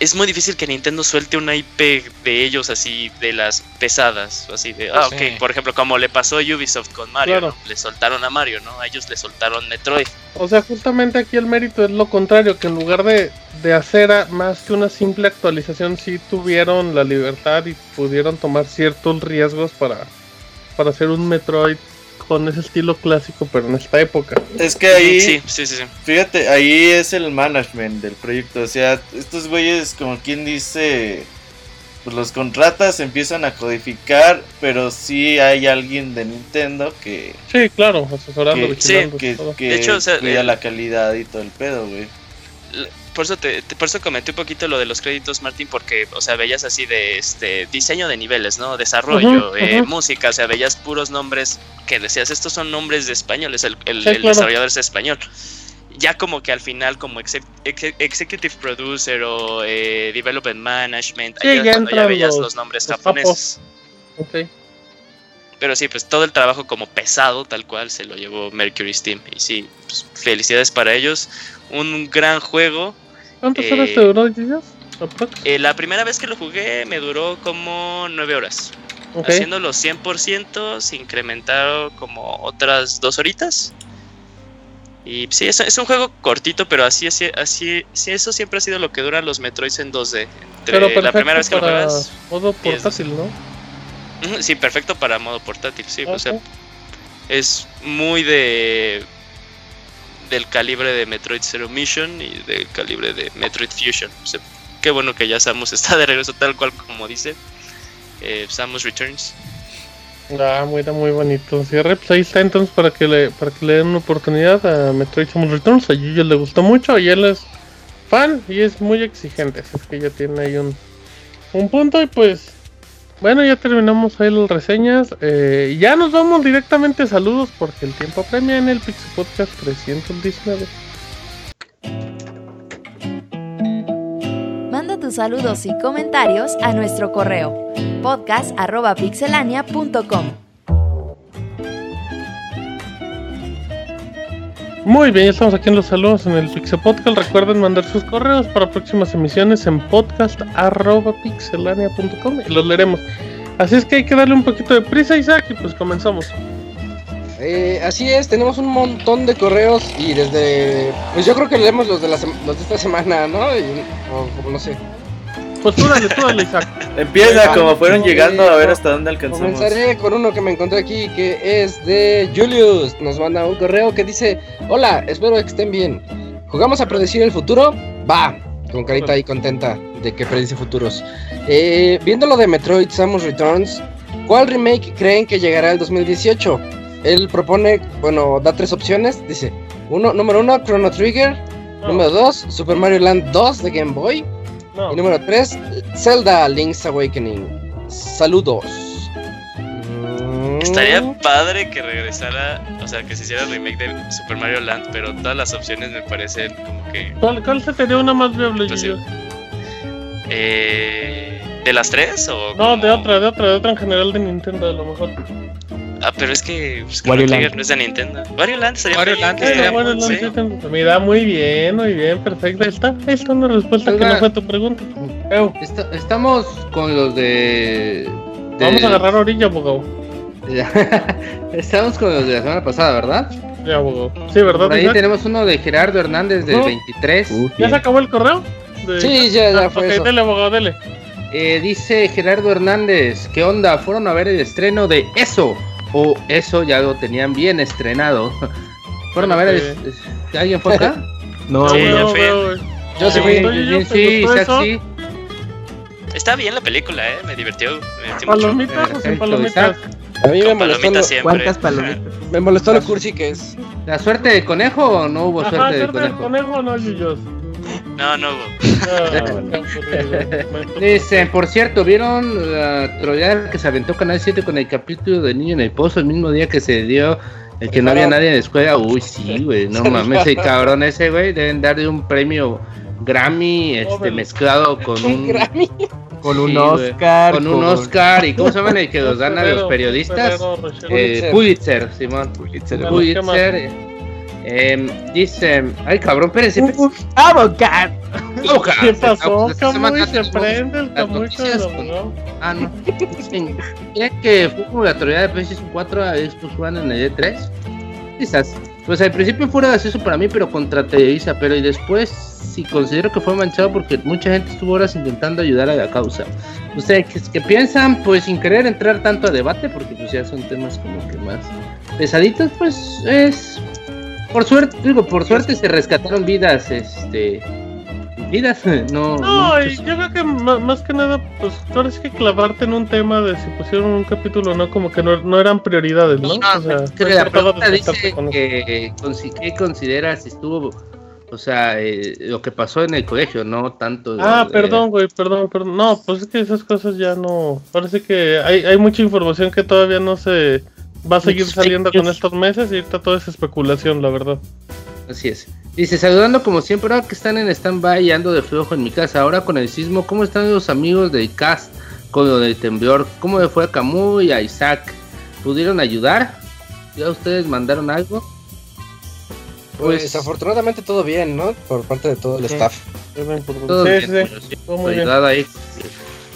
Es muy difícil que Nintendo suelte una IP de ellos así, de las pesadas, así de... Ah, ok, por ejemplo, como le pasó a Ubisoft con Mario, le soltaron a Mario, ¿no? A ellos le soltaron Metroid. O sea, justamente aquí el mérito es lo contrario, que en lugar de, de hacer más que una simple actualización, sí tuvieron la libertad y pudieron tomar ciertos riesgos para, para hacer un Metroid con ese estilo clásico, pero en esta época. Es que ahí, sí, sí, sí, fíjate, ahí es el management del proyecto. O sea, estos güeyes, como quien dice, pues los contratas, empiezan a codificar, pero sí hay alguien de Nintendo que. Sí, claro, asesorando, que, que, de hecho, cuida la calidad y todo el pedo, güey por eso te, por eso comenté un poquito lo de los créditos, Martín, porque, o sea, veías así de este diseño de niveles, ¿no? Desarrollo, eh, música, o sea, veías puros nombres que decías, estos son nombres de españoles, el, el, desarrollador es español. Ya como que al final, como executive producer o eh, development management, ya, ya veías los, nombres japoneses. Pero sí, pues todo el trabajo como pesado, tal cual, se lo llevó Mercury Steam. Y sí, pues, felicidades para ellos. Un gran juego ¿Cuántas horas te eh, duró, eh, la primera vez que lo jugué me duró como 9 horas. Haciendo los 100% se incrementaron como otras 2 horitas. Y sí, es, es, un juego cortito, pero así, así, así, sí, eso siempre ha sido lo que duran los Metroids en 2D. pero la primera vez que lo juegas. Modo portátil, ¿no? Sí, perfecto para modo portátil, sí. O sea, es muy de del calibre de Metroid Zero Mission y del calibre de Metroid Fusion. qué bueno que ya Samus está de regreso tal cual como dice. Eh, Samus Returns. Ah, muy, muy bonito. Cierre, pues ahí está entonces para que le para que le den una oportunidad a Metroid Samus Returns. A Yuyo le gustó mucho y él es fan y es muy exigente. Así que ya tiene ahí un, un punto y pues bueno, ya terminamos ahí las reseñas. Eh, ya nos vamos directamente saludos porque el tiempo premia en el Pixel Podcast 319. Manda tus saludos y comentarios a nuestro correo podcast.pixelania.com. Muy bien, ya estamos aquí en los saludos en el Pixel Podcast. Recuerden mandar sus correos para próximas emisiones en podcast.pixelania.com y los leeremos. Así es que hay que darle un poquito de prisa, Isaac, y pues comenzamos. Eh, así es, tenemos un montón de correos y desde. Pues yo creo que leemos los de, la los de esta semana, ¿no? o como no sé. Pues tú dale, tú dale, Isaac. Empieza como fueron llegando a ver hasta dónde alcanzamos. Comenzaré con uno que me encontré aquí que es de Julius. Nos manda un correo que dice: Hola, espero que estén bien. ¿Jugamos a predecir el futuro? Va, con carita ahí contenta de que predice futuros. Eh, viendo lo de Metroid Samus Returns, ¿cuál remake creen que llegará el 2018? Él propone, bueno, da tres opciones. Dice: uno, número uno, Chrono Trigger. Número dos, Super Mario Land 2 de Game Boy. Y número 3, Zelda Link's Awakening. Saludos. Estaría padre que regresara, o sea, que se hiciera el remake de Super Mario Land, pero todas las opciones me parecen como que. ¿Cuál, se te dio una más viable, eh, ¿De las tres? O no, de otra, de otra, de otra en general de Nintendo, a lo mejor. Ah, pero es que pues, Wario Land. no es de Nintendo. Wario Land sería Wario Land estaría bueno, sí. Mira, muy bien, muy bien, perfecto. Ahí está, ahí está una respuesta que no fue tu pregunta. estamos con los de, Vamos a agarrar orilla, abogado. estamos con los de la semana pasada, ¿verdad? Sí, abogado. Sí, ¿verdad? ahí tenemos uno de Gerardo Hernández del 23. ¿Ya se acabó el correo? Sí, ya, ya fue. Ok, eso. dele, abogado, dele. Eh, dice Gerardo Hernández, ¿qué onda? Fueron a ver el estreno de eso, o eso ya lo tenían bien estrenado. Fueron a ver, ¿alguien fue acá? No, sí, no, Yo sí fui, sí, sí. Está bien la película, eh, me divirtió. Me ¿Palomitas o sin palomitas? A mí me molestó lo, ¿Cuántas palomitas? Me molestó lo cursi que es. ¿La suerte de conejo o no hubo suerte, de conejo? De conejo no, Yuyos. No, no hubo. Dicen, por cierto, ¿vieron la trollada que se aventó Canal 7 con el capítulo de Niño en el Pozo el mismo día que se dio el que no había nadie en la escuela? Uy, sí, güey, no mames, el cabrón ese, güey, deben darle un premio Grammy este, mezclado con un... Con un Oscar. Con, un Oscar. ¿Y cómo se llama el que los dan a los periodistas? Eh, Pulitzer, Simón. Pulitzer. Pulitzer. Eh, dice, ay cabrón, espérense. Uh, abogado. ¿Qué pasó? Camuy se prende el Camuy Ah, no. Dicen, ¿creen que fue como la autoridad de PlayStation 4 a Xbox One en el E3? Quizás. pues al principio fue gracioso para mí, pero contra Televisa, pero y después sí considero que fue manchado porque mucha gente estuvo horas intentando ayudar a la causa. ¿Ustedes qué, piensan? Pues sin querer entrar tanto a debate, porque pues ya son temas como que más pesaditos, pues es por suerte, digo, por suerte se rescataron vidas, este vidas, no. No, yo creo que más, que nada, pues ahora es que clavarte en un tema de si pusieron un capítulo o no, como que no, eran prioridades, ¿no? o sea, que la pregunta dice que, ¿qué consideras si estuvo, o sea, eh, lo que pasó en el colegio, no tanto. Ah, perdón, güey, perdón, perdón. No, pues es que esas cosas ya no. Parece que hay, hay mucha información que todavía no se va a seguir saliendo con estos meses y ahorita toda esa especulación, la verdad. Así es. Dice, saludando como siempre, ahora que están en stand-by y ando de flojo en mi casa, ahora con el sismo, ¿cómo están los amigos del cast con lo del temblor? ¿Cómo le fue a Camus y a Isaac? ¿Pudieron ayudar? ¿Ya ustedes mandaron algo? Pues, pues afortunadamente todo bien, ¿no? Por parte de todo el staff. Todo bien, muy bien. ahí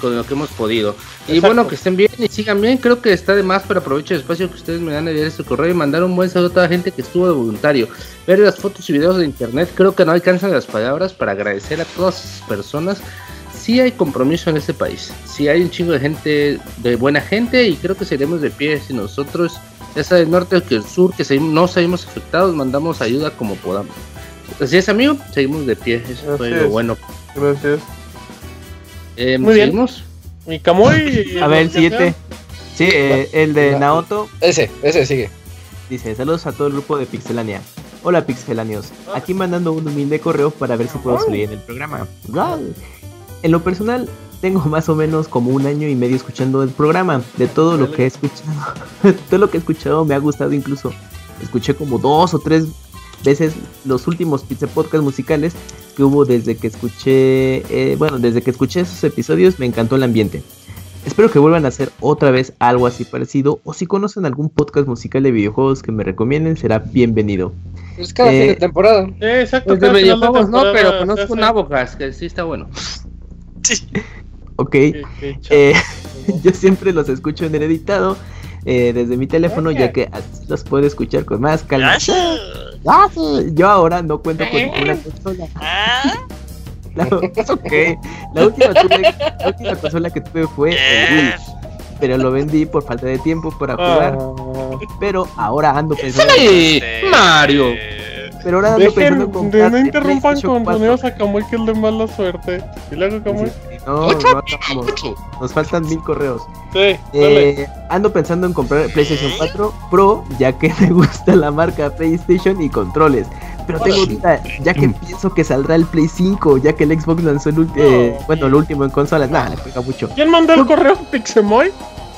con lo que hemos podido. Y bueno, que estén bien y sigan bien. Creo que está de más, pero aprovecho el espacio que ustedes me dan a enviar este correo y mandar un buen saludo a toda la gente que estuvo de voluntario. Ver las fotos y videos de internet, creo que no alcanzan las palabras para agradecer a todas esas personas. Sí hay compromiso en este país, sí hay un chingo de gente, de buena gente, y creo que seremos de pie si nosotros, ya sea del norte o del sur, que no salimos afectados, mandamos ayuda como podamos. Así es, amigo, seguimos de pie, eso fue lo bueno. Gracias. Eh, Muy bien. Mi Kamui. A ver, el siguiente. Sí, eh, el de Naoto. Ese, ese sigue. Dice, saludos a todo el grupo de Pixelania. Hola Pixelanios, aquí mandando un humilde correo para ver si puedo salir en el programa. En lo personal, tengo más o menos como un año y medio escuchando el programa. De todo lo que he escuchado, todo lo que he escuchado me ha gustado incluso. Escuché como dos o tres veces los últimos Pizza Podcast musicales que hubo desde que escuché, eh, bueno, desde que escuché esos episodios me encantó el ambiente. Espero que vuelvan a hacer otra vez algo así parecido o si conocen algún podcast musical de videojuegos que me recomienden será bienvenido. Es cada fin de eh, temporada. exacto. de videojuegos no, pero conozco un Abocas que sí está bueno. Sí. Ok. Eh, yo siempre los escucho en el editado desde mi teléfono ya que así los puedo escuchar con más calma. Ah, yo ahora no cuento con ninguna consola. ¿Ah? La, okay. la, última la última consola que tuve fue el Wii. Pero lo vendí por falta de tiempo para jugar. Ah. Pero ahora ando pensando. ¡Sí! ¡Mario! Pero ahora ando pensando en comprar. No interrumpan con Toneo a Kamui que es de mala suerte. ¿Y luego Kamui? No, no Nos faltan mil correos. Sí, eh, ando pensando en comprar PlayStation 4 Pro, ya que me gusta la marca PlayStation y controles. Pero tengo duda, ya que pienso que saldrá el Play 5, ya que el Xbox lanzó el último, eh, bueno, el último en consolas. Nada, le pega mucho. ¿Quién mandó el correo Pixemoy?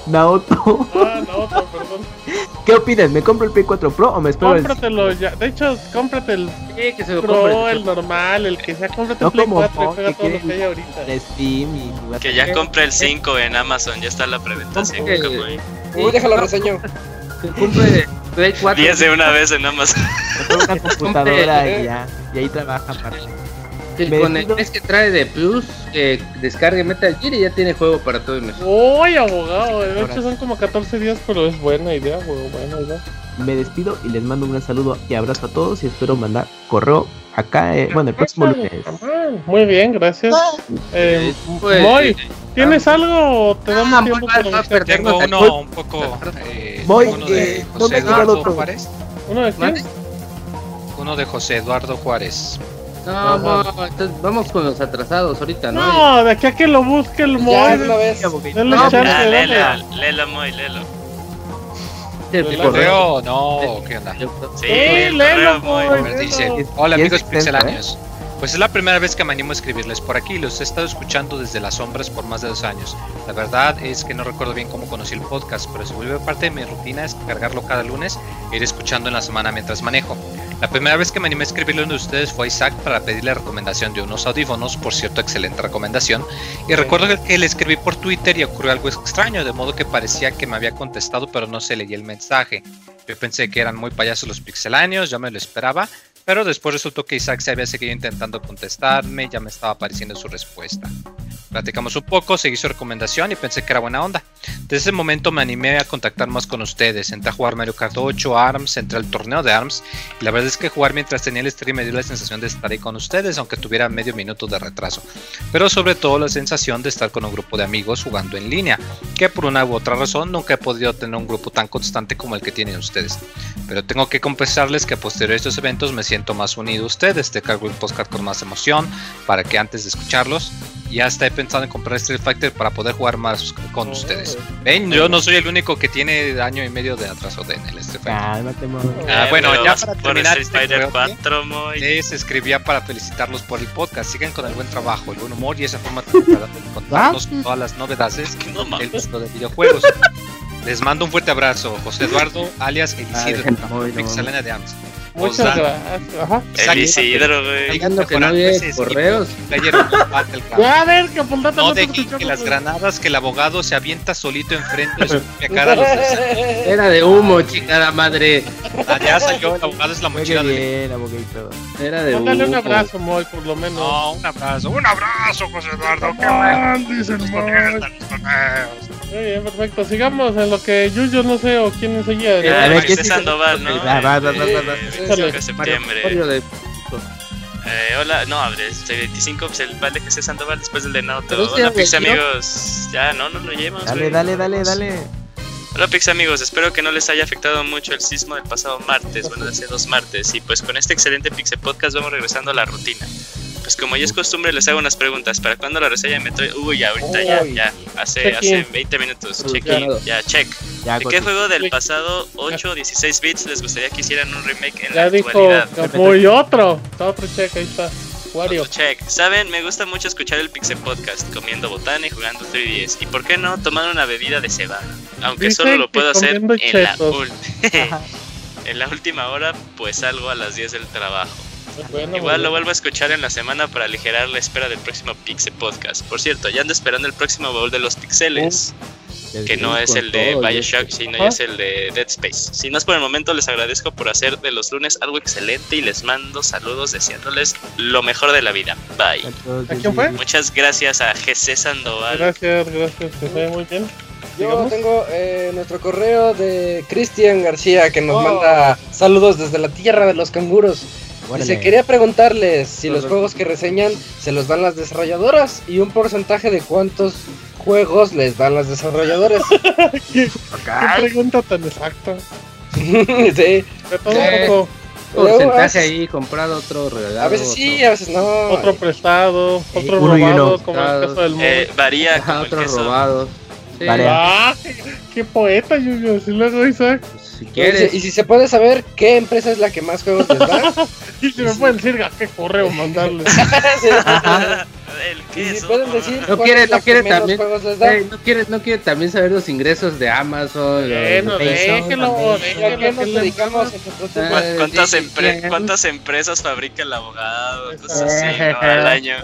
Naoto. Ah, Naoto, perdón. ¿Qué opinas? ¿Me compro el Play 4 Pro o me espero Cómpratelo ya. De hecho, cómprate el sí, que se lo Pro, el normal, el que sea. Cómprate el Play 4 y juega todo lo que hay ahorita. Steam y que ya compre el 5 en Amazon, ya está la preventa. Uy, déjalo reseño. Compre Play 4. 10 de una vez en Amazon. una computadora y ya. Y ahí trabaja para. El con el mes que trae de Plus, que descargue Metal Gear y ya tiene juego para todo el mes. Uy, abogado, de hecho son como 14 días, pero es buena idea, buena idea. Me despido y les mando un gran saludo y abrazo a todos y espero mandar correo acá, eh, bueno, el próximo lunes. Muy bien, gracias. Eh, pues, Moy, eh, ¿tienes algo o te damos ah, tiempo para Tengo uno un poco. Eh, uno de José Eduardo Juárez. ¿Uno de quién? Uno de José Eduardo Juárez. No, vamos con los atrasados ahorita, ¿no? No, de aquí a que lo busque el Moy. una vez. No, chance, léelo, léelo, Moy, léelo. ¿El correo? No, ¿qué onda? Sí, léelo, Moy. Dice, hola amigos pixelanios. Pues es la primera vez que me animo a escribirles por aquí, los he estado escuchando desde las sombras por más de dos años. La verdad es que no recuerdo bien cómo conocí el podcast, pero se vuelve parte de mi rutina es cargarlo cada lunes e ir escuchando en la semana mientras manejo. La primera vez que me animé a escribirle a uno de ustedes fue a Isaac para pedirle recomendación de unos audífonos, por cierto, excelente recomendación. Y recuerdo que le escribí por Twitter y ocurrió algo extraño, de modo que parecía que me había contestado, pero no se leía el mensaje. Yo pensé que eran muy payasos los pixeláneos, ya me lo esperaba, pero después resultó que Isaac se había seguido intentando contestarme ya me estaba apareciendo su respuesta. Platicamos un poco, seguí su recomendación y pensé que era buena onda. Desde ese momento me animé a contactar más con ustedes. Entré a jugar Mario Kart 8, ARMS, entré al torneo de ARMS. Y la verdad es que jugar mientras tenía el stream me dio la sensación de estar ahí con ustedes, aunque tuviera medio minuto de retraso. Pero sobre todo la sensación de estar con un grupo de amigos jugando en línea, que por una u otra razón nunca he podido tener un grupo tan constante como el que tienen ustedes. Pero tengo que confesarles que a posterior a estos eventos me siento más unido a ustedes. Te cargo el podcast con más emoción para que antes de escucharlos ya está pensando en comprar Street Fighter para poder jugar más con ustedes. Ven, yo no soy el único que tiene año y medio de atraso de en el Street Fighter. Ah, bueno, ya para terminar este Fighter 4, les escribía para felicitarlos por el podcast. Sigan con el buen trabajo, el buen humor y esa forma de contarnos todas las novedades del mundo de videojuegos. Les mando un fuerte abrazo, José Eduardo, alias El Isidro, de Ams. Muchas gracias. Ajá. El Isidro, güey. que no correos. Ya, a ver, que No dejen que las granadas que el abogado se avienta solito enfrente de su propia cara. Los Era de humo, chingada madre. Allá salió, el abogado es la mochila de. abogadito. Era de humo. Dale un abrazo, Moy, por lo menos. No, un abrazo. Un abrazo, José Eduardo. Qué mal, dicen Moy. Muy bien, perfecto. Sigamos en lo que Yuyo no sé o quién enseguida. A ver, ¿qué Sandoval, ¿no? Va, va, va, va, va. 25 de septiembre. Eh, hola, no, abre, este 25, pues el vale que se Sandoval después del de Nauto. Hola, Pix amigos. Ya, no, no lo llevamos. Dale, dale, dale, dale. Hola Pix amigos, espero que no les haya afectado mucho el sismo del pasado martes, bueno, de hace dos martes. Y pues con este excelente Pixel Podcast vamos regresando a la rutina. Pues como ya es costumbre, les hago unas preguntas. ¿Para cuándo la reseña de Metroid? Uy, ahorita ya, ya. Hace, hace 20 minutos. Check ya, check. ¿De qué juego del pasado 8 o 16 bits les gustaría que hicieran un remake en la actualidad? Muy otro. Otro check, ahí está. Wario. check. Saben, me gusta mucho escuchar el Pixel Podcast, comiendo botana y jugando 3DS. ¿Y por qué no tomar una bebida de cebada? Aunque solo lo puedo hacer en la, en la última hora, pues salgo a las 10 del trabajo. Igual lo vuelvo a escuchar en la semana para aligerar la espera del próximo Pixel Podcast. Por cierto, ya ando esperando el próximo baúl de los pixeles. que no es el de Bioshock, sino ya es el de Dead Space. Si no es por el momento, les agradezco por hacer de los lunes algo excelente y les mando saludos deseándoles lo mejor de la vida. Bye. ¿A quién fue? Muchas gracias a GC Sandoval. Gracias, gracias, GC, muy bien. Yo tengo eh, nuestro correo de Cristian García que nos oh. manda saludos desde la tierra de los canguros. Se quería preguntarles si los juegos que reseñan se los dan las desarrolladoras y un porcentaje de cuántos juegos les dan las desarrolladoras. ¿Qué, pregunta tan exacta? sí. De todo un poco. Porcentaje ahí, comprado otro regalado. A veces sí, a veces no. Otro prestado, otro robado, como el caso del eh, Varía. Ajá, otro robado. Sí. Ah, qué poeta, Yuyo. Si luego Isaac. Si quieres. Y si se puede saber qué empresa es la que más juegos les da. y si me pueden decir a qué correo mandarles. y si pueden decir no quiere, no quiere también no quiere, no quiere también saber los ingresos de Amazon bueno, déjelo, dedicamos ¿Cuántas, ¿Cuántas empresas fabrica el abogado? Cosas así, al año.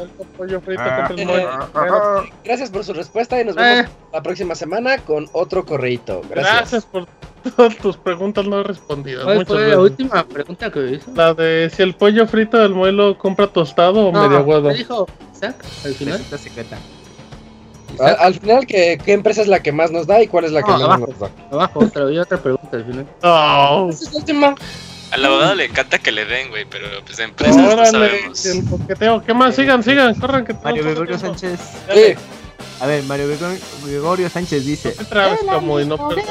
Gracias por su respuesta y nos vemos eh. la próxima semana con otro correito. Gracias. Gracias por todas tus preguntas no respondidas. ¿Cuál fue la última pregunta que hizo? La de si el pollo frito del muelo compra tostado o medio aguado. ¿Qué dijo Isaac al final? secreta. Al, final, ¿qué, ¿qué, empresa es la que más nos da y cuál es la que menos nos da? Abajo, otra, otra pregunta al final. Oh. Esa es la última. Al abogado le encanta que le den, güey, pero pues de empresas no sabemos. ¿Qué más? Sigan, sigan, corran que Mario Gregorio Sánchez. A ver, Mario Gregorio Sánchez dice. como y no perdón.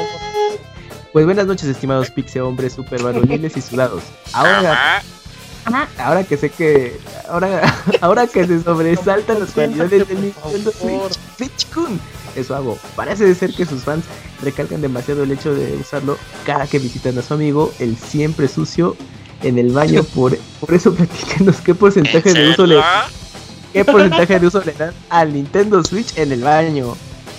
Pues buenas noches, estimados Pixie hombres super varoniles y sudados. Ahora, ahora que sé que. Ahora, ahora que se sobresaltan las cualidades de Nintendo Switch, Switch Kun. Eso hago. Parece ser que sus fans recalcan demasiado el hecho de usarlo cada que visitan a su amigo, el siempre sucio, en el baño. Por, por eso platíquenos qué porcentaje de uso le. ¿Qué porcentaje de uso le dan al Nintendo Switch en el baño?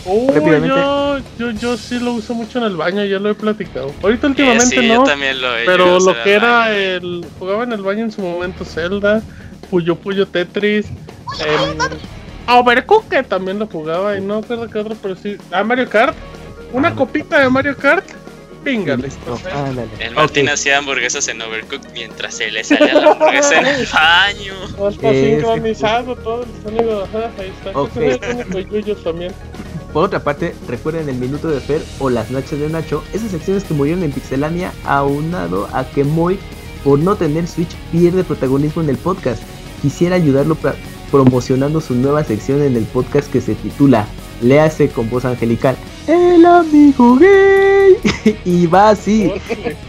Oh, yo, yo, yo sí lo uso mucho en el baño, ya lo he platicado. Ahorita últimamente no. Yo también lo he Pero lo que era el. Jugaba en el baño en su momento Zelda, Puyo Puyo Tetris. a Overcooked también lo jugaba y no recuerdo qué otro, pero sí. Ah, Mario Kart. Una copita de Mario Kart. Venga, El Martín hacía hamburguesas en Overcooked mientras se le salía la hamburguesa en el baño. está sincronizado todo el sonido. ahí está. Okay. también. Por otra parte, recuerden el minuto de Fer o las noches de Nacho, esas secciones que murieron en Pixelania, aunado a que Moy, por no tener Switch, pierde protagonismo en el podcast. Quisiera ayudarlo promocionando su nueva sección en el podcast que se titula Léase con voz angelical el amigo gay. y va así,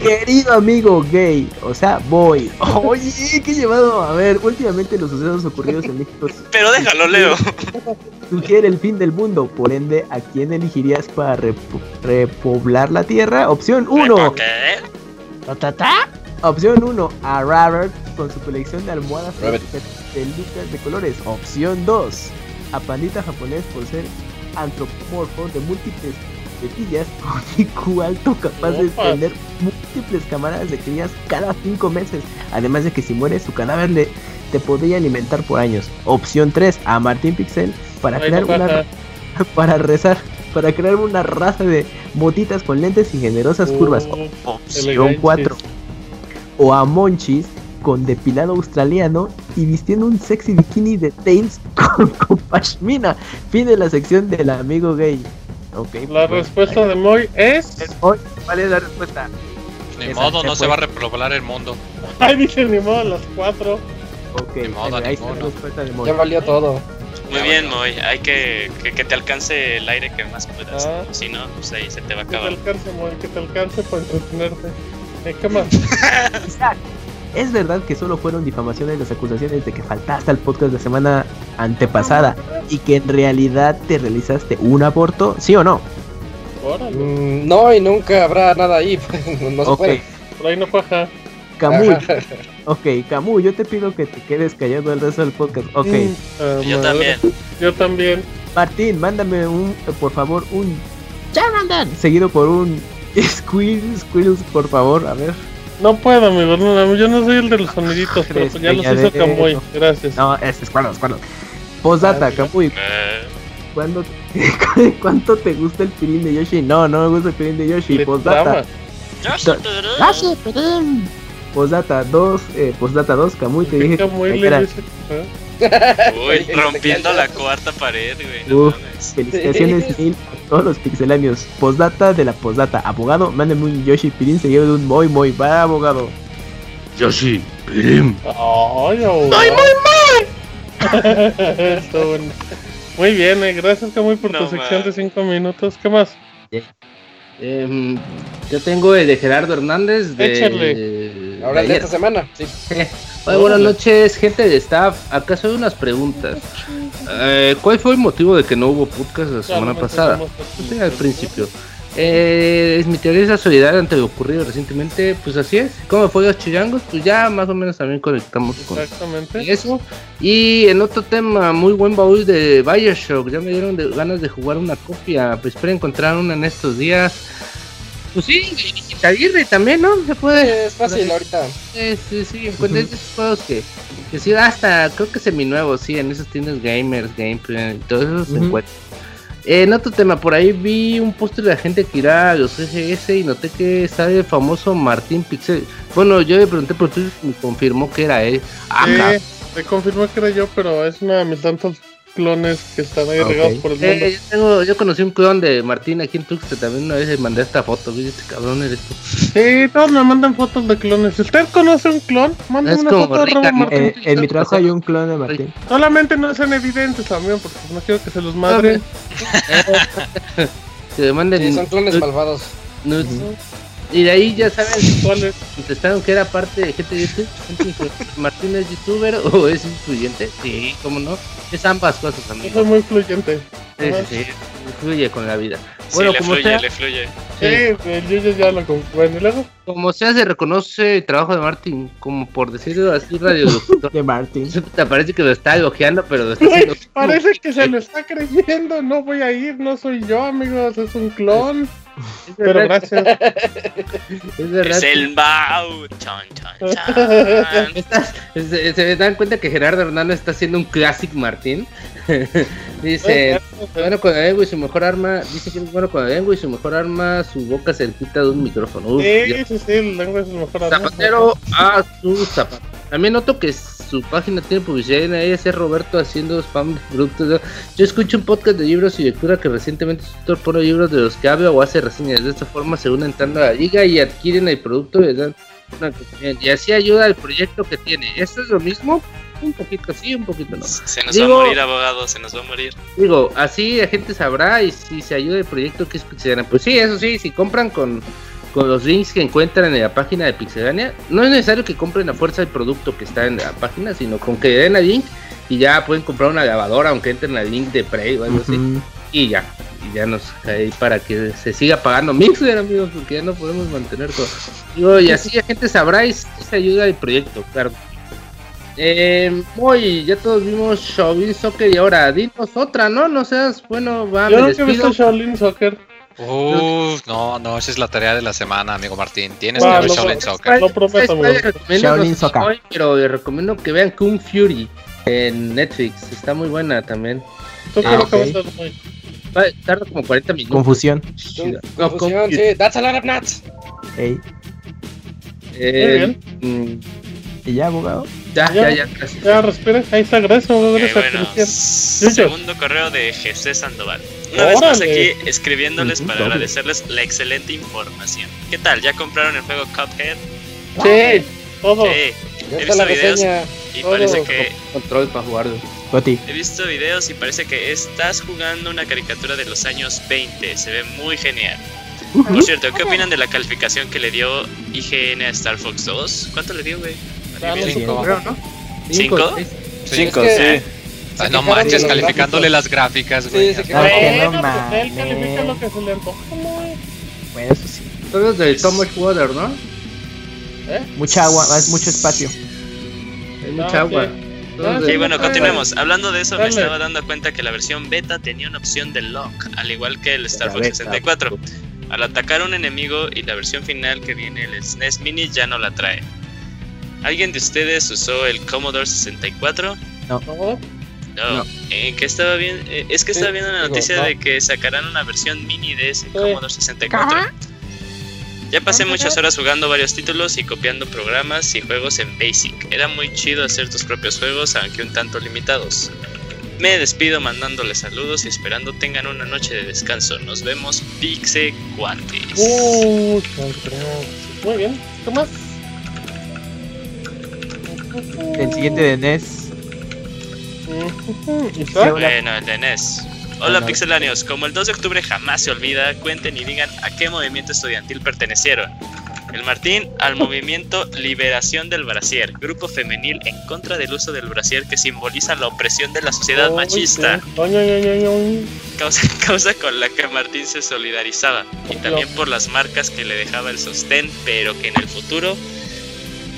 querido amigo gay. O sea, voy. Oye, qué llevado. A ver, últimamente los sucesos ocurridos en México. Pero déjalo, Leo. Sugiere el fin del mundo. Por ende, ¿a quién elegirías para repoblar la tierra? Opción 1. Opción 1, a Robert con su colección de almohadas de lucas de colores. Opción 2, a Pandita japonés por ser antropomorfo de múltiples petillas con IQ alto capaz de tener múltiples cámaras de crías cada 5 meses. Además de que si muere su cadáver le, te podría alimentar por años. Opción 3 a Martín Pixel para crear una para rezar, para crear una raza de motitas con lentes y generosas oh, curvas. Opción 4 o a Monchis con depilado australiano y vistiendo un sexy bikini de Tails con, con pashmina. Fin de la sección del amigo gay. Okay, la pues, respuesta de Moy es. Moy, ¿cuál es la respuesta? Ni modo, no se va a repoblar el mundo. Ay, dije ni modo a las 4. Ok, ni modo, ahí está la respuesta de Moy. Ya valió todo. Muy bien, Moy. Hay que, que, te alcance el aire que más puedas. Ah. Si no, pues ahí se te va a acabar. Que te alcance, Moy, que te alcance para entretenerte. ¿Qué más? Es verdad que solo fueron difamaciones las acusaciones de que faltaste al podcast de semana antepasada y que en realidad te realizaste un aborto, ¿sí o no? Mm, no, y nunca habrá nada ahí. no se puede. Por ahí no pasa. Camuy. Ok, Camuy, yo te pido que te quedes callado el resto del podcast. Ok. Mm, yo también. Yo también. Martín, mándame un, por favor, un Charmander. Seguido por un Squirrels, Squirrels, por favor, a ver. No puedo, amigo. No, yo no soy el de los soniditos, pero ya los hizo Kamui. Gracias. No, este es cuando, cuando. Postdata, Kamui. ¿Cuándo, ¿Cuánto te gusta el pirín de Yoshi? No, no me gusta el pirín de Yoshi. Postdata. Yoshi, pirín. Postdata 2, eh, postdata 2, Kamui te dije. Uy, rompiendo la cuarta pared, güey. Uf, felicitaciones mil a todos los pixelanios. Postdata de la postdata. Abogado, mándeme un Yoshi Pirin seguido de un muy, muy, va, abogado. Yoshi Pirin. Ay, muy, muy! Muy bien, eh. gracias Camuy por tu sección de 5 minutos. ¿Qué más? Eh, yo tengo el de Gerardo Hernández. De, Échale. Ahora de esta semana. Sí. buenas noches, gente de staff. Acaso hay unas preguntas. Eh, ¿Cuál fue el motivo de que no hubo podcast la semana pasada? Al principio. Eh, es mi teoría de solidaridad ante lo ocurrido recientemente. Pues así es. ¿Cómo fue los chillangos? Pues ya más o menos también conectamos con eso. Y en otro tema, muy buen baúl de Bioshock. Ya me dieron ganas de jugar una copia. Pues espero encontrar una en estos días. Pues sí, Aguirre también, ¿no? Se puede. es fácil ahorita. Sí, sí, sí. Encuentras esos juegos que, que sí, hasta creo que semi-nuevos, sí, en esos tiendas gamers, gameplay, todo eso se encuentra. en otro tema, por ahí vi un póster de la gente que irá a los CGS y noté que sale el famoso Martín Pixel. Bueno, yo le pregunté por Twitter y me confirmó que era él. Sí, me confirmó que era yo, pero es una de mis tantos clones que están ahí regados por el eh, mundo. yo, conocí un clon de Martín aquí en Tux que también una vez le mandé esta foto. ¿Viste? Este cabrón eres tú. Sí, todos me mandan fotos de clones. Si usted conoce un clon, manda una foto de Martín. Eh, en mi trabajo hay un clon de Martín. Solamente no sean evidentes también, porque no quiero que se los madre. que manden. son clones malvados. Y de ahí ya saben cuáles contestaron que era parte de gente de YouTube. Martín es youtuber o es influyente. Sí, cómo no. Es ambas cosas, amigo. Es muy influyente. Sí, sí, Fluye con la vida. Bueno, como fluye, sea, le fluye. Sí, el ya lo bueno, ¿y luego? Como sea, se reconoce el trabajo de Martín, como por decirlo así, radio de Martín. Te parece que lo está elogiando, pero lo está haciendo... Parece que se lo está creyendo. No voy a ir, no soy yo, amigos, es un clon. Pero gracias. Es, el Mau. Chan, chan, chan. se, se, dan cuenta que Gerardo Hernández está haciendo un Classic Martín. dice, bueno cuando vengo y su mejor arma, dice que es bueno cuando vengo y su mejor arma, su boca se quita de un micrófono. Uf, sí, sí, sí, lengua es su mejor arma. Zapatero a su zapato. También noto que su página tiene publicidad en ahí, es Roberto haciendo spam de productos. Yo escucho un podcast de libros y lectura que recientemente su tutor pone libros de los que habla o hace reseñas. De esta forma se unen entrando a la liga y adquieren el producto y dan una y así ayuda al proyecto que tiene. ¿Esto es lo mismo? un poquito sí, un poquito no. Se nos va a morir, abogado, se nos va a morir. Digo, así la gente sabrá y si se ayuda el proyecto que es Pixelania. Pues sí, eso sí, si compran con, con los links que encuentran en la página de Pixelania, no es necesario que compren a fuerza el producto que está en la página, sino con que den el link y ya pueden comprar una lavadora, aunque entren al link de Prey o algo así. Y ya, y ya nos cae para que se siga pagando Mixer, amigos, porque ya no podemos mantener todo. Digo, y así la gente sabrá y se ayuda el proyecto, claro. Eh, muy, ya todos vimos Shaolin Soccer y ahora dinos otra, ¿no? No seas, bueno, va, Yo me visto Shaolin Soccer. Uf, no, no, esa es la tarea de la semana, amigo Martín. Tienes que ver Shaolin Soccer. Lo prometo, Shaolin Soccer. Pero les recomiendo que vean Kung Fury en Netflix. Está muy buena también. Ah, okay. Tarda como 40 minutos. Confusión. Confusión, sí. That's a lot of nuts. Hey. Eh, mm, ¿Y ya, abogado? Ya, ya, ya. Ya, ya respira. Ahí está, gracias, abogado. Eh, bueno, segundo correo de José Sandoval. Una vez más aquí escribiéndoles para agradecerles la excelente información. ¿Qué tal? ¿Ya compraron el juego Cuphead? Sí, todo. Sí. He visto videos y parece que. Control para jugarlo. He visto videos y parece que estás jugando una caricatura de los años 20. Se ve muy genial. Por cierto, ¿qué opinan de la calificación que le dio IGN a Star Fox 2? ¿Cuánto le dio, güey? ¿Cinco? Cinco, sí. Ay, no manches, calificándole las gráficas, güey. Sí, bueno, no pues él califica lo que se le antoja, Bueno, eso sí. Todo es de Too Much Water, ¿no? ¿Eh? Mucha agua, es mucho espacio. Hay mucha agua. Sí, bueno, continuemos. Hablando de eso, me estaba dando cuenta que la versión beta tenía una opción de lock, al igual que el Star Fox 64. Al atacar a un enemigo y la versión final que viene el SNES Mini ya no la trae. ¿Alguien de ustedes usó el Commodore 64? No. No. no. Eh, que estaba bien, eh, es que estaba viendo la noticia de que sacarán una versión mini de ese Commodore 64. Ya pasé muchas horas jugando varios títulos y copiando programas y juegos en Basic. Era muy chido hacer tus propios juegos, aunque un tanto limitados. Me despido mandándoles saludos y esperando tengan una noche de descanso. Nos vemos, Pixe Cuates. Uh, muy bien, ¿qué más? El siguiente de NES. Bueno, el de NES. Hola pixelanios, como el 2 de octubre jamás se olvida, cuenten y digan a qué movimiento estudiantil pertenecieron. El Martín al movimiento Liberación del Brasier, grupo femenil en contra del uso del brasier que simboliza la opresión de la sociedad machista. Causa, causa con la que Martín se solidarizaba y también por las marcas que le dejaba el sostén, pero que en el futuro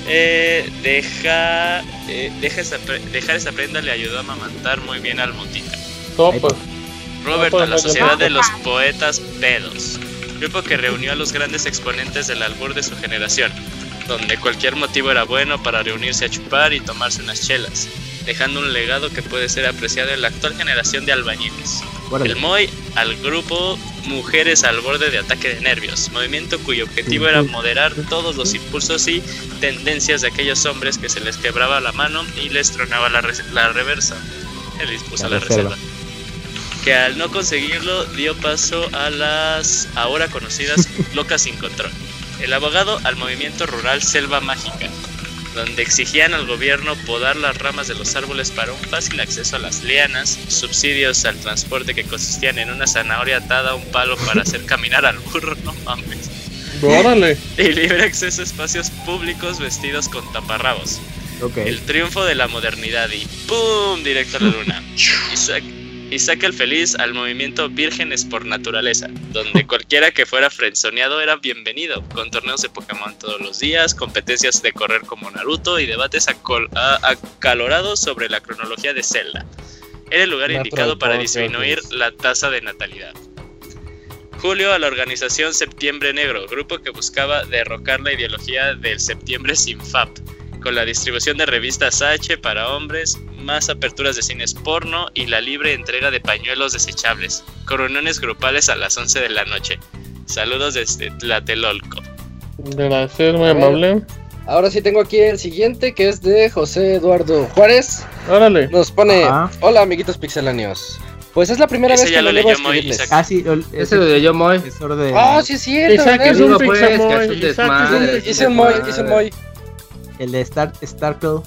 eh, deja, eh, deja esa, dejar esa prenda le ayudó a amamantar muy bien al motita. Robert, a la Sociedad de los Poetas Pedos, grupo que reunió a los grandes exponentes del albur de su generación, donde cualquier motivo era bueno para reunirse a chupar y tomarse unas chelas, dejando un legado que puede ser apreciado en la actual generación de albañiles. El MOI al grupo Mujeres al borde de ataque de nervios, movimiento cuyo objetivo era moderar todos los impulsos y tendencias de aquellos hombres que se les quebraba la mano y les tronaba la, la reversa. Él dispuso la, reserva. Que al no conseguirlo dio paso a las ahora conocidas locas sin control. El abogado al movimiento rural Selva Mágica, donde exigían al gobierno podar las ramas de los árboles para un fácil acceso a las lianas, subsidios al transporte que consistían en una zanahoria atada a un palo para hacer caminar al burro, no mames. ¡Órale! Y libre acceso a espacios públicos vestidos con taparrabos. El triunfo de la modernidad y ¡pum! directo a la luna. y saca el feliz al movimiento Vírgenes por Naturaleza, donde cualquiera que fuera frenzoneado era bienvenido, con torneos de Pokémon todos los días, competencias de correr como Naruto y debates acalorados sobre la cronología de Zelda. Era el lugar indicado para disminuir la tasa de natalidad. julio a la organización Septiembre Negro, grupo que buscaba derrocar la ideología del septiembre sin FAP, con la distribución de revistas H para hombres, más aperturas de cines porno y la libre entrega de pañuelos desechables, con reuniones grupales a las 11 de la noche. Saludos desde Tlatelolco. Gracias, muy amable. Ahora sí tengo aquí el siguiente que es de José Eduardo Juárez. Órale. Nos pone, hola amiguitos pixelanios. Pues es la primera vez que lo leo escribirles. Ah, sí, ese lo leyó Moy. Ah, sí es cierto. Isaac es un un Moy, hice un Moy. El de Star Starkle.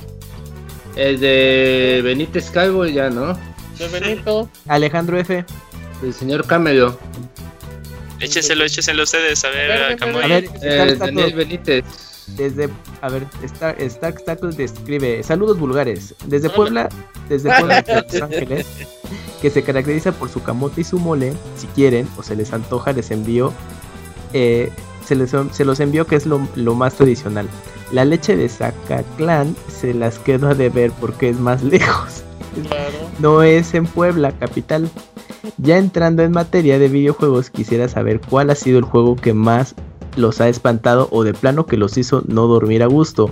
El de Benítez Calvo ya, ¿no? De Benito. Alejandro F. El señor Camelo. Écheselo, écheselo ustedes, a ver, a Camoy. A ver, Eh, Daniel Benítez. Desde, a ver, Star, Stark Tackle describe saludos vulgares. Desde Puebla, desde Puebla, Los Ángeles, que se caracteriza por su camote y su mole. Si quieren o se les antoja, les envío. eh, se, les, se los envío que es lo, lo más tradicional. La leche de Zacatlán se las quedo a deber porque es más lejos. Claro. No es en Puebla, capital. Ya entrando en materia de videojuegos, quisiera saber cuál ha sido el juego que más los ha espantado o de plano que los hizo no dormir a gusto.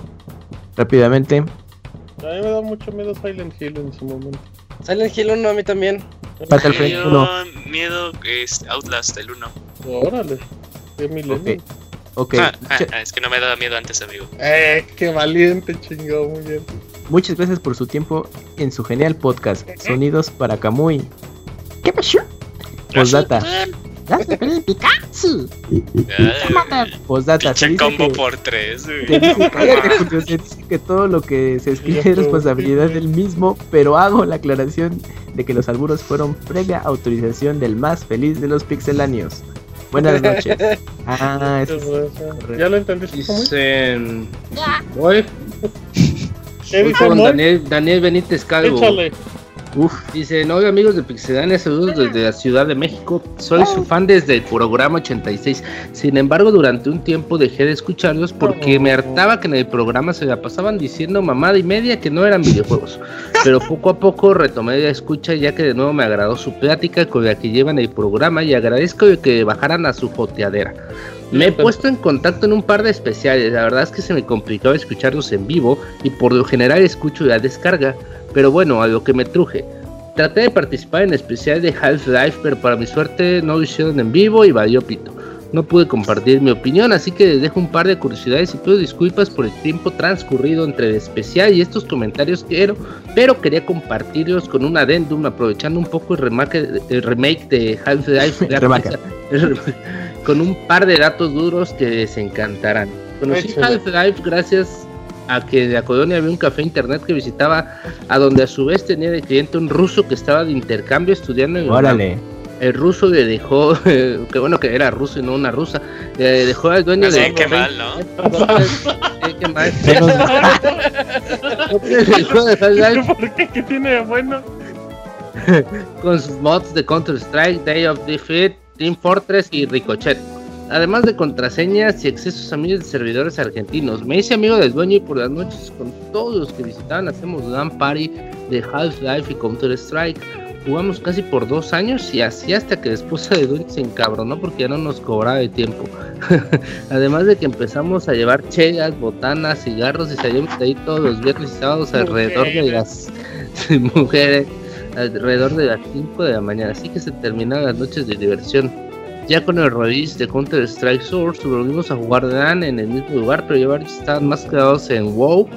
Rápidamente, A mí me da mucho miedo Silent Hill en su momento. Silent Hill 1 a mí también. Fatal Frame Miedo, 1. miedo es Outlast, el 1. Órale. Qué milenio. Ok, Ah, ah, mucha- ah, es que no me daba miedo antes, amigo. Eh, qué valiente, chingado, muy bien. muchas gracias por su tiempo en su genial podcast. Sonidos para Kamui. ¿Qué pasó? Postdata. Ah, Postdata. se Pinche combo que- por tres, güey. dice que- Julio, se dice que todo lo que se escribe es responsabilidad del mismo, pero hago la aclaración de que los alburos fueron previa autorización del más feliz de los pixeláneos. Buenas noches. Ah, eso es- ¿Ya lo entendiste? Dicen. Voy. ¿Qué Voy dice con Moy? Daniel, Daniel Benítez Calvo. Échale. Uf, Dicen, hola amigos de Pixedania, saludos desde la Ciudad de México. Soy su fan desde el programa 86. Sin embargo, durante un tiempo dejé de escucharlos porque me hartaba que en el programa se la pasaban diciendo mamada y media que no eran videojuegos. Pero poco a poco retomé la escucha ya que de nuevo me agradó su plática con la que llevan el programa y agradezco de que bajaran a su joteadera. Me he puesto en contacto en un par de especiales, la verdad es que se me complicaba escucharlos en vivo y por lo general escucho la descarga, pero bueno, a lo que me truje. Traté de participar en especial de Half-Life, pero para mi suerte no lo hicieron en vivo y valió pito. No pude compartir mi opinión, así que les dejo un par de curiosidades y pido disculpas por el tiempo transcurrido entre el especial y estos comentarios que quiero, pero quería compartirlos con un adendum aprovechando un poco el remake, el remake de Half-Life con un par de datos duros que les encantarán. Conocí. Half-Life gracias a que en la colonia había un café internet que visitaba, a donde a su vez tenía de cliente un ruso que estaba de intercambio estudiando en órale. El ruso le dejó, que bueno que era ruso y no una rusa, le dejó al dueño Así de que mal, ¿no? Eh, qué mal. ¿Por qué? ¿Qué tiene de bueno? con sus mods de Counter-Strike, Day of Defeat, Team Fortress y Ricochet. Además de contraseñas y accesos a miles de servidores argentinos. Me hice amigo del dueño y por las noches con todos los que visitaban hacemos LAN Party de Half-Life y Counter-Strike. Jugamos casi por dos años y así hasta que la esposa de dueño se encabronó porque ya no nos cobraba el tiempo. Además de que empezamos a llevar chelas, botanas, cigarros y salimos de ahí todos los viernes y sábados alrededor de las mujeres alrededor de las 5 de la mañana, así que se terminaron las noches de diversión. Ya con el release de Counter Strike Source volvimos a jugar LAN en el mismo lugar, pero ya varios estaban más quedados en WoW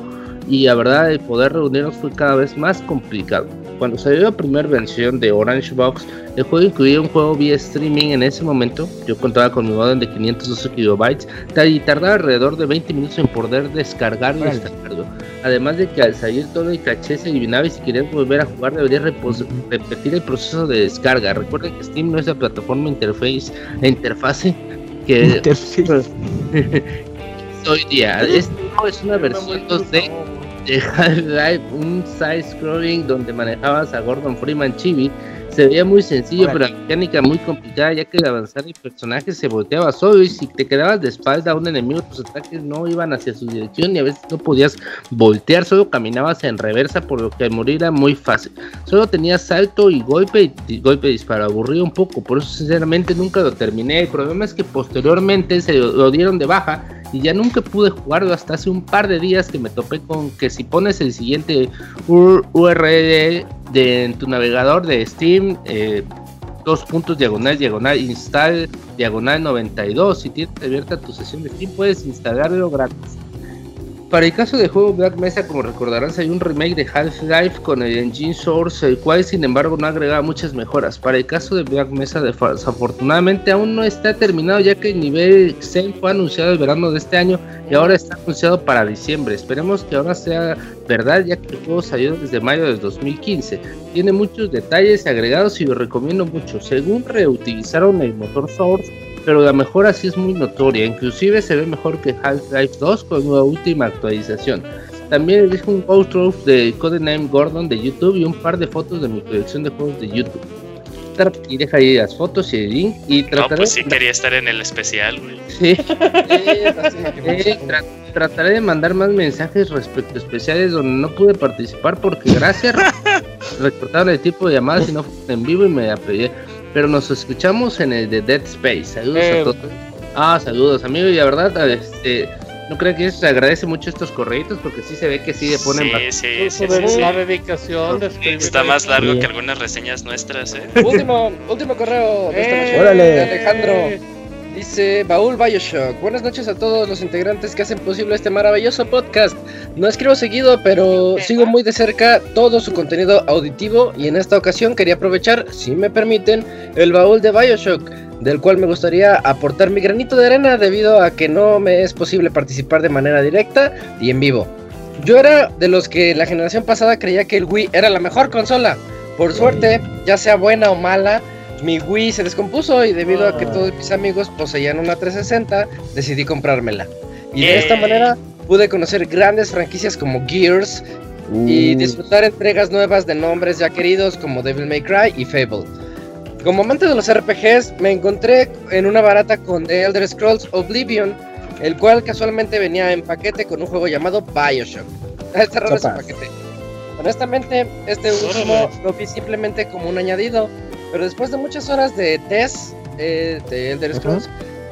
y la verdad el poder reunirnos fue cada vez más complicado. Cuando salió la primera versión de Orange Box, el juego incluía un juego vía streaming en ese momento. Yo contaba con mi modem de 512 kilobytes y tardaba alrededor de 20 minutos en poder descargar y descargarlo. Además de que al salir todo el caché se eliminaba y si querías volver a jugar deberías repetir el proceso de descarga. Recuerden que Steam no es la plataforma interface, la interfase que Interface. hoy día. Es una versión 2D de Half-Life, un side-scrolling donde manejabas a Gordon Freeman Chibi se veía muy sencillo, pero la mecánica muy complicada, ya que al avanzar el personaje se volteaba solo y si te quedabas de espalda a un enemigo, tus ataques no iban hacia su dirección y a veces no podías voltear, solo caminabas en reversa, por lo que al morir era muy fácil. Solo tenías salto y golpe y golpe disparo, aburrido un poco, por eso sinceramente nunca lo terminé. El problema es que posteriormente se lo dieron de baja y ya nunca pude jugarlo hasta hace un par de días que me topé con que si pones el siguiente URL de en tu navegador de Steam, eh, dos puntos diagonal, diagonal, install, diagonal 92, si tienes abierta tu sesión de Steam puedes instalarlo gratis. Para el caso de juego Black Mesa, como recordarán, hay un remake de Half-Life con el engine Source, el cual sin embargo no agrega muchas mejoras. Para el caso de Black Mesa, desafortunadamente aún no está terminado ya que el nivel 6 fue anunciado el verano de este año y ahora está anunciado para diciembre. Esperemos que ahora sea verdad ya que el juego salió desde mayo de 2015. Tiene muchos detalles agregados y lo recomiendo mucho. Según reutilizaron el motor Source, pero la mejora sí es muy notoria, inclusive se ve mejor que Half-Life 2 con la última actualización. También dejo un outro de Codename Gordon de YouTube y un par de fotos de mi colección de juegos de YouTube. Y deja ahí las fotos y el link y trataré... No, pues sí quería estar en el especial, güey. Sí. Eh, trataré de mandar más mensajes respecto a especiales donde no pude participar porque gracias recortaron el tipo de llamadas y no en vivo y me apoyé. Pero nos escuchamos en el de Dead Space. Saludos a todos. Ah, saludos, amigo. Y la verdad, este, no creo que se agradece mucho estos correitos porque sí se ve que sí le ponen sí, sí, la dedicación de Está más largo que algunas reseñas nuestras. ¿eh? último, último correo de esta noche. Órale. Alejandro. Dice Baúl Bioshock. Buenas noches a todos los integrantes que hacen posible este maravilloso podcast. No escribo seguido, pero sigo muy de cerca todo su contenido auditivo y en esta ocasión quería aprovechar, si me permiten, el baúl de Bioshock, del cual me gustaría aportar mi granito de arena debido a que no me es posible participar de manera directa y en vivo. Yo era de los que la generación pasada creía que el Wii era la mejor consola. Por suerte, ya sea buena o mala, mi Wii se descompuso y debido a que ah. todos mis amigos poseían una 360, decidí comprármela. Y de esta manera pude conocer grandes franquicias como Gears y uh. disfrutar entregas nuevas de nombres ya queridos como Devil May Cry y Fable. Como amante de los RPGs, me encontré en una barata con The Elder Scrolls Oblivion, el cual casualmente venía en paquete con un juego llamado Bioshock. Está raro ese paquete. Honestamente, este último lo vi simplemente como un añadido, pero después de muchas horas de test eh, de Elder Scrolls,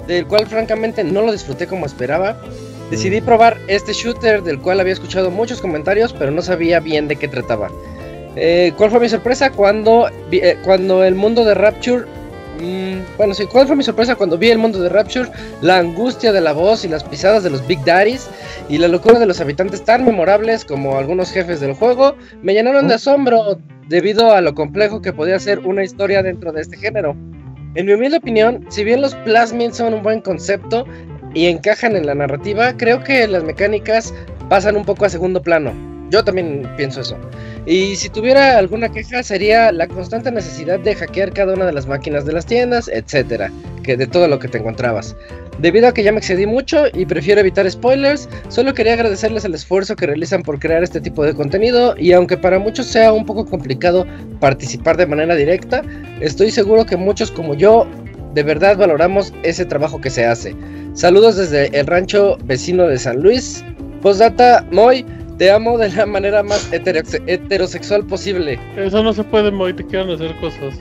del cual francamente no lo disfruté como esperaba, decidí mm. probar este shooter del cual había escuchado muchos comentarios, pero no sabía bien de qué trataba. Eh, ¿Cuál fue mi sorpresa cuando, eh, cuando el mundo de Rapture... Mm, bueno, sí, ¿cuál fue mi sorpresa cuando vi el mundo de Rapture? La angustia de la voz y las pisadas de los Big Daddies y la locura de los habitantes tan memorables como algunos jefes del juego me llenaron de asombro debido a lo complejo que podía ser una historia dentro de este género. En mi humilde opinión, si bien los plasmids son un buen concepto y encajan en la narrativa, creo que las mecánicas pasan un poco a segundo plano. Yo también pienso eso. Y si tuviera alguna queja sería la constante necesidad de hackear cada una de las máquinas de las tiendas, etcétera, que de todo lo que te encontrabas. Debido a que ya me excedí mucho y prefiero evitar spoilers, solo quería agradecerles el esfuerzo que realizan por crear este tipo de contenido y aunque para muchos sea un poco complicado participar de manera directa, estoy seguro que muchos como yo de verdad valoramos ese trabajo que se hace. Saludos desde el rancho vecino de San Luis. Postdata, Moy, te amo de la manera más heterosexual posible. Eso no se puede, Moy, te quieren hacer cosas.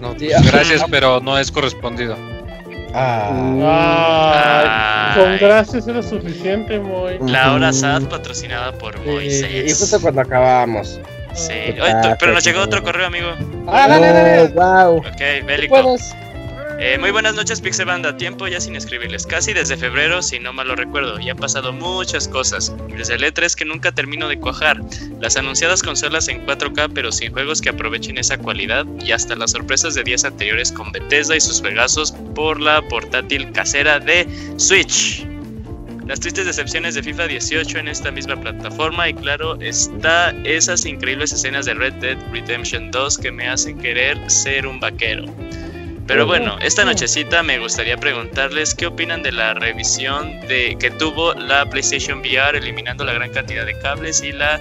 No, gracias, pero no es correspondido. Ah. con gracias era suficiente, Moy. La hora SAT patrocinada por Moisés. Y justo cuando acabamos. Sí, pero nos llegó otro correo, amigo. Ah, dale, dale. wow. Ok, bélico. Eh, muy buenas noches, Pixelbanda. Tiempo ya sin escribirles. Casi desde febrero, si no mal lo recuerdo. Y han pasado muchas cosas. Desde el E3 que nunca termino de cuajar. Las anunciadas consolas en 4K, pero sin juegos que aprovechen esa cualidad. Y hasta las sorpresas de días anteriores con Bethesda y sus fregazos por la portátil casera de Switch. Las tristes decepciones de FIFA 18 en esta misma plataforma. Y claro, está esas increíbles escenas de Red Dead Redemption 2 que me hacen querer ser un vaquero. Pero bueno, esta nochecita me gustaría preguntarles qué opinan de la revisión de que tuvo la PlayStation VR eliminando la gran cantidad de cables y la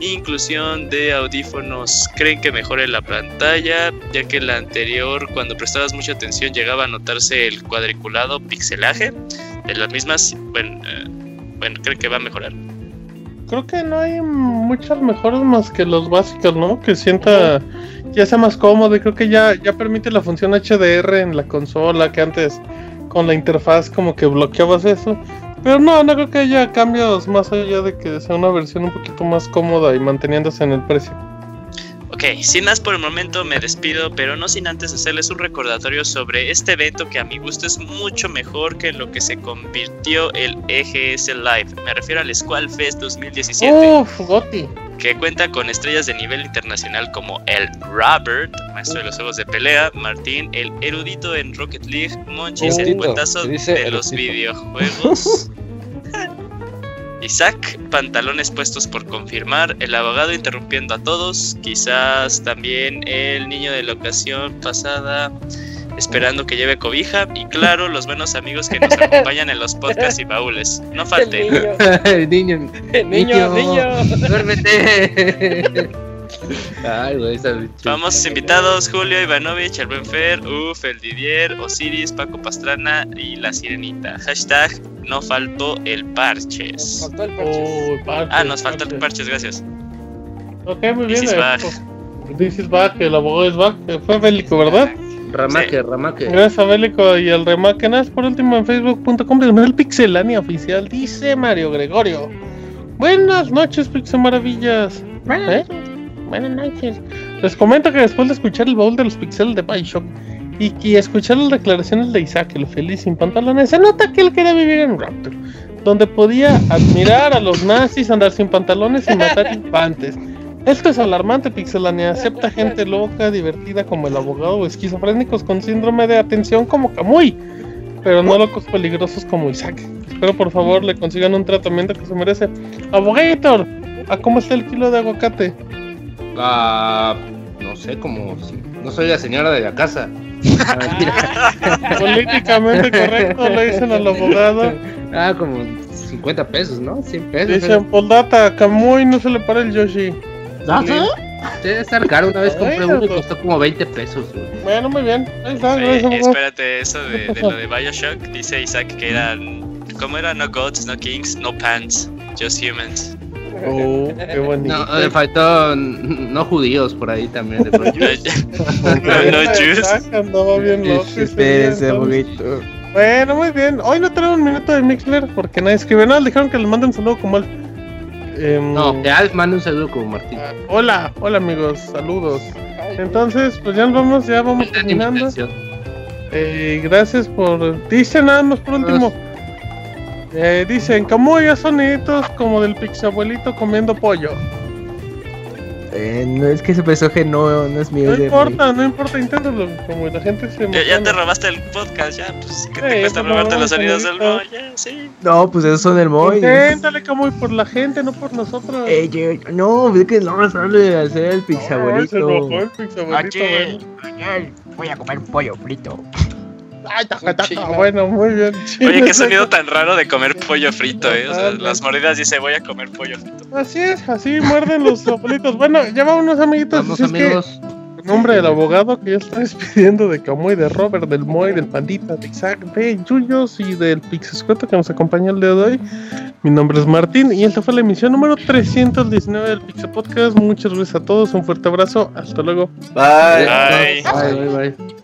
inclusión de audífonos. ¿Creen que mejore la pantalla? Ya que la anterior, cuando prestabas mucha atención, llegaba a notarse el cuadriculado pixelaje de las mismas. Bueno, eh, bueno, creo que va a mejorar. Creo que no hay muchas mejoras más que los básicos, ¿no? Que sienta ya sea más cómodo y creo que ya, ya permite la función HDR en la consola que antes con la interfaz como que bloqueabas eso. Pero no, no creo que haya cambios más allá de que sea una versión un poquito más cómoda y manteniéndose en el precio. Ok, sin más por el momento me despido, pero no sin antes hacerles un recordatorio sobre este evento que a mi gusto es mucho mejor que lo que se convirtió el EGS Live. Me refiero al Squall Fest 2017. Uf, Goti. Que cuenta con estrellas de nivel internacional como el Robert, maestro de los juegos de pelea, Martín, el erudito en Rocket League, Monchis, el cuentazo de los videojuegos. Isaac, pantalones puestos por confirmar, el abogado interrumpiendo a todos, quizás también el niño de la ocasión pasada esperando que lleve cobija y claro, los buenos amigos que nos acompañan en los podcasts y baúles. No falte. El niño. El niño, niño. Duérmete. Ay, güey, Famosos invitados: Julio Ivanovich, el buen Fer, Uf, el Didier, Osiris, Paco Pastrana y la Sirenita. Hashtag no faltó el parches. Faltó el parches. Oh, ah, nos faltó el parches, gracias. Ok, muy bien. This is back. This is back, el abogado es back. Fue bélico, ¿verdad? Ramaque, Sí. ramaque. Gracias a Bélico y el remake. Nada, por último en facebook.com el pixelania oficial, dice Mario Gregorio. Buenas noches, Pixel Maravillas. ¿Eh? Buenas noches. Les comento que después de escuchar el baúl de los pixeles de Bioshock y que escuchar las declaraciones de Isaac, el feliz sin pantalones, se nota que él quería vivir en Raptor, donde podía admirar a los nazis, andar sin pantalones y matar infantes. Esto es alarmante, Pixelania. Acepta gente loca, divertida como el abogado o esquizofrénicos con síndrome de atención como Kamui, pero no locos peligrosos como Isaac. Espero por favor le consigan un tratamiento que se merece. Abogator, ¿a cómo está el kilo de aguacate? Ah, no sé, como si no soy la señora de la casa. Ah. Políticamente correcto, le dicen al abogado. Ah, como 50 pesos, ¿no? 100 pesos. Dicen, Poldata, a Kamui no se le para el Yoshi. Debe estar caro. Una vez compré uno y pues. costó como 20 pesos, güey. Bueno, muy bien. Ahí está, abogado. espérate, eso de, de lo de Bioshock, dice Isaac que eran. ¿Cómo era? No gods, no kings, no pants, just humans. Oh, qué bonito. No, le faltó no judíos por ahí también. de no, no, Jews. Isaac andaba bien loco. ese día, Espérense, entonces. aboguito. Bueno, muy bien. Hoy no tenemos un minuto de Mixler porque nadie escribe nada. Dijeron que les manden un saludo como él. Em, No, que Alf manda un saludo como Martín. Hola, hola amigos, saludos. Entonces, pues ya nos vamos, ya vamos terminando. Eh, gracias por. Dice nada más por último. Eh, dicen, como ya soniditos como del pixabuelito comiendo pollo. Eh, no es que ese personaje no, no es mío. No importa, no importa, inténtalo. Como la gente se Ya, ya te robaste el podcast, ya, pues, ¿qué te Sí, cuesta robarte los sonidos del señorita. Mo? Ya, sí. No, pues esos son el Moy. Inténtale, como por la gente, no por nosotros. Eh, yo- no, es que no sale a hacer el se pixabuelito. enojó el pixabuelito, bueno. voy a comer pollo frito. Ay, taca, taca, bueno, muy bien. Oye, qué sonido tan raro de comer pollo frito, eh. O sea, las mordidas dice voy a comer pollo frito. Así es, así muerden los abuelitos. Bueno, ya vámonos, amiguitos. Vamos, Así es que, amigos. en nombre del abogado que ya está despidiendo de Camuy, de Robert, del Moy, del Pandita, de Isaac, de Yuyos y del Pixescueto que nos acompañó el día de hoy. Mi nombre es Martín y esta fue la emisión número 319 del Pixel Podcast. Muchas gracias a todos, un fuerte abrazo. Hasta luego. Bye. Bye. Bye, bye, bye.